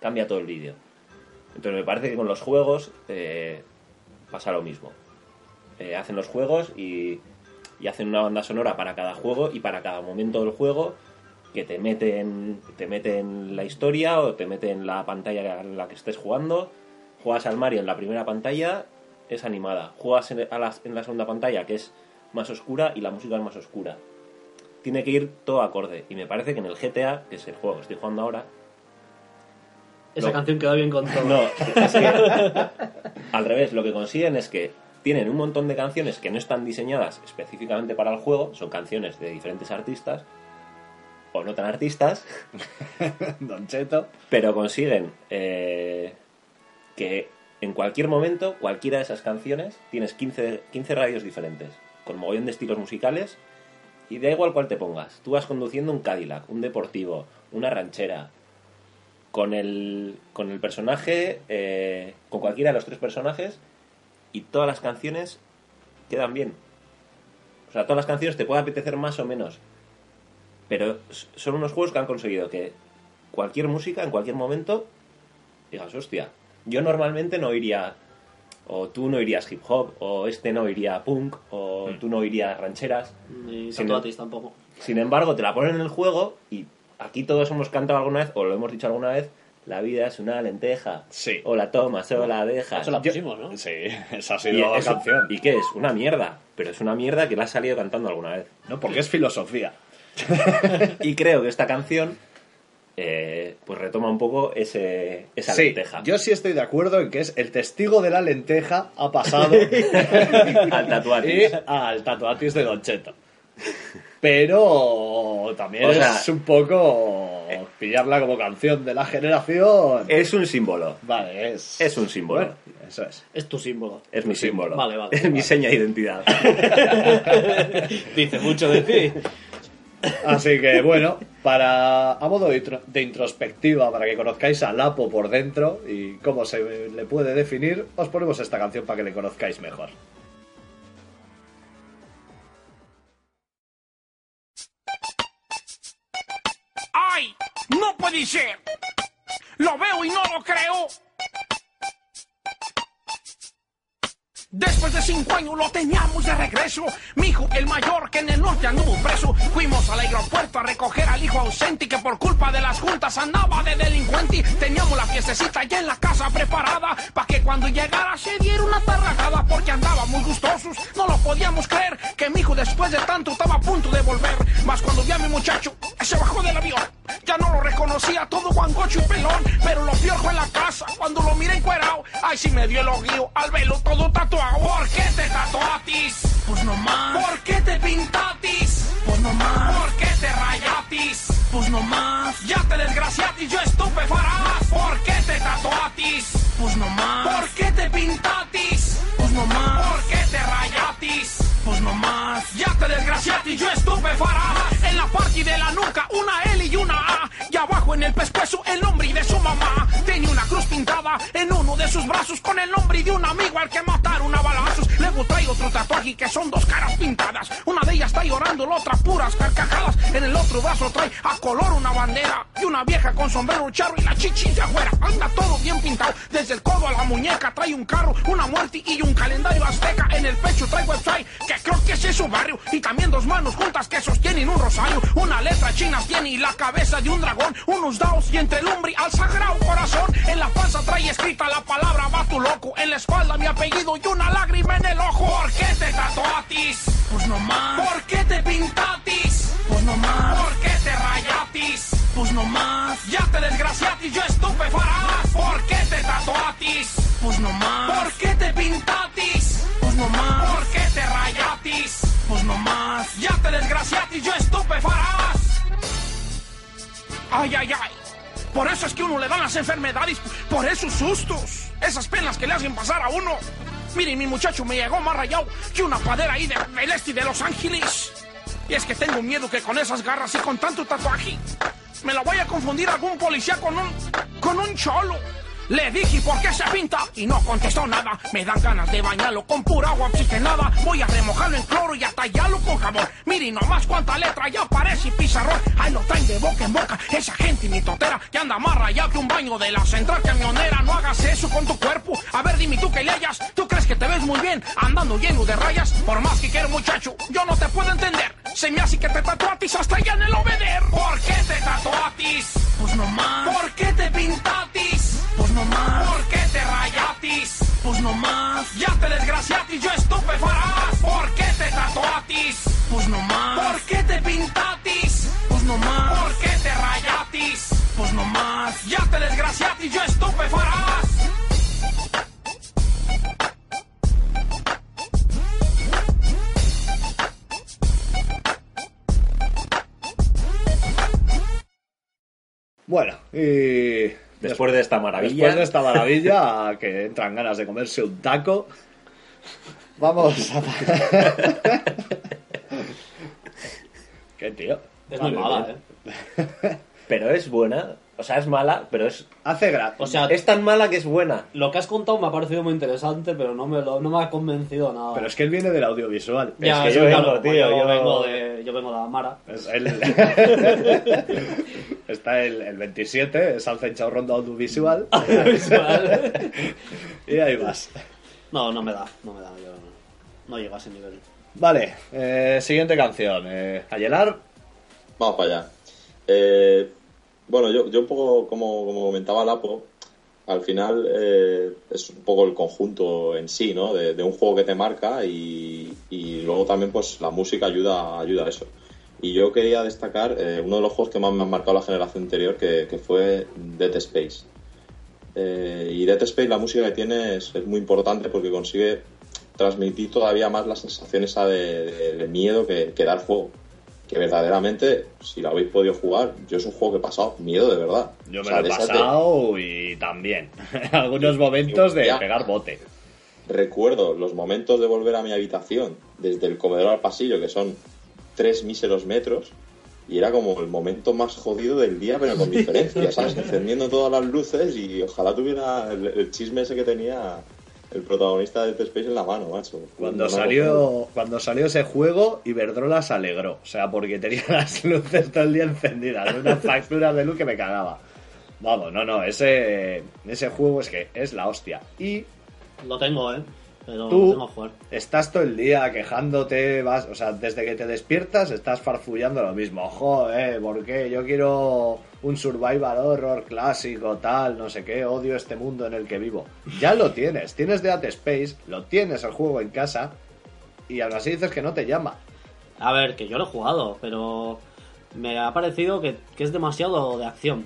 cambia todo el vídeo. Entonces me parece que con los juegos eh, pasa lo mismo. Eh, hacen los juegos y, y hacen una banda sonora para cada juego y para cada momento del juego que te mete en, te mete en la historia o te mete en la pantalla en la que estés jugando. Juegas al Mario en la primera pantalla, es animada. Juegas en, a la, en la segunda pantalla, que es más oscura y la música es más oscura. Tiene que ir todo acorde. Y me parece que en el GTA, que es el juego que estoy jugando ahora, Esa canción queda bien con todo. no, es que al revés, lo que consiguen es que tienen un montón de canciones que no están diseñadas específicamente para el juego, son canciones de diferentes artistas, o no tan artistas, Don Cheto. pero consiguen eh, que en cualquier momento, cualquiera de esas canciones, tienes 15, 15 radios diferentes, con mogollón de estilos musicales, y da igual cuál te pongas. Tú vas conduciendo un Cadillac, un deportivo, una ranchera, con el, con el personaje, eh, con cualquiera de los tres personajes, y todas las canciones quedan bien. O sea, todas las canciones te puede apetecer más o menos. Pero son unos juegos que han conseguido que cualquier música, en cualquier momento, digas, hostia, yo normalmente no iría, o tú no irías hip hop, o este no iría punk, o tú no irías rancheras. Ni Sin tatuatis tampoco. Sin embargo, te la ponen en el juego y aquí todos hemos cantado alguna vez, o lo hemos dicho alguna vez, la vida es una lenteja. Sí. O la tomas, o la dejas. Eso la pusimos, ¿no? Sí, esa ha Y, sido la eso- canción. ¿Y qué es? Una mierda. Pero es una mierda que la has salido cantando alguna vez. No, porque es filosofía. Y creo que esta canción eh, pues retoma un poco ese, esa Sí, lenteja. yo sí estoy de acuerdo en que es el testigo de la lenteja ha pasado Al tatuaje. y al tatuatis de Don Cheto. Pero también O sea- es un poco pillarla como canción de la generación. Es un símbolo. Vale, es... Es un símbolo. Bueno, eso es. Es tu símbolo. Es mi símbolo. Vale, vale, Es mi seña de identidad. Dice mucho de ti. Así que bueno, para a modo de intro- de introspectiva, para que conozcáis a Lapo por dentro y cómo se le puede definir, os ponemos esta canción para que le conozcáis mejor. ¡Ay! ¡No puede ser! ¡Lo veo y no lo creo! Después de cinco años lo teníamos de regreso. Mi hijo, el mayor, que en el norte anduvo preso. Fuimos al aeropuerto a recoger al hijo ausente y que por culpa de las juntas andaba de delincuente. Teníamos la fiestecita ya en la casa preparada. Pa' que cuando llegara se diera una tarragada porque andaba muy gustosos. No lo podíamos creer que mi hijo después de tanto estaba a punto de volver. Más cuando vi a mi muchacho, se bajó del avión. Ya no lo reconocía todo guangocho y pelón. Pero lo peor fue en la casa cuando lo miré encuerado. Ay, sí me dio el ojío al velo todo tatuado. ¿Por qué te tatuatis? Pues no más. ¿Por qué te pintatis? Pues no más. ¿Por qué te rayatis? Pues no más. Ya te desgraciatis, yo estupefarás. ¿Por qué te tatuatis? Pues no más. ¿Por qué te pintatis? Pues no más. ¿Por qué te rayatis? Pues no más. Te desgraciatis, yo estupefarás. En la parte de la nuca, una L y una A. Y abajo en el pescuezo, el nombre de su mamá. Tenía una cruz pintada en uno de sus brazos con el nombre de un amigo al que mataron a balazos. Luego trae otro tatuaje que son dos caras pintadas. Una de ellas está llorando, la otra puras carcajadas. En el otro brazo trae a color una bandera y una vieja con sombrero charro y la chichis de afuera. Anda todo bien pintado, desde el codo a la muñeca trae un carro, una muerte y un calendario azteca. En el pecho trae website que creo que es su barrio y también dos manos juntas que sostienen un rosario. Una letra china tiene y la cabeza de un dragón, unos dados y entre el umbri al sagrado corazón. En la panza trae escrita la palabra va tu loco, en la espalda mi apellido y una lágrima en el ojo. ¿Por qué te tatuatis? Pues no más. ¿Por qué te pintatis? Pues no más. ¿Por qué te rayatis? Pues no más. Ya te desgraciatis, yo estupefarás. ¿Por qué te tatuatis? Pues no más. ¿Por qué te pintatis? Pues no más. ¿Por qué te rayatis? Pues no más. Ya te desgraciatis, yo estupefarás. Ay, ay, ay. Por eso es que uno le dan las enfermedades, por esos sustos, esas penas que le hacen pasar a uno. Miren, mi muchacho me llegó más rayado que una padera ahí de, del este de Los Ángeles. Y es que tengo miedo que con esas garras y con tanto tatuaje me la vaya a confundir algún policía con un con un cholo. Le dije por qué se pinta y no contestó nada. Me dan ganas de bañarlo con pura agua oxigenada. Voy a remojarlo en cloro y a tallarlo con jabón. Miren nomás cuánta letra ya parece pizarrón. Ahí lo traen de boca en boca. Esa gente ni totera que anda más rayado que un baño de la central camionera. No hagas eso con tu cuerpo. A ver, dime tú que le hayas. ¿Tú crees que te ves muy bien andando lleno de rayas? Por más que quiero muchacho, yo no te puedo entender. Se me hace que te tatuatis hasta allá en el obeder. ¿Por qué te tatuatis? Pues no más. ¿Por qué te pintatis? No más. ¿Por qué te rayatis? Pues no más. Ya te desgraciatis, yo estupefarás. ¿Por qué te tatuatis? Pues no más. ¿Por qué te pintatis? Pues no más. ¿Por qué te rayatis? Pues no más. Ya te desgraciatis, yo estupefarás. Bueno, y Después de esta maravilla. después de esta maravilla, que entran ganas de comerse un taco, vamos a... ¿Qué tío? Es muy mala, ¿eh? Pero es buena. O sea, es mala, pero es. Hace gracia. O sea, Es tan mala que es buena. lo que has contado me ha parecido muy interesante, pero no me, lo, no me ha convencido nada. Pero es que él viene del audiovisual. Ya, es que yo claro, vengo, tío, Yo, yo- vengo de, yo vengo de Amara. Es el- Está el, el 27, es Alza hinchado ronda audiovisual. y ahí vas. No, no me da, no me da. Yo no, no llego a ese nivel. Vale, eh, siguiente canción. Eh, Ayelar, Vamos para allá. Eh, bueno, yo, yo un poco, como, como comentaba Lapo, al final eh, es un poco el conjunto en sí, ¿no? De, un juego que te marca y, luego también pues la música ayuda, ayuda a eso. Y yo quería destacar eh, uno de los juegos que más me han marcado la generación anterior, que, fue Dead Space. Eh, y Dead Space, la música que tiene es, muy importante porque consigue transmitir todavía más la sensación esa de, miedo que, que da el juego. Que verdaderamente, si lo habéis podido jugar, yo es un juego que he pasado miedo de verdad. yo O me sea, lo he de- pasado y también. Algunos momentos de pegar bote. recuerdo los momentos de volver a mi habitación, desde el comedor al pasillo, que son tres míseros metros, y era como el momento más jodido del día, pero con diferencia, ¿sabes? Encendiendo todas las luces y ojalá tuviera el, el chisme ese que tenía el protagonista de Dead Space en la mano, macho. Cuando salió, cuando salió ese juego, Iberdrola se alegró. O sea, porque tenía las luces todo el día encendidas. Una factura de luz que me cagaba. Vamos, no, no, ese, ese juego es que es la hostia. Y Lo tengo, ¿eh? Pero Tú- jugar. Estás todo el día quejándote, vas, o sea, desde que te despiertas estás farfullando lo mismo. Joder, ¿por qué? Yo quiero un survival horror clásico, tal, no sé qué, odio este mundo en el que vivo. Ya lo tienes, tienes Dead Space, lo tienes el juego en casa y aún así dices que no te llama. A ver, que yo lo he jugado, pero me ha parecido que, que es demasiado de acción.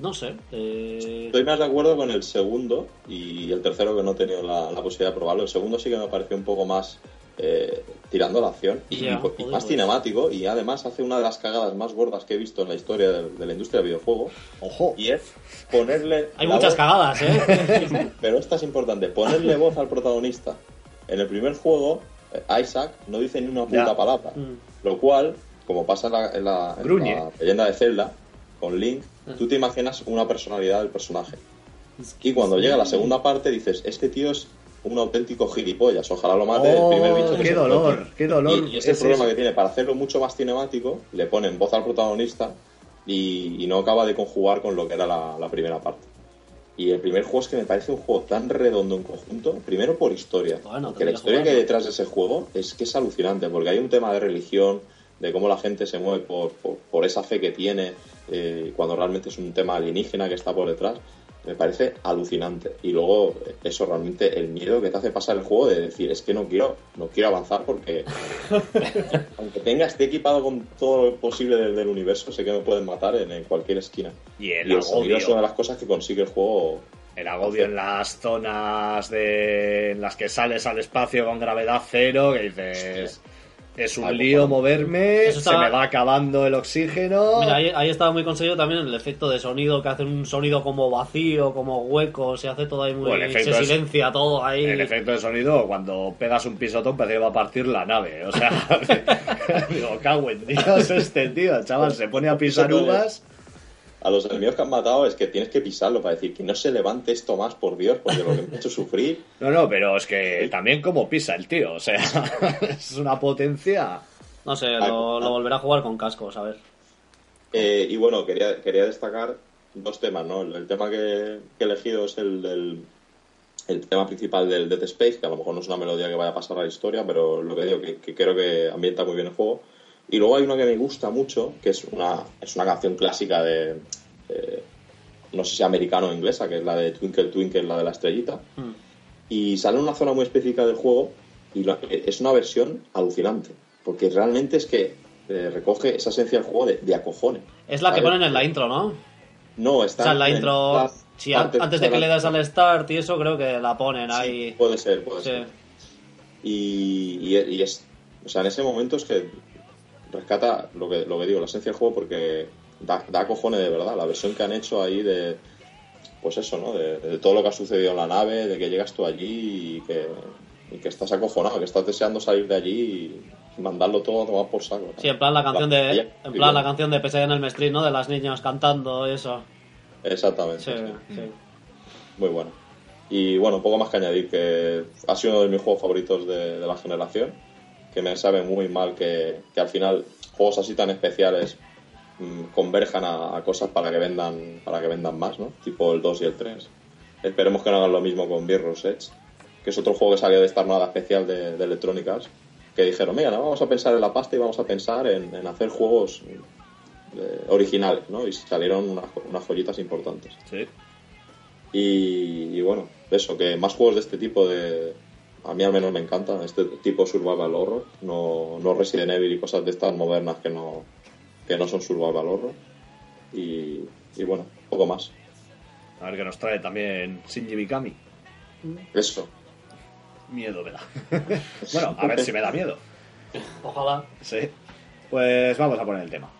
No sé. eh, Estoy más de acuerdo con el segundo y el tercero que no he tenido la, la posibilidad de probarlo. El segundo sí que me pareció un poco más eh, tirando a la acción y, más pues. cinemático y además hace una de las cagadas más gordas que he visto en la historia de, de la industria del videojuego Ojo, y es ponerle... hay muchas voz- cagadas, ¿eh? Pero esta es importante, ponerle voz al protagonista. En el primer juego, eh, Isaac no dice ni una puta palabra. Mm. Lo cual, como pasa en la, en la- en la leyenda de Zelda, con Link, tú te imaginas una personalidad del personaje. Y cuando llega la segunda parte dices, este tío es un auténtico gilipollas, ojalá lo mate el primer bicho Oh, que qué se dolor, encuentre". qué dolor. Y, y ese es problema eso. que tiene, para hacerlo mucho más cinemático, le ponen voz al protagonista y, y no acaba de conjugar con lo que era la, la primera parte. Y el primer juego es que me parece un juego tan redondo en conjunto, primero por historia, Bueno, porque la que historia que hay detrás de ese juego es que es alucinante, porque hay un tema de religión, de cómo la gente se mueve por, por, por esa fe que tiene, eh, cuando realmente es un tema alienígena que está por detrás, me parece alucinante. Y luego eso realmente, el miedo que te hace pasar el juego de decir, es que no quiero, no quiero avanzar porque aunque tenga, esté equipado con todo lo posible del, del universo, sé que me pueden matar en, en cualquier esquina. Y el Y es una de las cosas que consigue el juego. el agobio en las zonas de, en las que sales al espacio con gravedad cero, que dices, es un Algo lío como- moverme, Eso se me va acabando el oxígeno. Mira, ahí, ahí estaba muy conseguido también el efecto de sonido, que hace un sonido como vacío, como hueco, se hace todo ahí muy... Bueno, el se efecto es- silencia todo ahí. El efecto de sonido, cuando pegas un pisotón, parece que va a partir la nave. O sea, digo, cago en Dios este tío, chaval, se pone a pisar uvas. A los enemigos que han matado es que tienes que pisarlo para decir que no se levante esto más, por Dios, porque lo que me ha hecho sufrir. No, no, pero es que también como pisa el tío, o sea, es una potencia. No sé, lo, lo volverá a jugar con cascos, a ver. Eh, y bueno, quería, quería destacar dos temas, ¿no? El, el tema que, que he elegido es el del el tema principal del Dead Space, que a lo mejor no es una melodía que vaya a pasar a la historia, pero lo que digo, que, que creo que ambienta muy bien el juego. Y luego hay una que me gusta mucho, que es una, es una canción clásica de, eh, no sé si americano o inglesa, que es la de Twinkle Twinkle, la de la estrellita. Hmm. Y sale en una zona muy específica del juego y es una versión alucinante, porque realmente es que eh, recoge esa esencia del juego de, de acojone. Es la que ponen en la intro, ¿no? No, O está sea, en la en intro, sí, antes de que le das adelante. al start y eso, creo que la ponen ahí. Puede ser, puede Sí. ser. Y, y- y es, o sea, en ese momento es que rescata lo que, lo que digo, la esencia del juego porque da, da cojones de verdad. La versión que han hecho ahí de, pues eso, ¿no? De, de todo lo que ha sucedido en la nave, de que llegas tú allí y que, y que estás acojonado, que estás deseando salir de allí y mandarlo todo a tomar por saco. ¿no? Sí, en plan la canción de, Ya, en plan la canción de PSG en el Street, ¿no? De las niñas cantando eso. Exactamente. Sí, sí. sí. Muy bueno. Y bueno, poco más que añadir, que ha sido uno de mis juegos favoritos de, de la generación, que me sabe muy mal que, que al final juegos así tan especiales mm, converjan a, a cosas para que vendan para que vendan más, ¿no? Tipo el 2 y el 3. Esperemos que no hagan lo mismo con Mirror's Edge, que es otro juego que salió de esta armada especial de, de electrónicas, que dijeron, mira, no vamos a pensar en la pasta y vamos a pensar en, en hacer juegos eh, originales, ¿no? Y salieron unas, unas joyitas importantes. Sí. Y, y bueno, eso, que más juegos de este tipo de... A mí al menos me encantan, este tipo survival horror, no, no Resident Evil y cosas de estas modernas que no, que no son survival horror. Y, y bueno, poco más. A ver qué nos trae también Shinji Mikami. Eso. Miedo me da. bueno, a ver si me da miedo. Ojalá. Sí. Pues vamos a poner el tema.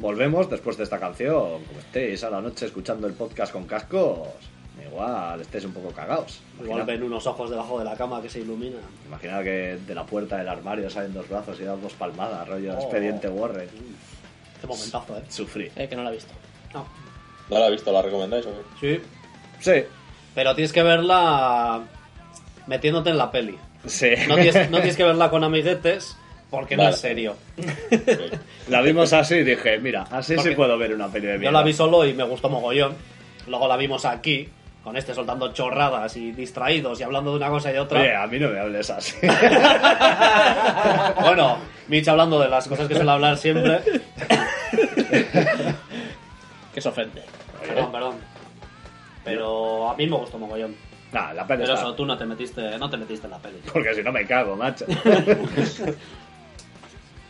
Volvemos después de esta canción. Como estéis a la noche escuchando el podcast con cascos, igual estéis un poco cagados. Igual ven unos ojos debajo de la cama que se iluminan. Imagina que de la puerta del armario salen dos brazos y dan dos palmadas, rollo Oh. expediente Warren. Qué momentazo, ¿eh? Sufrí. Eh, que no la he visto. No. ¿No la he visto? ¿La recomendáis o qué? Sí. Sí, Pero tienes que verla metiéndote en la peli. sí. No tienes, no tienes que verla con amiguetes porque no Vale. es serio. La vimos así y dije, mira, así Porque sí puedo ver una peli de Yo miedo. la vi solo y me gustó mogollón. Luego la vimos aquí, con este soltando chorradas y distraídos y hablando de una cosa y de otra. Oye, a mí no me hables así. Bueno, Mitch hablando de las cosas que suele hablar siempre. Que se ofende. Perdón, perdón. Pero a mí me gustó mogollón. Nah, la peli Pero está. eso, tú no te metiste, no te metiste en la peli. Porque si no me cago, macho.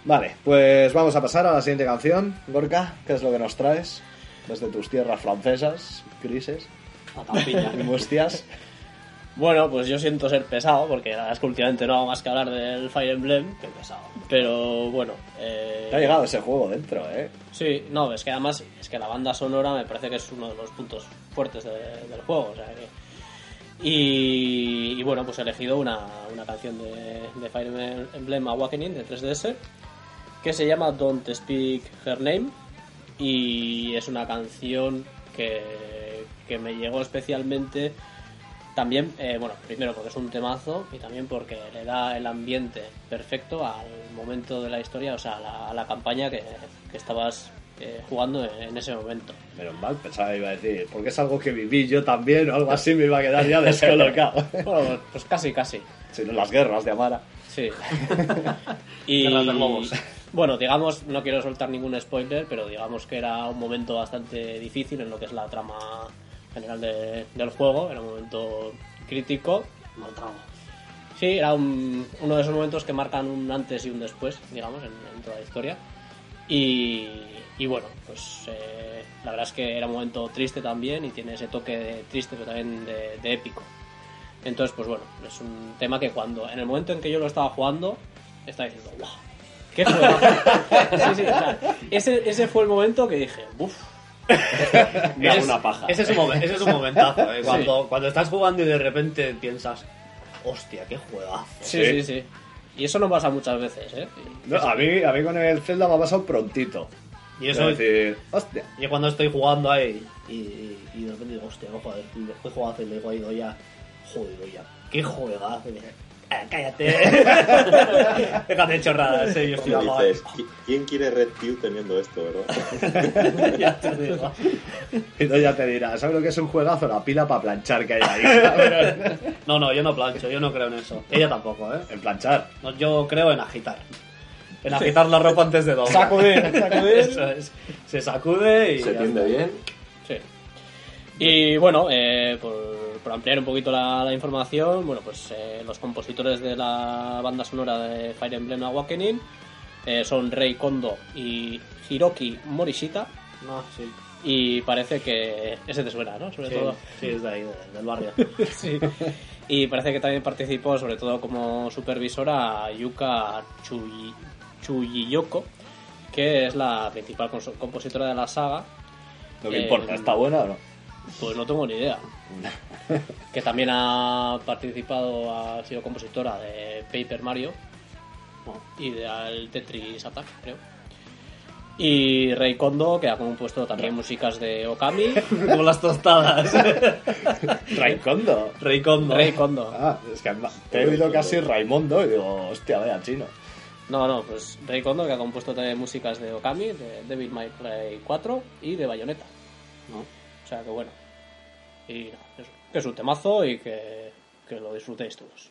Vale, pues vamos a pasar a la siguiente canción. Gorka, ¿qué es lo que nos traes? Desde tus tierras francesas, tampiña. y mustias. Bueno, pues yo siento ser pesado, porque la verdad es que últimamente no hago más que hablar del Fire Emblem. Qué pesado. Pero bueno. eh, Te ha llegado ese juego dentro, ¿eh? Sí, no, es que además es que la banda sonora me parece que es uno de los puntos fuertes de- del juego. O sea que- y, y bueno, pues he elegido una, una canción de, de Fire Emblem Awakening de 3DS que se llama Don't Speak Her Name y es una canción que, que me llegó especialmente también, eh, bueno, primero porque es un temazo y también porque le da el ambiente perfecto al momento de la historia, o sea, a la, a la campaña que, que estabas eh, jugando en, en ese momento. Menos mal, pensaba que iba a decir, porque es algo que viví yo también o algo así, me iba a quedar ya descolocado. Bueno, pues casi, casi. Si no, las guerras de Amara. Sí. y Guerras de globos. Bueno, digamos, no quiero soltar ningún spoiler, pero digamos que era un momento bastante difícil en lo que es la trama general de- del juego, era un momento crítico. Mal trago. Sí, era un- uno de esos momentos que marcan un antes y un después, digamos, en, en toda la historia. Y, y bueno, pues eh, la verdad es que era un momento triste también y tiene ese toque de triste, pero también de, de épico. Entonces, pues bueno, es un tema que cuando, en el momento en que yo lo estaba jugando, estaba diciendo, ¡wow! ¡Qué juego! sí, sí, o sea, ese, ese fue el momento que dije, ¡buf! Me hago Es- una paja. Ese es un, momen- ese es un momentazo, ¿eh? cuando, cuando estás jugando y de repente piensas, hostia, qué juegazo. Sí, Sí. sí, sí. Y eso no pasa muchas veces, ¿eh? No, a, mí, a mí con el Zelda me ha pasado prontito. Y eso Es decir, hostia. Yo cuando estoy jugando ahí y, y de repente digo, hostia, no joder, he jugado y le a Ido ya, joder, ya, qué juegazo. "Ah, cállate. Déjate de chorradas, eh, yo estoy dices, "¿Qui- ¿quién quiere Red Pew teniendo esto, verdad? ya te digo. Y no ya te dirá, ¿sabes lo que es un juegazo? La pila para planchar que hay ahí. No, no, yo no plancho, yo no creo en eso. Ella tampoco, ¿eh? En planchar. No, yo creo en agitar. En agitar la ropa antes de doblar. Sacudir, sacudir. Eso es. Se sacude y. Se tiende bien. Sí. Y bueno, eh, por, por ampliar un poquito la, la información, bueno, pues eh, los compositores de la banda sonora de Fire Emblem Awakening eh, son Rei Kondo y Hiroki Morishita. No, sí. Y parece que ese te suena, ¿no? Sobre Sí, todo. sí, es de ahí, de- del barrio. Sí. Y parece que también participó, sobre todo como supervisora, Yuka Chuyi- Chuyiyoko, que es la principal compositora de la saga. No me Eh, importa, ¿está buena o no? Pues no tengo ni idea. que también ha participado, ha sido compositora de Paper Mario y de al Tetris Attack, creo. Y Rei Kondo, que ha compuesto también músicas de Okami. Como las tostadas. Raikondo. Rey Kondo. Rei Kondo. Ah, es que te he oído casi Raimondo y digo, hostia, vaya chino. No, no, pues Rei Kondo, que ha compuesto también músicas de Okami, de Devil May Cry 4 y de Bayonetta. ¿no? O sea que bueno. Y que es un temazo y que, que lo disfrutéis todos.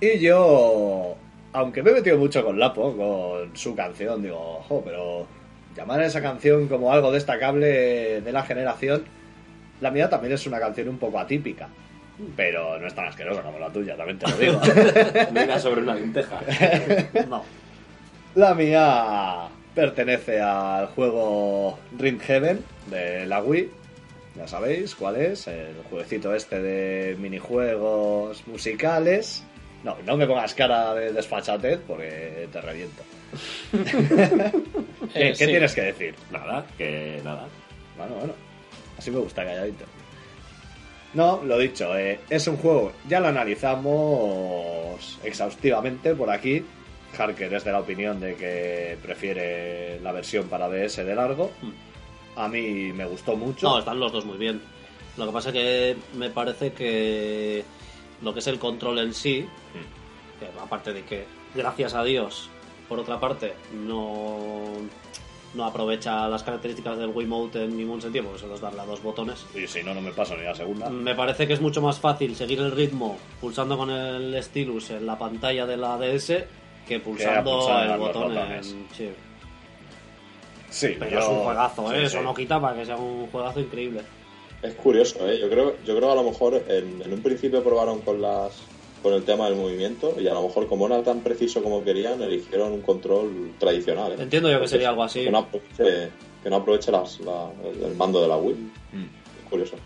Y yo, aunque me he metido mucho con Lapo, con su canción, digo, ojo, pero llamar a esa canción como algo destacable de la generación, la mía también es una canción un poco atípica. Pero no es tan asquerosa como la tuya, también te lo digo. Venga sobre una lenteja. No. La mía pertenece al juego Ring Heaven de la Wii. Ya sabéis cuál es, el jueguecito este de minijuegos musicales. No, no me pongas cara de desfachatez porque te reviento. ¿Qué, Eh, qué sí. tienes que decir? Nada, que nada. Bueno, bueno. Así me gusta calladito. No, lo dicho, eh, es un juego, ya lo analizamos exhaustivamente por aquí. Harker es de la opinión de que prefiere la versión para DS de largo. A mí me gustó mucho. No, están los dos muy bien. Lo que pasa que me parece que lo que es el control en sí, que aparte de que, gracias a Dios, por otra parte, no, no aprovecha las características del Wiimote en ningún sentido, porque solo es darle a dos botones. Y si no, no me paso ni la segunda. Me parece que es mucho más fácil seguir el ritmo pulsando con el stylus en la pantalla de la DS que pulsando el botón en... Sí. Sí, Pero yo- es un juegazo, ¿eh? sí, Eso no quita para que sea un juegazo increíble. Es curioso, ¿eh? Yo creo, yo creo que a lo mejor en, en un principio probaron con las con el tema del movimiento y a lo mejor como no era tan preciso como querían, eligieron un control tradicional. ¿eh? Entiendo yo que sería algo así. Que no aproveche, que no aproveche las- la- el, el mando de la Wii. Mm. Es curioso.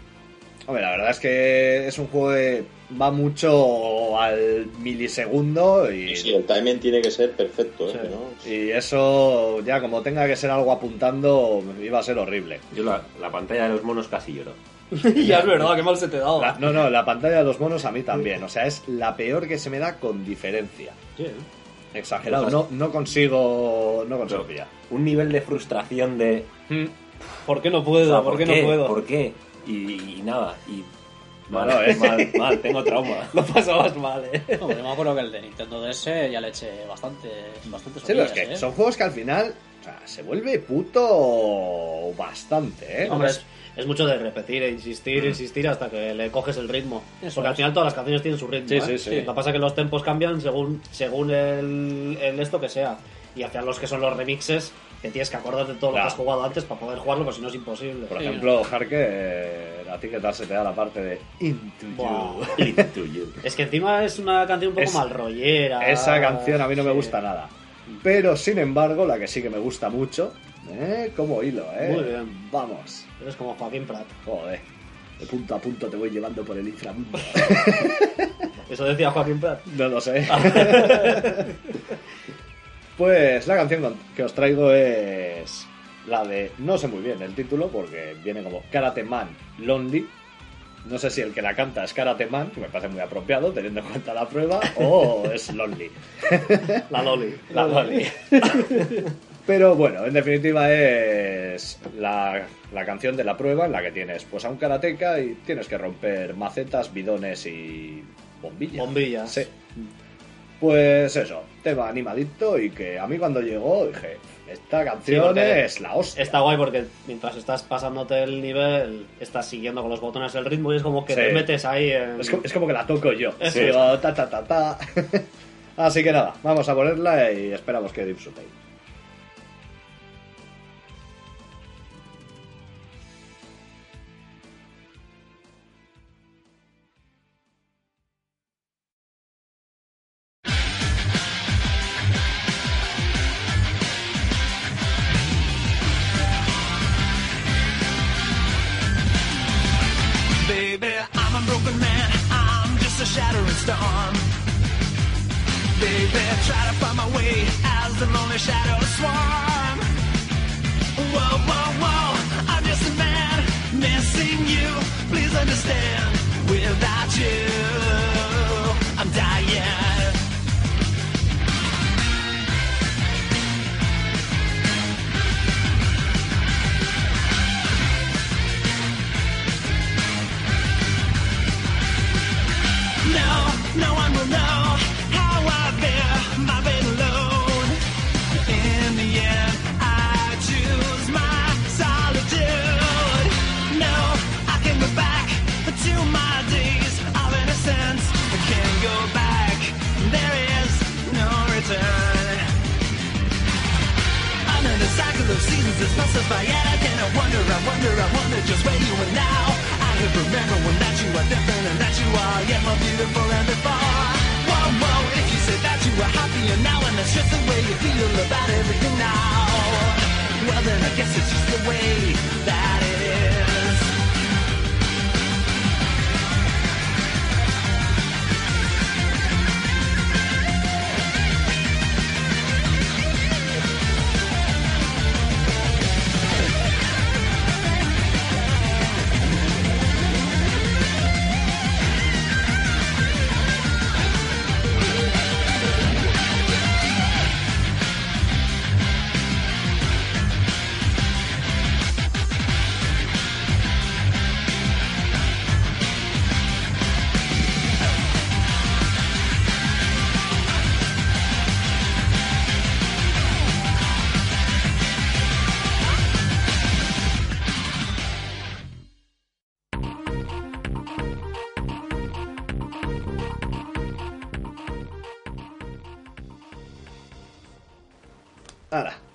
Hombre, la verdad es que es un juego que va mucho al milisegundo y, Y sí, el timing tiene que ser perfecto, ¿eh? Sí. No- y eso ya como tenga que ser algo apuntando iba a ser horrible. Yo la, la pantalla de los monos casi lloro. ya es verdad, qué mal se te da. La- no, no, la pantalla de los monos a mí también. O sea, es la peor que se me da con diferencia. Sí, ¿eh? Exagerado. No, no consigo. No consigo pillar. Un nivel de frustración de... ¿Por qué no o puedo? ¿Por, qué, no puedo? ¿Por qué? Y, y nada, y... Mal, Bueno, eh. mal, mal, tengo trauma. Lo pasabas mal, ¿eh? Hombre, yo me acuerdo que el de Nintendo DS ya le eché bastante, bastante Sí, pero es que ¿eh? son juegos que al final. O sea, se vuelve puto bastante, ¿eh? Hombre, es, es mucho de repetir e insistir, insistir hasta que le coges el ritmo. Eso Porque al final todas las canciones tienen su ritmo. Sí, ¿eh? sí, sí. Lo que pasa es que los tempos cambian según, según el, el esto que sea. Y al final los que son los remixes, que tienes que acordarte de todo lo que has jugado antes para poder jugarlo, porque si no es imposible. Por ejemplo, Harker, a ti que tal se te da la parte de Into. You. Into you. Es que encima es una canción un poco Es- mal rollera. Esa canción a mí no me gusta nada. Pero sin embargo, la que sí que me gusta mucho, ¿eh? Como hilo, ¿eh? Muy bien. Vamos. Eres como Joaquín Prat. Joder. De punto a punto te voy llevando por el inframundo. Eso decía Joaquín Prat. No lo sé. pues la canción que os traigo es la de. No sé muy bien el título porque viene como Karate Man Lonely. No sé si el que la canta es Karate Man, que me parece muy apropiado teniendo en cuenta la prueba, o es Lonely. La Loli. La Loli. Pero bueno, en definitiva es la, la canción de la prueba en la que tienes pues a un karateca y tienes que romper macetas, bidones y bombillas. Bombillas. Sí. Pues eso, tema animadito y que a mí cuando llegó dije, esta canción es la hostia. Está guay porque mientras estás pasándote el nivel, estás siguiendo con los botones el ritmo y es como que Sí. te metes ahí en... Es, como, es como que la toco yo. Digo, ta, ta, ta, ta. Así que nada, vamos a ponerla y esperamos que disfrutéis.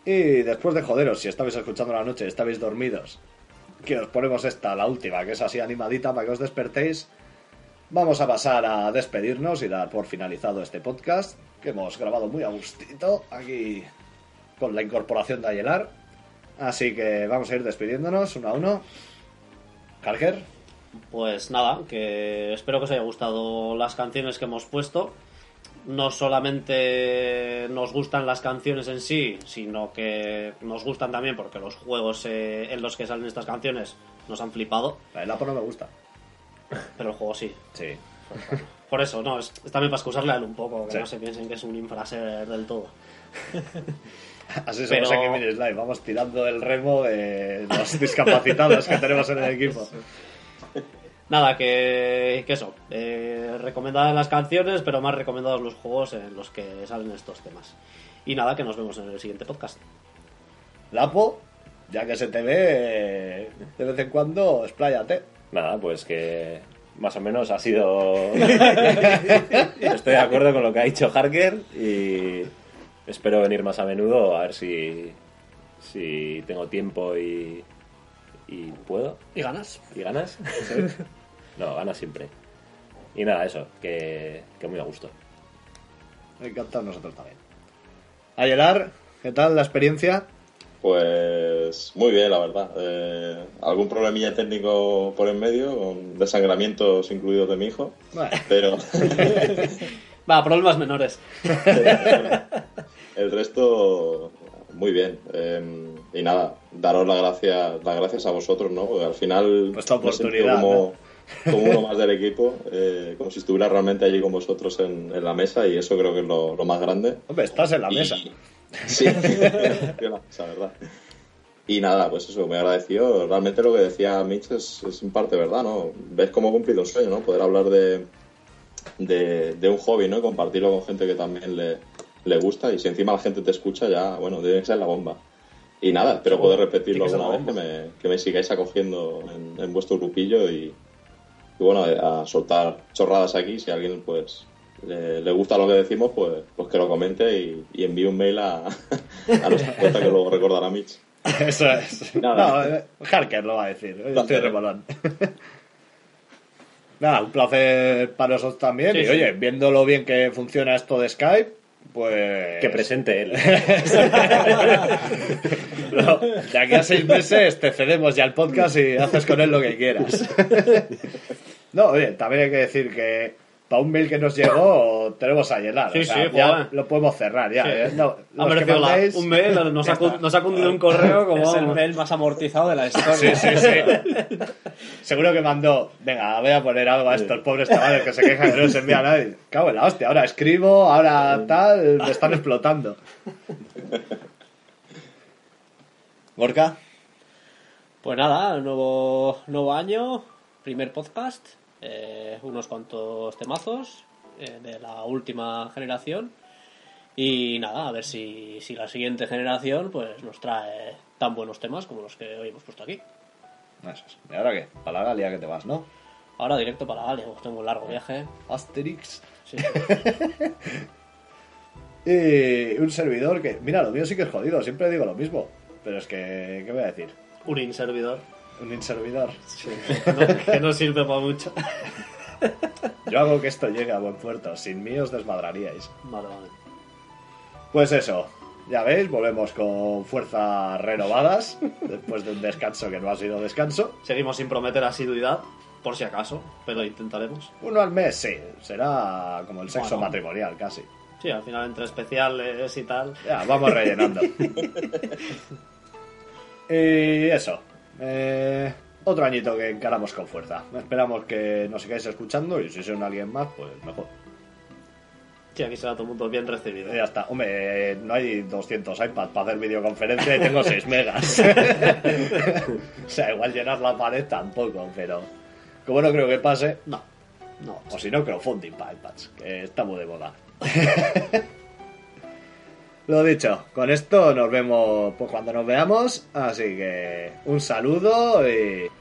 Y después de joderos, si estabais escuchando la noche, estabais dormidos, que os ponemos esta, la última, que es así animadita para que os despertéis, vamos a pasar a despedirnos y dar por finalizado este podcast, que hemos grabado muy a gustito aquí con la incorporación de Ayelar. Así que vamos a ir despidiéndonos uno a uno. Harker, Pues nada, que espero que os haya gustado las canciones que hemos puesto. No solamente nos gustan las canciones en sí, sino que nos gustan también porque los juegos eh, en los que salen estas canciones nos han flipado, el Apo no me gusta. pero el juego sí. Sí. Por eso, no, es, es también para excusarle a él un poco, que Sí. no se piensen que es un infraser del todo. Así Pero- somos aquí en Slime, vamos tirando el remo de los discapacitados que tenemos en el equipo. Nada, que, que eso, eh, recomendadas las canciones, pero más recomendados los juegos en los que salen estos temas. Y nada, que nos vemos en el siguiente podcast. Lapo, ya que se te ve de vez en cuando, expláyate. Nada, pues que más o menos ha sido... Estoy de acuerdo con lo que ha dicho Harker y espero venir más a menudo a ver si, si tengo tiempo y, y puedo. ¿Y ganas? ¿Y ganas? No, ganas siempre. Y nada, eso, que, que muy a gusto. Me encanta a nosotros también. Ayelar, ¿qué tal la experiencia? Pues muy bien, la verdad. Eh, algún problemilla técnico por en medio, con desangramientos incluidos de mi hijo, Bueno, pero Va, problemas menores. el resto muy bien. Eh, y nada, daros las gracias, las gracias a vosotros, ¿no? Porque al final me sentido oportunidad, como, uno más del equipo, eh, como si estuviera realmente allí con vosotros en, en la mesa y eso creo que es lo, lo más grande. hombre, estás en la Y- mesa. Sí, en la mesa, verdad. Y nada, pues eso, me agradeció. Realmente lo que decía Mitch es, es en parte verdad, ¿no? Ves cómo he cumplido un sueño, ¿no? Poder hablar de, de, de un hobby, ¿no? Y compartirlo con gente que también le, le gusta. Y si encima la gente te escucha, ya, bueno, debe ser la bomba. Y nada, espero poder repetirlo alguna vez, que me, que me sigáis acogiendo en, en vuestro grupillo y, y bueno, a soltar chorradas aquí. Si a alguien, pues, le, le gusta lo que decimos, pues, pues que lo comente y, y envíe un mail a, a nuestra cuenta que luego recordará Mitch. Eso es. Nada. No, eh, Harker lo va a decir. Yo estoy remolón. Nada, un placer para nosotros también. Sí, y sí. oye, viendo lo bien que funciona esto de Skype, pues. Que presente él. No, de aquí a seis meses te cedemos ya el podcast y haces con él lo que quieras. No, oye, también hay que decir que para un mail que nos llegó tenemos a llenar. Sí, o sea, sí, ya joder. lo podemos cerrar ya. Sí. ¿eh? No, Ha los que merecido la- mandéis- un mail, nos ha, nos ha cundido un correo como... Es el mail más amortizado de la historia. Sí, sí, sí. Seguro que mandó, venga, voy a poner algo a estos pobres chavales que se quejan que no les envía a nadie. Cago en la hostia, ahora escribo, ahora tal, me están explotando. Gorka, Pues nada, nuevo, nuevo año, primer podcast, eh, unos cuantos temazos eh, de la última generación. Y nada, a ver si, si la siguiente generación pues nos trae tan buenos temas como los que hoy hemos puesto aquí. Eso es. ¿Y ahora qué? Para la Galia que te vas, ¿no? Ahora directo para Galia, pues tengo un largo viaje. Asterix. Sí. Y un servidor que, mira, lo mío sí que es jodido, siempre digo lo mismo. Pero es que, ¿qué voy a decir? Un inservidor. Un inservidor. Que no, que no sirve para mucho. Yo hago que esto llegue a buen puerto. Sin mí os desmadraríais. Vale, vale. Pues eso. Ya veis, volvemos con fuerzas renovadas. después de un descanso que no ha sido descanso. Seguimos sin prometer asiduidad, por si acaso, pero intentaremos. Uno al mes, sí. Será como el sexo Bueno. matrimonial, casi. Sí, al final entre especiales y tal. Ya, vamos rellenando. y eso. Eh, otro añito que encaramos con fuerza. Esperamos que nos sigáis escuchando y si son alguien más, pues mejor. Sí, aquí será todo el mundo bien recibido. Ya está. Hombre, no hay 200 iPads para hacer videoconferencia y tengo 6 megas. o sea, igual llenar la pared tampoco, pero como no creo que pase, No, no. o si no, crowdfunding para iPads, que está muy de moda. Lo dicho, con esto nos vemos pues, cuando nos veamos, así que un saludo y...